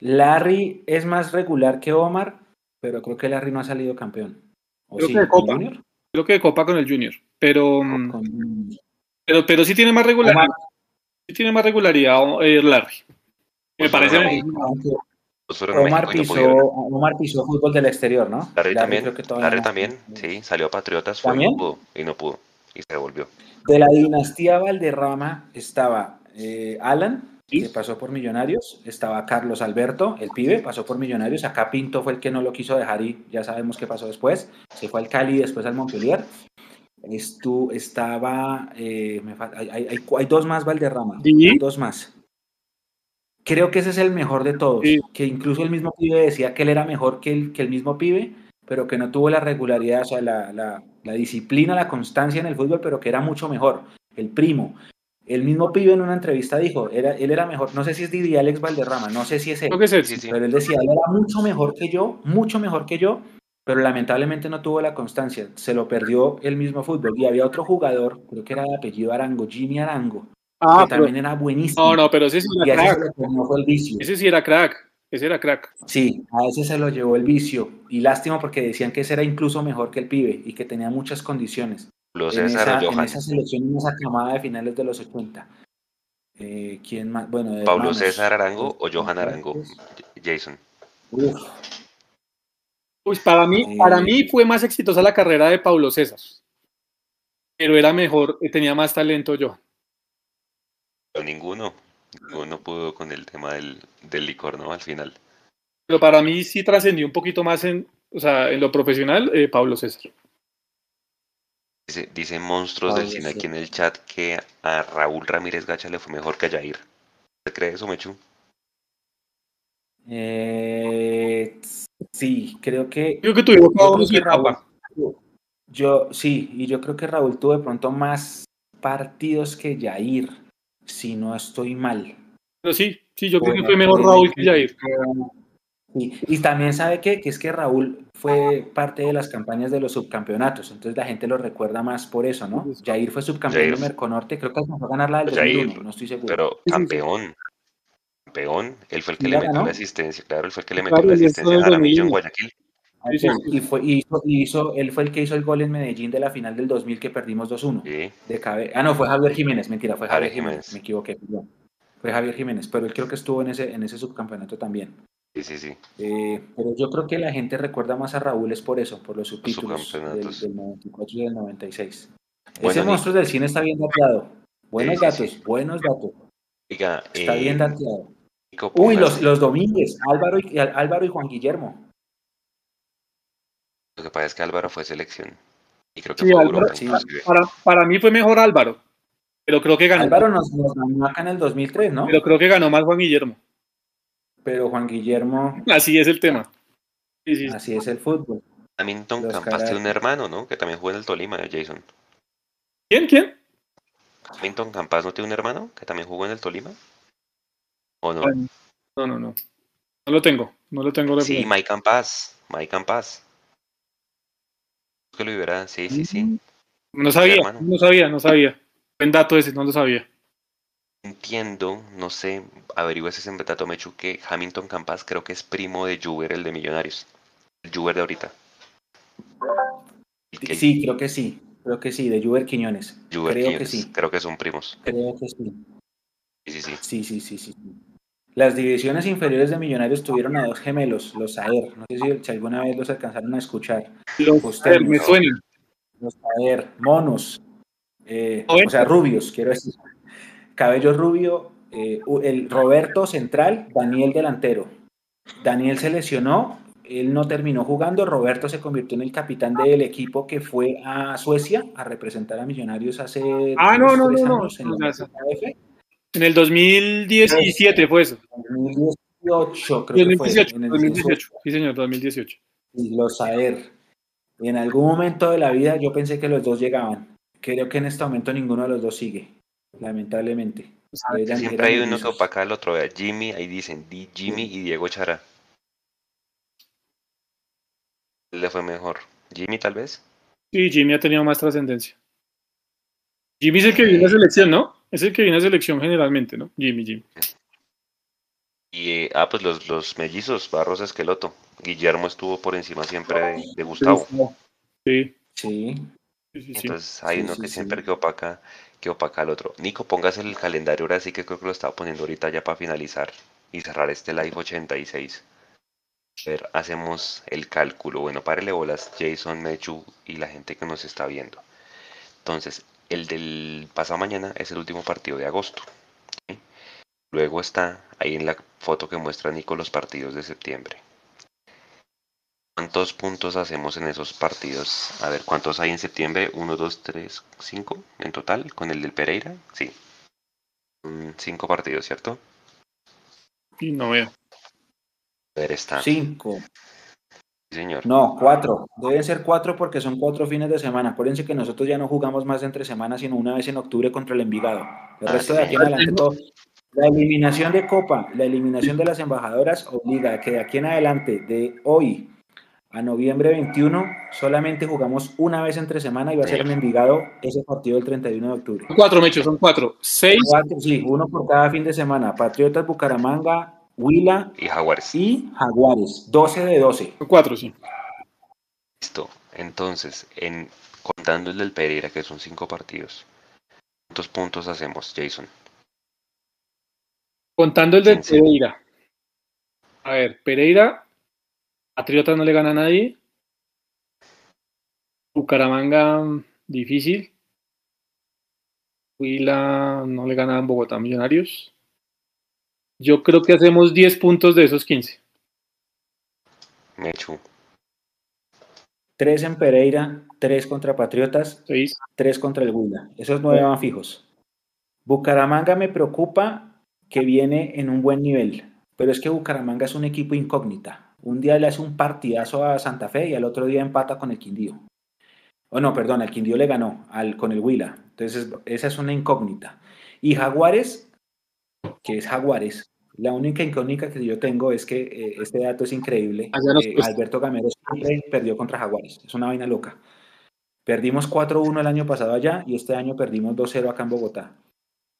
Larry es más regular que Omar, pero creo que Larry no ha salido campeón. ¿O Creo sí? que de ¿Con Copa. Junior? Creo que de Copa con el Junior, pero, mm, pero, pero sí tiene más regularidad, Omar, sí tiene más regularidad eh, Larry. Me Pues parece Omar México pisó. Omar pisó fútbol del exterior, ¿no? Larry también, creo que todavía Larry también, sí, salió a Patriotas, fue y ¿También? no pudo, y no pudo, y se devolvió. De la dinastía Valderrama estaba eh, Alan, Sí. que pasó por Millonarios, estaba Carlos Alberto, el pibe, pasó por Millonarios, acá Pinto fue el que no lo quiso dejar y ya sabemos qué pasó después, se fue al Cali y después al Montpellier. Estu, estaba, eh, me hay, hay- dos más Valderrama, Sí. hay dos más. Creo que ese es el mejor de todos, Sí. que incluso el mismo pibe decía que él era mejor que el, que el mismo pibe, pero que no tuvo la regularidad, o sea, la, la- la disciplina, la constancia en el fútbol, pero que era mucho mejor. El primo. El mismo pibe en una entrevista dijo, era, él era mejor, no sé si es Didi Alex Valderrama, no sé si es él, Creo que es él. Sí, sí. pero él decía, él era mucho mejor que yo, mucho mejor que yo, pero lamentablemente no tuvo la constancia, se lo perdió el mismo fútbol. Y había otro jugador, creo que era de apellido Arango, Jimmy Arango, Ah, que pero- también era buenísimo. no, no, pero ese sí y era crack. el vicio. Ese sí era crack. Ese era crack. Sí, a ese se lo llevó el vicio. Y lástima porque decían que ese era incluso mejor que el pibe y que tenía muchas condiciones. Pablo en, César esa, o en Johan. esa selección, en esa camada de finales de los 80. Eh, ¿Quién más? Bueno, de Pablo. César Arango o Johan Arango. Uf, Jason. Pues para mí, Eh, para mí fue más exitosa la carrera de Paulo César. Pero era mejor, eh, tenía más talento yo. Pero ninguno, ninguno pudo con el tema del, del licor, ¿no? Al final. Pero para mí sí trascendió un poquito más en, o sea, en lo profesional, eh, Pablo César. Dice, dice Monstruos del Cine aquí en el chat que a Raúl Ramírez Gacha le fue mejor que a Jair. ¿Te crees eso, Mechu? Eh, sí, creo que. Creo que tuvieron cada yo sí, y yo creo que Raúl tuvo de pronto más partidos que Jair, si no estoy mal. Pero sí, sí, yo creo que fue mejor Raúl que Jair. Sí, Y también sabe que, que es que Raúl fue parte de las campañas de los subcampeonatos, entonces la gente lo recuerda más por eso, ¿no? Jair fue subcampeón Jair. de Merconorte, creo que alcanzó a ganar la del Jair, 2001, no estoy seguro. Pero campeón. Campeón. Él fue el que ¿Sí le metió ganó? la asistencia. Claro, él fue el que le Claro, metió la asistencia a Jaramillo en 2001. Guayaquil. Sí, sí, sí. Y, fue, y hizo, hizo- él fue el que hizo el gol en Medellín de la final del 2000 que perdimos 2-1. Sí. De cabe- Ah, no, fue Javier Jiménez, mentira, fue Javier, Javier Jiménez. Jiménez. me equivoqué, perdón. Fue Javier Jiménez, pero él creo que estuvo en ese, en ese subcampeonato también. Sí, sí, sí. Eh, pero yo creo que la gente recuerda más a Raúl es por eso, por los subtítulos del, subcampeonatos. del 94 y del 96. Bueno, ese monstruo del cine está bien dateado. Buenos Sí, sí, datos, sí. buenos datos. Oiga, Está eh, bien dateado. Nico, Uy, los, los Domínguez, Álvaro y, Álvaro y Juan Guillermo. Lo que pasa es que Álvaro fue selección. Y creo que Sí, fue Álvaro- Europa. Para, para mí fue mejor Álvaro. Pero creo que ganó. Álvaro nos, nos ganó acá en el 2003, ¿no? Pero creo que ganó más Juan Guillermo. Pero Juan Guillermo, Así es el tema. Sí, sí. así es el fútbol. Hamilton Los Campas tiene un hermano, ¿no? Que también juega en el Tolima, Jason. ¿Quién? ¿Quién? Hamilton Campas no tiene un hermano que también jugó en el Tolima. ¿O no? Bueno, No, no, no. No lo tengo. No lo tengo. Sí. Mike Campas. Mike Campas. Que lo hubiera, sí, sí, sí. No sabía, no sabía, no sabía. Buen dato ese, no lo sabía. Entiendo, no sé, averigües ese dato, Mechu, que Hamilton Campas creo que es primo de Juber, el de Millonarios. El Juber de ahorita. Que- Sí, creo que sí. Creo que sí, de Juber Quiñones. Juber creo que sí. Creo que son primos. Creo que sí. Sí, sí, sí. Sí, sí, sí, sí. Las divisiones inferiores de Millonarios tuvieron a dos gemelos, los Aer. No sé si, alguna vez los alcanzaron a escuchar. Los, Usted, me no. suena. Los Aer, monos. eh, o sea, rubios, quiero decir. Cabello rubio, eh, el Roberto central, Daniel delantero. Daniel se lesionó, él no terminó jugando, Roberto se convirtió en el capitán del equipo que fue a Suecia a representar a Millonarios hace Ah, no, no, no, no. años en la. En el 2017 fue eso. 2018 creo que fue. 2018, en el 2018. Sí, señor, 2018. Y los Saer. En algún momento de la vida yo pensé que los dos llegaban. Creo que en este momento ninguno de los dos sigue, lamentablemente. Eran- Siempre eran hay uno que opaca al otro. vea, Jimmy, ahí dicen Di- Jimmy y Diego Chara. ¿Él le fue mejor? ¿Jimmy tal vez? Sí, Jimmy ha tenido más trascendencia. Jimmy es el que viene a selección, ¿no? Es el que viene a selección generalmente, ¿no? Jimmy, Jimmy. Y, eh, ah, pues los, los mellizos, Barros Esqueloto. Guillermo estuvo por encima siempre de, de Gustavo. Sí, Sí. sí, sí. sí. Entonces hay Sí, uno sí, que sí. siempre que opaca, que opaca al otro. Nico, pongas el calendario ahora sí que creo que lo estaba poniendo ahorita ya para finalizar y cerrar este live 86. A ver, hacemos el cálculo. Bueno, párele bolas, Jason, Mechu y la gente que nos está viendo. Entonces, el del pasado mañana es el último partido de agosto. Luego está ahí en la foto que muestra Nico los partidos de septiembre. ¿Cuántos puntos hacemos en esos partidos? A ver, ¿cuántos hay en septiembre? 1, 2, 3, 5 en total con el del Pereira. Sí. Mm, Cinco partidos, ¿cierto? Y no veo. A ver, está. Sí, Cinco. señor. No, cuatro. Deben ser cuatro porque son cuatro fines de semana. Acuérdense que nosotros ya no jugamos más de entre semanas, sino una vez en octubre contra el Envigado. El Ah, resto de sí. aquí en adelante todo. La eliminación de Copa, la eliminación de las embajadoras obliga a que de aquí en adelante, de hoy a noviembre 21, solamente jugamos una vez entre semana y va a ser en Envigado ese partido del 31 de octubre. Son cuatro, Mecho, son cuatro. Seis. Cuatro, sí, uno por cada fin de semana. Patriotas, Bucaramanga, Huila Y Jaguares. y Jaguares. 12 de 12. Son cuatro, sí. Listo. Entonces, en contando el del Pereira, que son cinco partidos. ¿Cuántos puntos hacemos, Jason? Contando el de Quince. Pereira. A ver, Pereira, Patriotas no le gana a nadie. Bucaramanga, difícil. Huila no le gana a Bogotá Millonarios. Yo creo que hacemos 10 puntos de esos 15. Mechu. 3 en Pereira, 3 contra Patriotas, 6. 3 contra el Huila. Esos nueve van fijos. Bucaramanga me preocupa que viene en un buen nivel, pero es que Bucaramanga es un equipo incógnita. Un día le hace un partidazo a Santa Fe y al otro día empata con el Quindío. O no, perdón, el Quindío le ganó al, con el Huila. Entonces, esa es una incógnita. Y Jaguares, que es Jaguares, la única incógnita que yo tengo es que eh, este dato es increíble. Nos Eh. Alberto Gamero siempre perdió contra Jaguares. Es una vaina loca. Perdimos 4-1 el año pasado allá y este año perdimos 2-0 acá en Bogotá.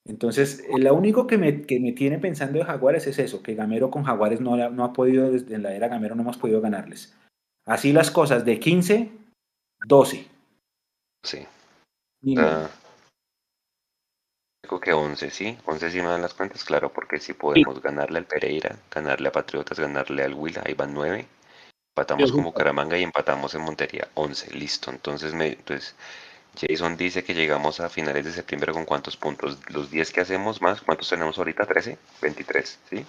Entonces, eh, lo único que me, que me tiene pensando de Jaguares es eso, que Gamero con Jaguares no, no ha podido, desde en la era Gamero no hemos podido ganarles. Así las cosas, de 15, 12. Sí. mínimo. Ah, Digo que 11, sí. 11 sí me dan las cuentas, claro, porque sí podemos ganarle al Pereira, ganarle a Patriotas, ganarle al Huila, ahí van 9. Empatamos con. Bucaramanga y empatamos en Montería, 11, listo. Entonces, me, entonces Jason dice que llegamos a finales de septiembre con cuántos puntos, los 10 que hacemos más, ¿cuántos tenemos ahorita? 13, 23, ¿sí?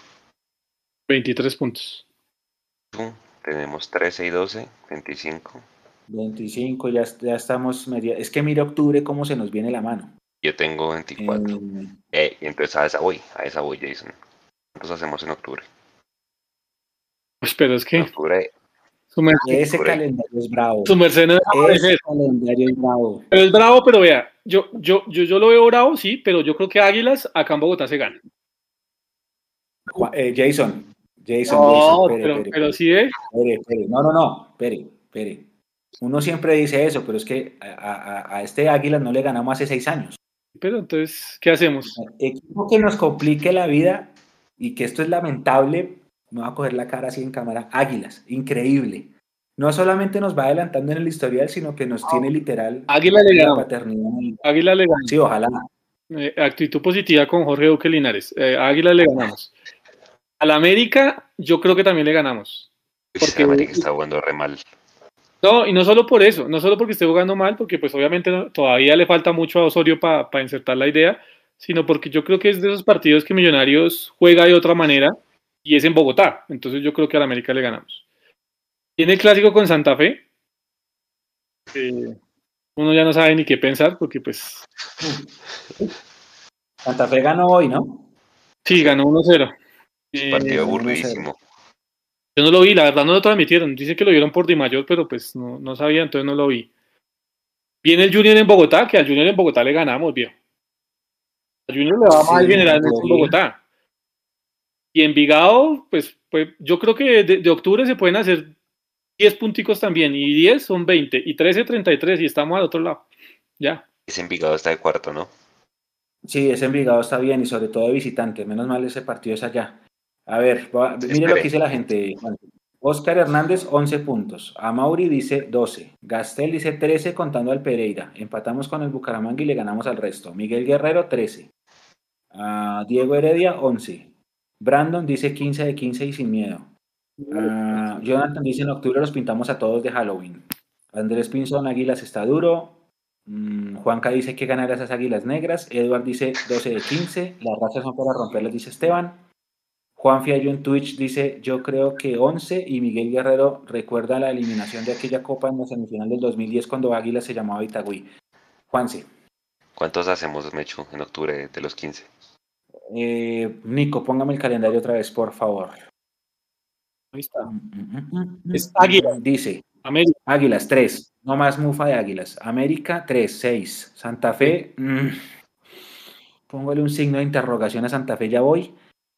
23 puntos. Tenemos 13 y 12, 25. 25, ya, ya estamos media. Es que mire octubre cómo se nos viene la mano. Yo tengo 24. Eh, Eh, y entonces a esa voy, a esa voy, Jason. ¿Cuántos hacemos en octubre? Pues, pero es En que octubre, su mer- ese calendario es bravo. su merced no es Ese calendario es bravo. Pero es bravo, pero vea, yo, yo, yo, yo lo veo bravo, sí, pero yo creo que Águilas acá en Bogotá se gana. Eh, Jason, Jason, No, Jason, pero, espere, pero sí, ¿eh? espere, espere. No, no, no, espere, espere. Uno siempre dice eso, pero es que a, a- a este Águila no le ganamos hace seis años. Pero entonces, ¿qué hacemos? Equipo que nos complique la vida y que esto es lamentable, me va a coger la cara así en cámara. Águilas, increíble. No solamente nos va adelantando en el historial, sino que nos tiene literal Águila le la paternidad. Águila le ganamos. Sí, ojalá. Eh, actitud positiva con Jorge Duque Linares. Eh, Águila le ganamos. Al América, yo creo que también le ganamos. Porque- América está jugando re mal. No, y no solo por eso, no solo porque esté jugando mal, porque pues obviamente no- todavía le falta mucho a Osorio para insertar la idea, sino porque yo creo que es de esos partidos que Millonarios juega de otra manera y es en Bogotá. Entonces yo creo que al América le ganamos. Tiene el clásico con Santa Fe. Eh, uno ya no sabe ni qué pensar, porque pues Santa Fe ganó hoy, ¿no? sí, ganó 1-0. Eh, Partido sé. aburridísimo. Yo no lo vi, la verdad no lo transmitieron. Dicen que lo vieron por Di Mayor, pero pues no, no sabía, entonces no lo vi. Viene el Junior en Bogotá, que al Junior en Bogotá le ganamos, viejo. Al Junior le va Sí, mal generalmente en. Bogotá. Y Envigado, pues, pues yo creo que de, de octubre se pueden hacer 10 punticos también, y 10 son 20, y 13, 33, y estamos al otro lado. Ya. Ese Envigado está de cuarto, ¿no? Sí, ese Envigado está bien y sobre todo de visitante. Menos mal ese partido es allá. A ver, va- mire lo que dice la gente. Oscar Hernández, 11 puntos. Amauri dice 12. Gastel dice 13 contando al Pereira. Empatamos con el Bucaramanga y le ganamos al resto. Miguel Guerrero, 13. Ah, Diego Heredia, 11. Brandon dice 15 de 15 y sin miedo. Ah, Jonathan dice en octubre los pintamos a todos de Halloween. Andrés Pinzón, Águilas está duro. Mm, Juanca dice que ganar esas águilas negras. Edward dice 12 de 15. Las razas son para romperlas, dice Esteban. Juan Fiallo en Twitch dice yo creo que 11. Y Miguel Guerrero recuerda la eliminación de aquella copa en la semifinal del 2010 cuando Águilas se llamaba Itagüí. Juanse. ¿Cuántos hacemos, Mechu, en octubre de los 15? Eh, Nico, póngame el calendario otra vez, por favor. Ahí está. Mm, Es Águila. Dice América. Águilas 3. No más mufa de Águilas. América 3, 6. Santa Fe. mm, póngale un signo de interrogación a Santa Fe, ya voy.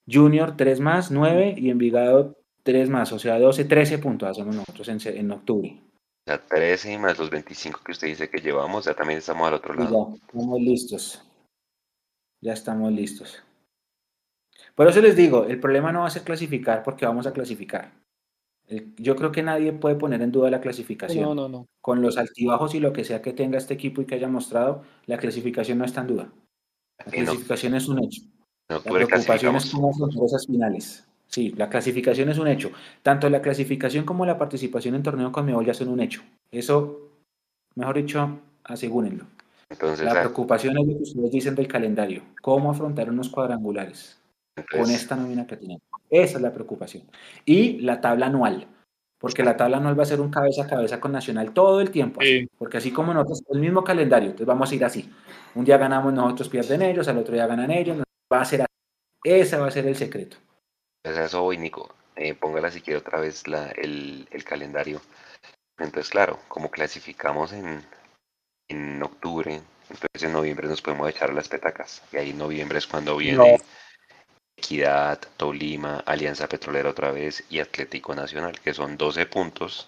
Junior 3 más, 9. Y Envigado 3 más, o sea, 12, 13 puntos hacemos nosotros en, en octubre. O sea, 13 más los 25 que usted dice que llevamos, ya también estamos al otro Y lado. ya, estamos listos. Ya estamos listos. Por eso les digo, el problema no va a ser clasificar porque vamos a clasificar. El- yo creo que nadie puede poner en duda la clasificación. No, no, no. Con los altibajos y lo que sea que tenga este equipo y que haya mostrado, la clasificación no está en duda. La clasificación es un hecho. La preocupación es cómo afrontar esas finales. Sí, la clasificación es un hecho. Tanto la clasificación como la participación en torneo con Conmebol ya son un hecho. Eso, mejor dicho, asegúrenlo. Entonces, La ah, preocupación es lo que ustedes dicen del calendario. ¿Cómo afrontar unos cuadrangulares con esta nómina que tenemos? Esa es la preocupación. Y la tabla anual. Porque la tabla anual va a ser un cabeza a cabeza con Nacional todo el tiempo. así. Porque así como nosotros, el mismo calendario. Entonces vamos a ir así. Un día ganamos nosotros, pierden ellos, al otro día ganan ellos. Va a ser así. Ese va a ser el secreto. pues eso voy, Nico. Eh, póngala si quiere otra vez la, el, el calendario. Entonces, claro, como clasificamos en, en octubre, entonces en noviembre nos podemos echar las petacas. Y ahí en noviembre es cuando viene Equidad, Tolima, Alianza Petrolera otra vez y Atlético Nacional, que son 12 puntos.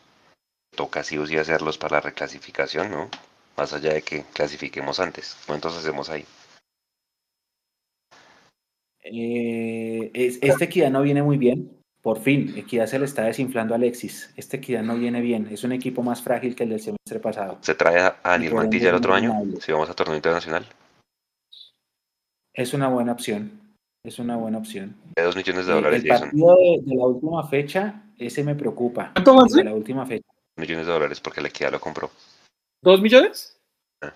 Toca sí o sí hacerlos para la reclasificación, ¿no? Más allá de que clasifiquemos antes. ¿Cuántos hacemos ahí? Eh, es- este Equidad no viene muy bien. Por fin, Equidad se le está desinflando a Alexis. Este Equidad no viene bien. Es un equipo más frágil que el del semestre pasado. ¿Se trae a a Daniel por ende Mantilla el otro año? Si vamos a torneo internacional. Es una buena opción. Es una buena opción. De 2 millones de Eh, dólares, el partido de, de la última fecha, ese me preocupa. ¿Cuánto ser? De la última fecha. millones de dólares porque la equidad lo compró. ¿Dos millones? Ah.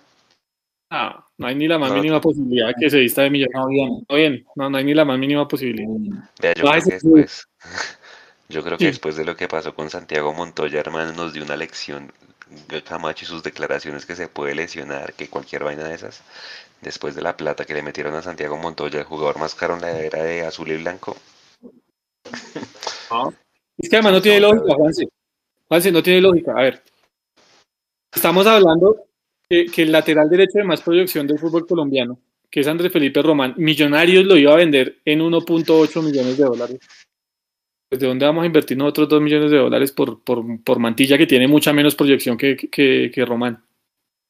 Ah, no hay ni la más No, mínima no. posibilidad que se vista de millones. No viene. No, bien, no, no hay ni la más mínima posibilidad. no. Vea, yo creo que después, yo creo que Sí. después de lo que pasó con Santiago Montoya, hermano, nos dio una lección Camacho y sus declaraciones que se puede lesionar, que cualquier vaina de esas. Después de la plata que le metieron a Santiago Montoya, el jugador más caro en la era de azul y blanco. Es que además no tiene lógica, Juanse. Juanse, no tiene lógica. A ver, estamos hablando que, que el lateral derecho de más proyección del fútbol colombiano, que es Andrés Felipe Román, Millonarios lo iba a vender en 1.8 millones de dólares. Pues, ¿De dónde vamos a invertir nosotros 2 millones de dólares por, por, por Mantilla, que tiene mucha menos proyección que, que, que Román?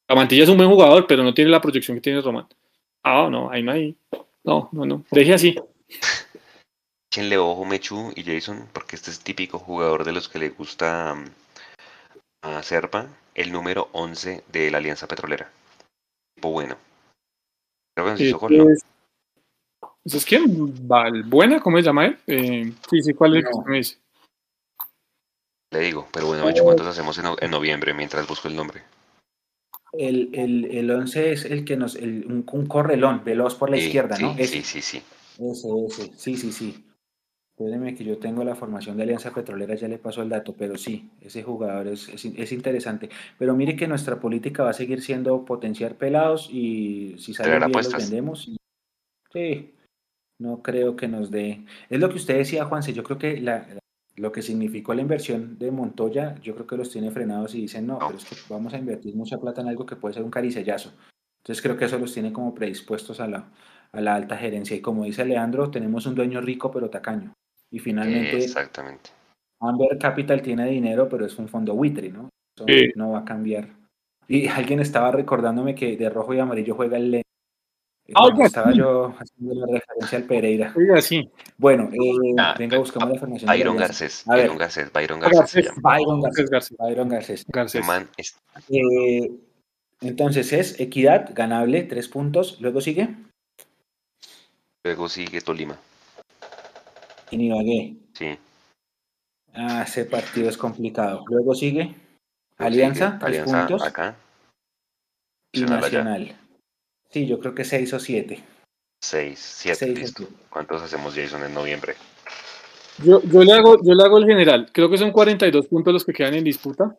La Mantilla es un buen jugador, pero no tiene la proyección que tiene Román. Ah, no, ahí no hay. No, no, no. Deje así. Échenle ojo Mechu y Jason, porque este es típico jugador de los que le gusta mm, a Serpa, el número 11 de la Alianza Petrolera. Tipo bueno. Creo que nos hizo gol, ¿no? Es, ¿Eso es quién? ¿Valbuena? ¿Cómo se llama él? Eh, sí, sí, ¿cuál es el que No. me dice? Le digo, pero bueno, Mechu, ¿cuántos hacemos en, no- en noviembre mientras busco el nombre? El, el, el 11 es el que nos. El, un, un correlón veloz por la Sí, izquierda, sí, ¿no? Ese, sí, sí, sí. ese, ese. Sí, sí, sí. Espérenme que yo tengo la formación de Alianza Petrolera, ya le paso el dato, pero sí, ese jugador es, es, es interesante. Pero mire que nuestra política va a seguir siendo potenciar pelados y si salen bien los apuestas. vendemos. Sí, no creo que nos dé. Es lo que usted decía, Juanse, yo creo que la, lo que significó la inversión de Montoya, yo creo que los tiene frenados y dicen, no, No. pero es que vamos a invertir mucha plata en algo que puede ser un caricellazo. Entonces creo que eso los tiene como predispuestos a la, a la alta gerencia. Y como dice Leandro, tenemos un dueño rico pero tacaño. Y finalmente Exactamente. Amber Capital tiene dinero, pero es un fondo buitre, ¿no? Eso Sí. no va a cambiar. Y alguien estaba recordándome que de rojo y amarillo juega el Eh, bueno, estaba sí. yo haciendo la referencia al Pereira. Oiga, sí. Bueno, eh, Ah, venga, buscamos la formación. de la Byron. Garcés, A ver. Byron Garcés, Byron Garcés. Byron Garcés. Garcés. Byron Garcés. Garcés. man es- Eh, entonces es Equidad, ganable, tres puntos. Luego sigue Luego sigue Tolima. Inibagué. Sí. Ah, ese partido es complicado. Luego sigue Luego Alianza, sigue tres Alianza puntos. acá. Y Nacional allá. Sí, yo creo que seis o siete. Seis, siete, Seis listo. siete. ¿Cuántos hacemos Jason en noviembre? Yo, yo, le hago, yo le hago el general. Creo que son 42 puntos los que quedan en disputa.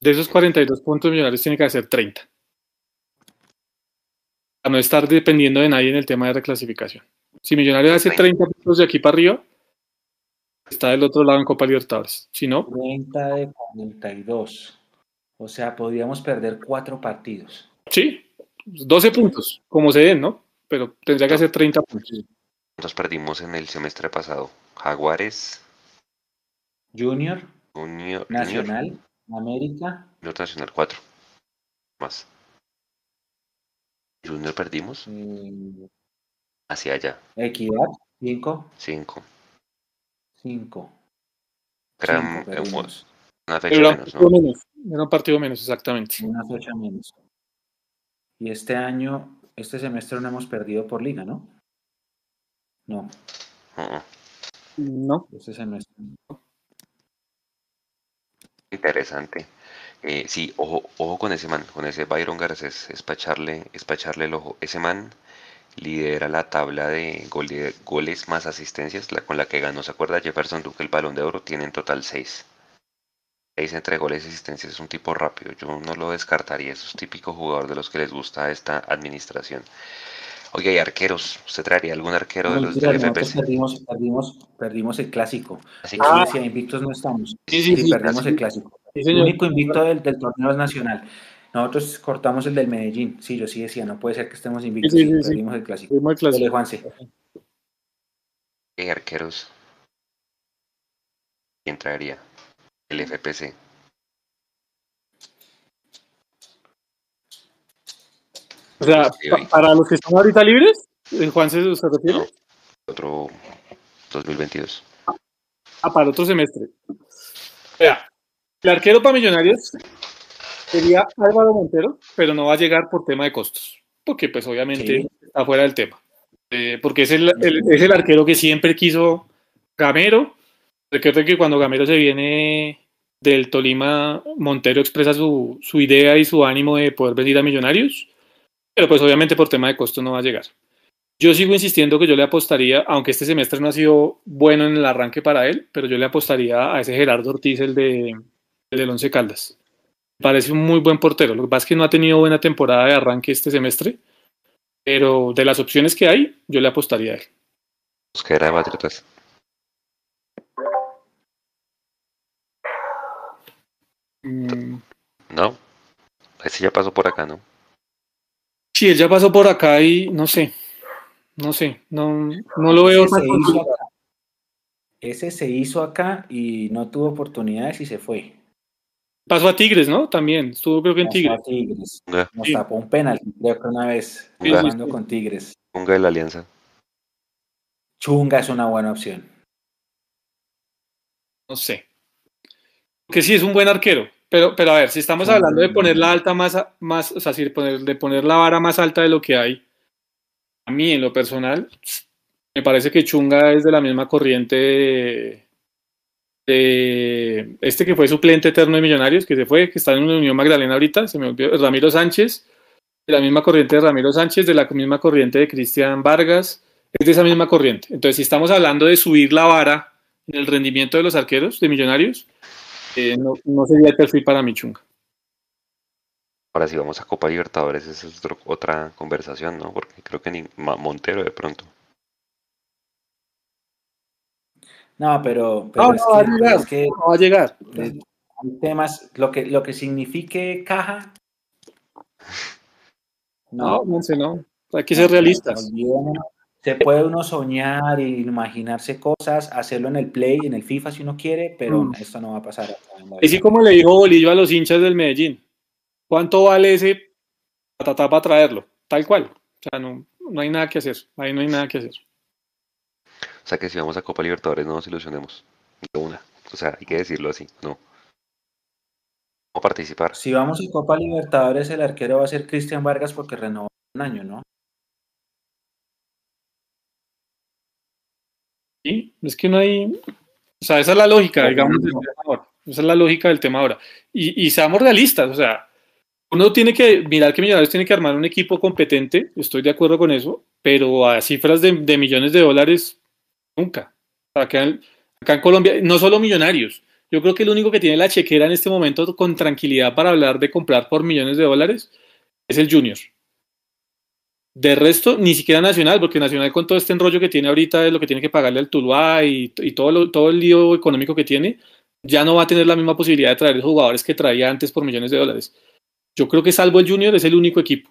De esos 42 puntos, Millonarios tiene que hacer 30. Para no estar dependiendo de nadie en el tema de reclasificación. Si Millonarios hace 30 puntos de aquí para arriba, está del otro lado en Copa Libertadores. Si no, 30 de 42. O sea, podríamos perder cuatro partidos. sí, 12 puntos, como se den, ¿no? Pero tendría que hacer 30 puntos. ¿Cuántos perdimos en el semestre pasado? Jaguares, Junior, Junior, Junior, Nacional, América. Junior Nacional 4. Más. Junior perdimos eh, hacia allá. Equidad, 5. 5. 5. Gran, una fecha menos, ¿no? menos, era un partido menos, exactamente. Una fecha menos. Y este año, este semestre no hemos perdido por liga, ¿no? No. Uh-uh. No. Ese semestre. Interesante. Eh, sí, ojo, ojo con ese man, con ese Byron Garcés, es para echarle, es pa' echarle el ojo. Ese man lidera la tabla de gole- goles más asistencias, la, con la que ganó, ¿se acuerda Jefferson Duque el Balón de Oro? Tiene en total seis. Seis entre goles y asistencias, es un tipo rápido, yo no lo descartaría, es un típico jugador de los que les gusta esta administración. Oye, y arqueros, ¿usted traería algún arquero de los del FPC? perdimos, perdimos, perdimos el clásico. Así que Ah. decía, invictos no estamos. Sí, sí, Sí, sí. perdimos el clásico. Sí, El único invicto del, del torneo es nacional. Nosotros cortamos el del Medellín. Sí, yo sí decía, no puede ser que estemos invictos. Sí, Sí, sí, sí. perdimos el clásico. Fuimos al clásico. Dele, Juanse. ¿qué arqueros? ¿Quién traería? El FPC. O sea, pa- hoy. para los que están ahorita libres, Juan se, se refiere No, otro 2022. Ah, para otro semestre. Vea, el arquero para Millonarios sería Álvaro Montero, pero no va a llegar por tema de costos, porque pues obviamente Sí. está fuera del tema. Eh, porque es el, el- es el arquero que siempre quiso Gamero. Recuerden que cuando Gamero se viene del Tolima, Montero expresa su, su idea y su ánimo de poder venir a Millonarios, pero pues obviamente por tema de costos no va a llegar. Yo sigo insistiendo que yo le apostaría, aunque este semestre no ha sido bueno en el arranque para él, pero yo le apostaría a ese Gerardo Ortiz, el, de, el del Once Caldas. Parece un muy buen portero. Lo que pasa es que no ha tenido buena temporada de arranque este semestre, pero de las opciones que hay, yo le apostaría a él. Mosquera de Patriotas. Mm, No. Ese ya pasó por acá, ¿no? Sí, él ya pasó por acá y no sé, no sé, no, no lo veo Ese tan se, hizo acá. Ese se hizo acá y no tuvo oportunidades y se fue. Pasó a Tigres, ¿no? También, estuvo creo que en Pasó Tigres. a Tigres. Nos Sí. tapó un penalti, creo que una vez, jugando con Tigres. Unga de la Alianza. Chunga es una buena opción. No sé. Que sí es un buen arquero. Pero, pero a ver, si estamos hablando de poner la alta más, más o sea, si poner, de poner la vara más alta de lo que hay, a mí en lo personal, me parece que Chunga es de la misma corriente de, de este que fue suplente eterno de Millonarios, que se fue, que está en la Unión Magdalena ahorita, se me olvidó, Ramiro Sánchez, de la misma corriente de Ramiro Sánchez, de la misma corriente de Cristian Vargas, es de esa misma corriente. Entonces, si estamos hablando de subir la vara en el rendimiento de los arqueros de Millonarios, eh, no, no sería el perfil para mi Chunga. Ahora sí vamos a Copa Libertadores, esa es otro- otra conversación, ¿no? Porque creo que ni Montero de pronto. No, pero, pero No, es, no, va a llegar. es que No va a llegar. eh, hay temas, lo que, lo que signifique caja. No, Monse, no. Hay que ser realistas. olvidémonos. Se puede uno soñar y imaginarse cosas, hacerlo en el Play, en el FIFA si uno quiere, pero Mm. esto no va a pasar. Y sí, como le dijo Bolillo a los hinchas del Medellín, ¿cuánto vale ese patatá para traerlo? Tal cual. O sea, no, no hay nada que hacer. Ahí no hay nada que hacer. O sea que si vamos a Copa Libertadores no nos ilusionemos. De una. O sea, hay que decirlo así, ¿no? A participar. Si vamos a Copa Libertadores, el arquero va a ser Cristian Vargas porque renovó un año, ¿no? Sí, es que no hay. O sea, esa es la lógica, digamos, del tema ahora. Esa es la lógica del tema ahora. Y, y seamos realistas, o sea, uno tiene que mirar que Millonarios tiene que armar un equipo competente, estoy de acuerdo con eso, pero a cifras de, de millones de dólares, nunca. Acá en, acá en Colombia, no solo Millonarios. Yo creo que el único que tiene la chequera en este momento con tranquilidad para hablar de comprar por millones de dólares es el Junior. De resto, ni siquiera Nacional, porque Nacional con todo este enrollo que tiene ahorita de lo que tiene que pagarle al Tuluá y, y todo, lo- todo el lío económico que tiene, ya no va a tener la misma posibilidad de traer jugadores que traía antes por millones de dólares. Yo creo que salvo el Junior es el único equipo.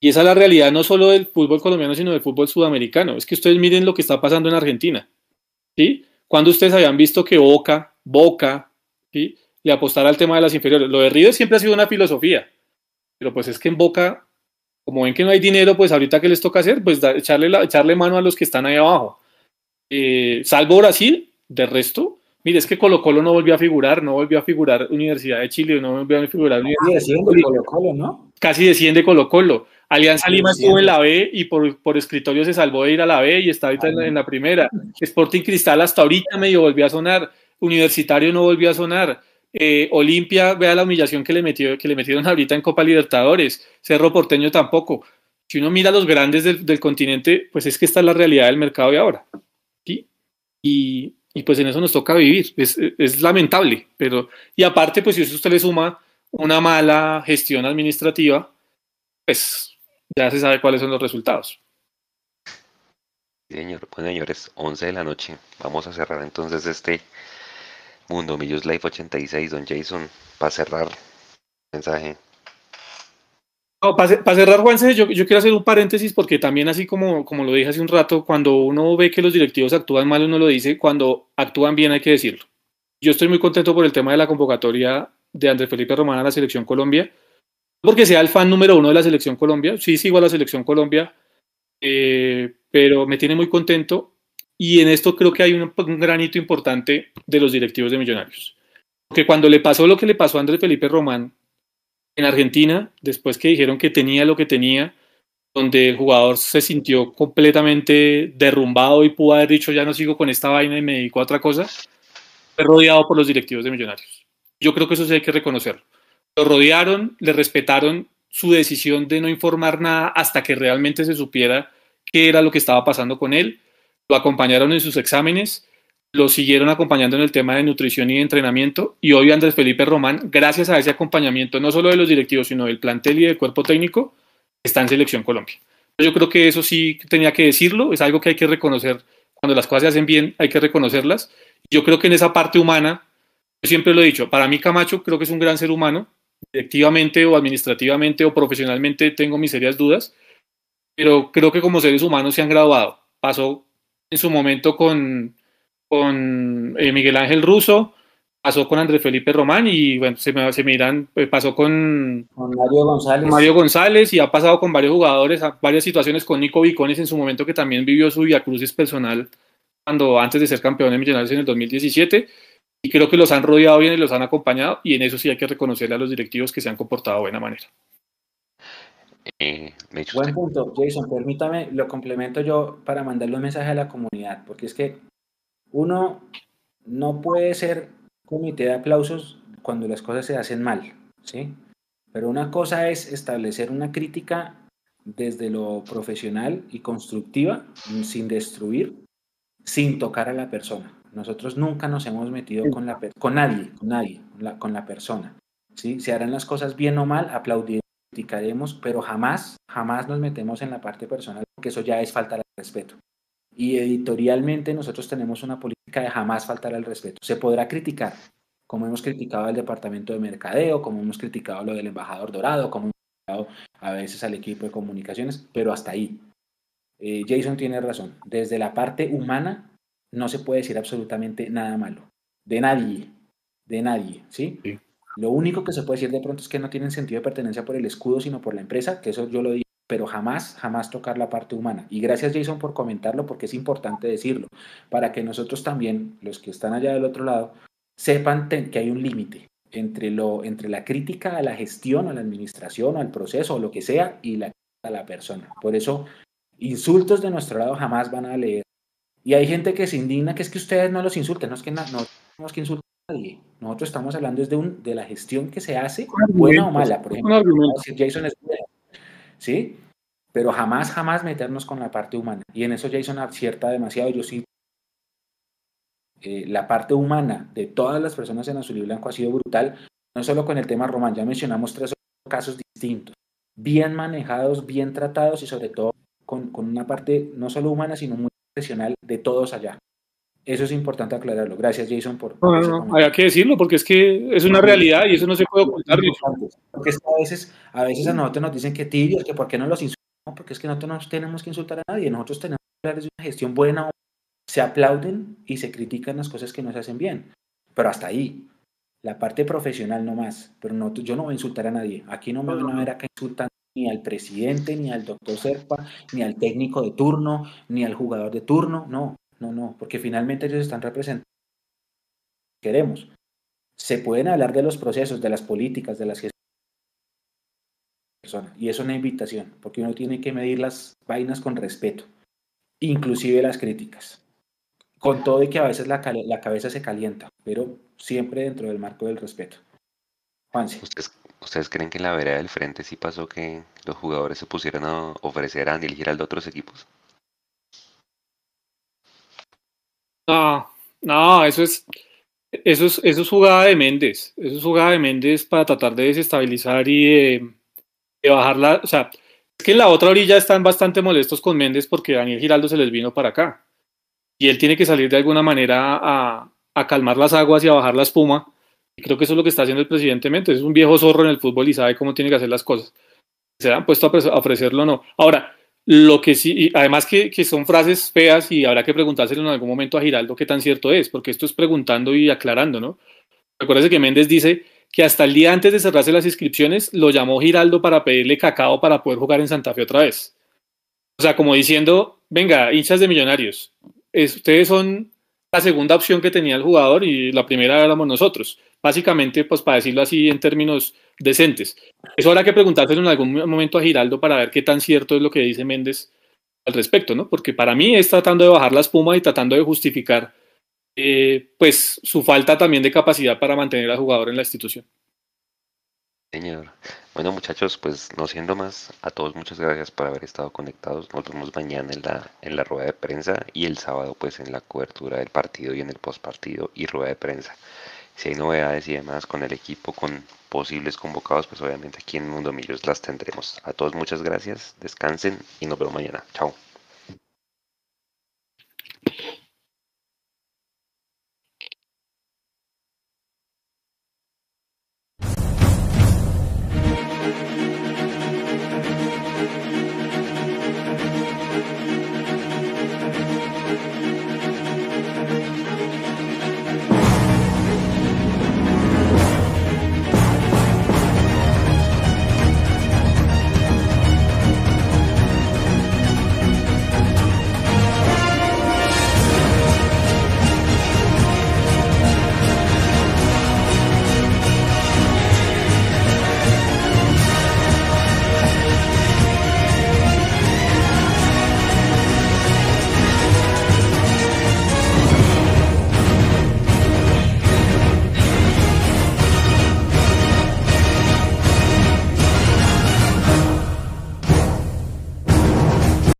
Y esa es la realidad no solo del fútbol colombiano, sino del fútbol sudamericano. Es que ustedes miren lo que está pasando en Argentina. ¿sí? Cuando ustedes habían visto que Boca, Boca, ¿sí? le apostara al tema de las inferiores. Lo de River siempre ha sido una filosofía, pero pues es que en Boca como ven que no hay dinero, pues ahorita que les toca hacer, pues da- echarle, la- echarle mano a los que están ahí abajo. Eh, salvo Brasil, de resto, Mire, es que Colo Colo no volvió a figurar, no volvió a figurar Universidad de Chile, no volvió a figurar Casi desciende Colo Colo, ¿no? Casi desciende Colo Colo. Alianza Lima estuvo en la B y por, por escritorio se salvó de ir a la B y está ahorita en, la primera. Sporting Cristal hasta ahorita medio volvió a sonar. Universitario no volvió a sonar. Eh, Olimpia, vea la humillación que le, metió, que le metieron ahorita en Copa Libertadores. Cerro Porteño tampoco. Si uno mira a los grandes del, continente, pues es que esta es la realidad del mercado de ahora. Y, y pues en eso nos toca vivir. Es, lamentable, pero y aparte, pues si usted le suma una mala gestión administrativa, pues ya se sabe cuáles son los resultados. Señor, señores, 11 de la noche. Vamos a cerrar entonces este Mundo Millos Life 86, don Jason, para cerrar mensaje para, cerrar, Juanse, yo, yo, quiero hacer un paréntesis porque también así como, como lo dije hace un rato, cuando uno ve que los directivos actúan mal, uno lo dice, cuando actúan bien hay que decirlo. Yo estoy muy contento por el tema de la convocatoria de Andrés Felipe Román a la Selección Colombia, porque sea el fan número uno de la Selección Colombia, sí sigo a la Selección Colombia, eh, pero me tiene muy contento y en esto creo que hay un, un granito importante de los directivos de Millonarios. Porque cuando le pasó lo que le pasó a Andrés Felipe Román, en Argentina, después que dijeron que tenía lo que tenía, donde el jugador se sintió completamente derrumbado y pudo haber dicho ya no sigo con esta vaina y me dedico a otra cosa, fue rodeado por los directivos de Millonarios. Yo creo que eso sí hay que reconocerlo. Lo rodearon, le respetaron su decisión de no informar nada hasta que realmente se supiera qué era lo que estaba pasando con él. Lo acompañaron en sus exámenes lo siguieron acompañando en el tema de nutrición y de entrenamiento y hoy Andrés Felipe Román, gracias a ese acompañamiento no solo de los directivos, sino del plantel y del cuerpo técnico, está en Selección Colombia. Yo creo que eso sí tenía que decirlo, es algo que hay que reconocer. Cuando las cosas se hacen bien, hay que reconocerlas. Yo creo que en esa parte humana, yo siempre lo he dicho, para mí Camacho creo que es un gran ser humano, directivamente o administrativamente o profesionalmente tengo mis serias dudas, pero creo que como seres humanos se han graduado. Pasó en su momento con con eh, Miguel Ángel Russo, pasó con Andrés Felipe Román y bueno, se, me, se miran, eh, pasó con, Mario González. Mario González y ha pasado con varios jugadores, varias situaciones con Nico Vicones en su momento que también vivió su Crucis personal cuando antes de ser campeón de Millonarios en el 2017 y creo que los han rodeado bien y los han acompañado y en eso sí hay que reconocerle a los directivos que se han comportado de buena manera. Eh, Buen punto, Jason. Permítame, lo complemento yo para mandarle un mensaje a la comunidad, porque es que uno no puede ser comité de aplausos cuando las cosas se hacen mal, ¿sí? Pero una cosa es establecer una crítica desde lo profesional y constructiva, sin destruir, sin tocar a la persona. Nosotros nunca nos hemos metido con, la, con nadie, con nadie, con la persona. ¿sí? Se harán las cosas bien o mal, aplaudiremos, pero jamás, jamás nos metemos en la parte personal, porque eso ya es falta de respeto. Y editorialmente nosotros tenemos una política de jamás faltar al respeto. Se podrá criticar, como hemos criticado al departamento de mercadeo, como hemos criticado lo del embajador dorado, como hemos criticado a veces al equipo de comunicaciones, pero hasta ahí. Eh, Jason tiene razón. Desde la parte humana no se puede decir absolutamente nada malo. De nadie. De nadie. ¿sí? sí. Lo único que se puede decir de pronto es que no tienen sentido de pertenencia por el escudo, sino por la empresa, que eso yo lo digo pero jamás, jamás tocar la parte humana. Y gracias Jason por comentarlo porque es importante decirlo, para que nosotros también, los que están allá del otro lado, sepan que hay un límite entre, entre la crítica a la gestión, a la administración, al proceso, o lo que sea, y la a la persona. Por eso, insultos de nuestro lado jamás van a leer. Y hay gente que se indigna que es que ustedes no los insulten, no es que no, tenemos que insultar nadie. Nosotros estamos hablando desde un, de la gestión que se hace, buena o mala. Por ejemplo, Jason es ¿sí? Pero jamás, jamás meternos con la parte humana. Y en eso Jason acierta demasiado. Yo sí, eh, la parte humana de todas las personas en Azul y Blanco ha sido brutal, no solo con el tema Román, ya mencionamos tres casos distintos, bien manejados, bien tratados y sobre todo con, con una parte no solo humana, sino muy profesional de todos allá. Eso es importante aclararlo. Gracias, Jason, por. No, no, no, hay que decirlo porque es que es una realidad y eso no se puede ocultar. Porque a veces, a veces a nosotros nos dicen que tibios, que por qué no los insultamos, porque es que nosotros no tenemos que insultar a nadie. Nosotros tenemos que hablar de una gestión buena. Se aplauden y se critican las cosas que no se hacen bien. Pero hasta ahí. La parte profesional no más. Pero no, yo no voy a insultar a nadie. Aquí no me van a ver acá insultando ni al presidente, ni al doctor Serpa, ni al técnico de turno, ni al jugador de turno. No, no, no, porque finalmente ellos están representando queremos. Se pueden hablar de los procesos, de las políticas, de las que y es una invitación, porque uno tiene que medir las vainas con respeto, inclusive las críticas. Con todo y que a veces la, cabeza se calienta, pero siempre dentro del marco del respeto. ¿Ustedes, creen que en la vereda del frente sí pasó que los jugadores se pusieron a ofrecer a Giraldo a otros equipos? No, no, eso es, eso es, eso es jugada de Méndez. Eso es jugada de Méndez para tratar de desestabilizar y de, de bajarla. O sea, es que en la otra orilla están bastante molestos con Méndez porque Daniel Giraldo se les vino para acá. Y él tiene que salir de alguna manera a, a calmar las aguas y a bajar la espuma. Y creo que eso es lo que está haciendo el presidente Méndez. Es un viejo zorro en el fútbol y sabe cómo tiene que hacer las cosas. Se han puesto a ofrecerlo o no. Ahora, lo que sí, además que, que, son frases feas y habrá que preguntárselo en algún momento a Giraldo qué tan cierto es, porque esto es preguntando y aclarando, ¿no? Recuérdese que Méndez dice que hasta el día antes de cerrarse las inscripciones lo llamó Giraldo para pedirle cacao para poder jugar en Santa Fe otra vez. O sea, como diciendo, venga, hinchas de millonarios, ustedes son la segunda opción que tenía el jugador y la primera éramos nosotros. Básicamente, pues para decirlo así en términos decentes. Eso habrá que preguntárselo en algún momento a Giraldo para ver qué tan cierto es lo que dice Méndez al respecto, ¿no? Porque para mí es tratando de bajar la espuma y tratando de justificar eh, pues su falta también de capacidad para mantener al jugador en la institución. Señor. Bueno, muchachos, pues no siendo más, a todos muchas gracias por haber estado conectados. Nos vemos mañana en la, en la rueda de prensa y el sábado, pues en la cobertura del partido y en el postpartido y rueda de prensa si hay novedades y demás con el equipo, con posibles convocados, pues obviamente aquí en Mundo Millos las tendremos. A todos muchas gracias, descansen y nos vemos mañana. Chao.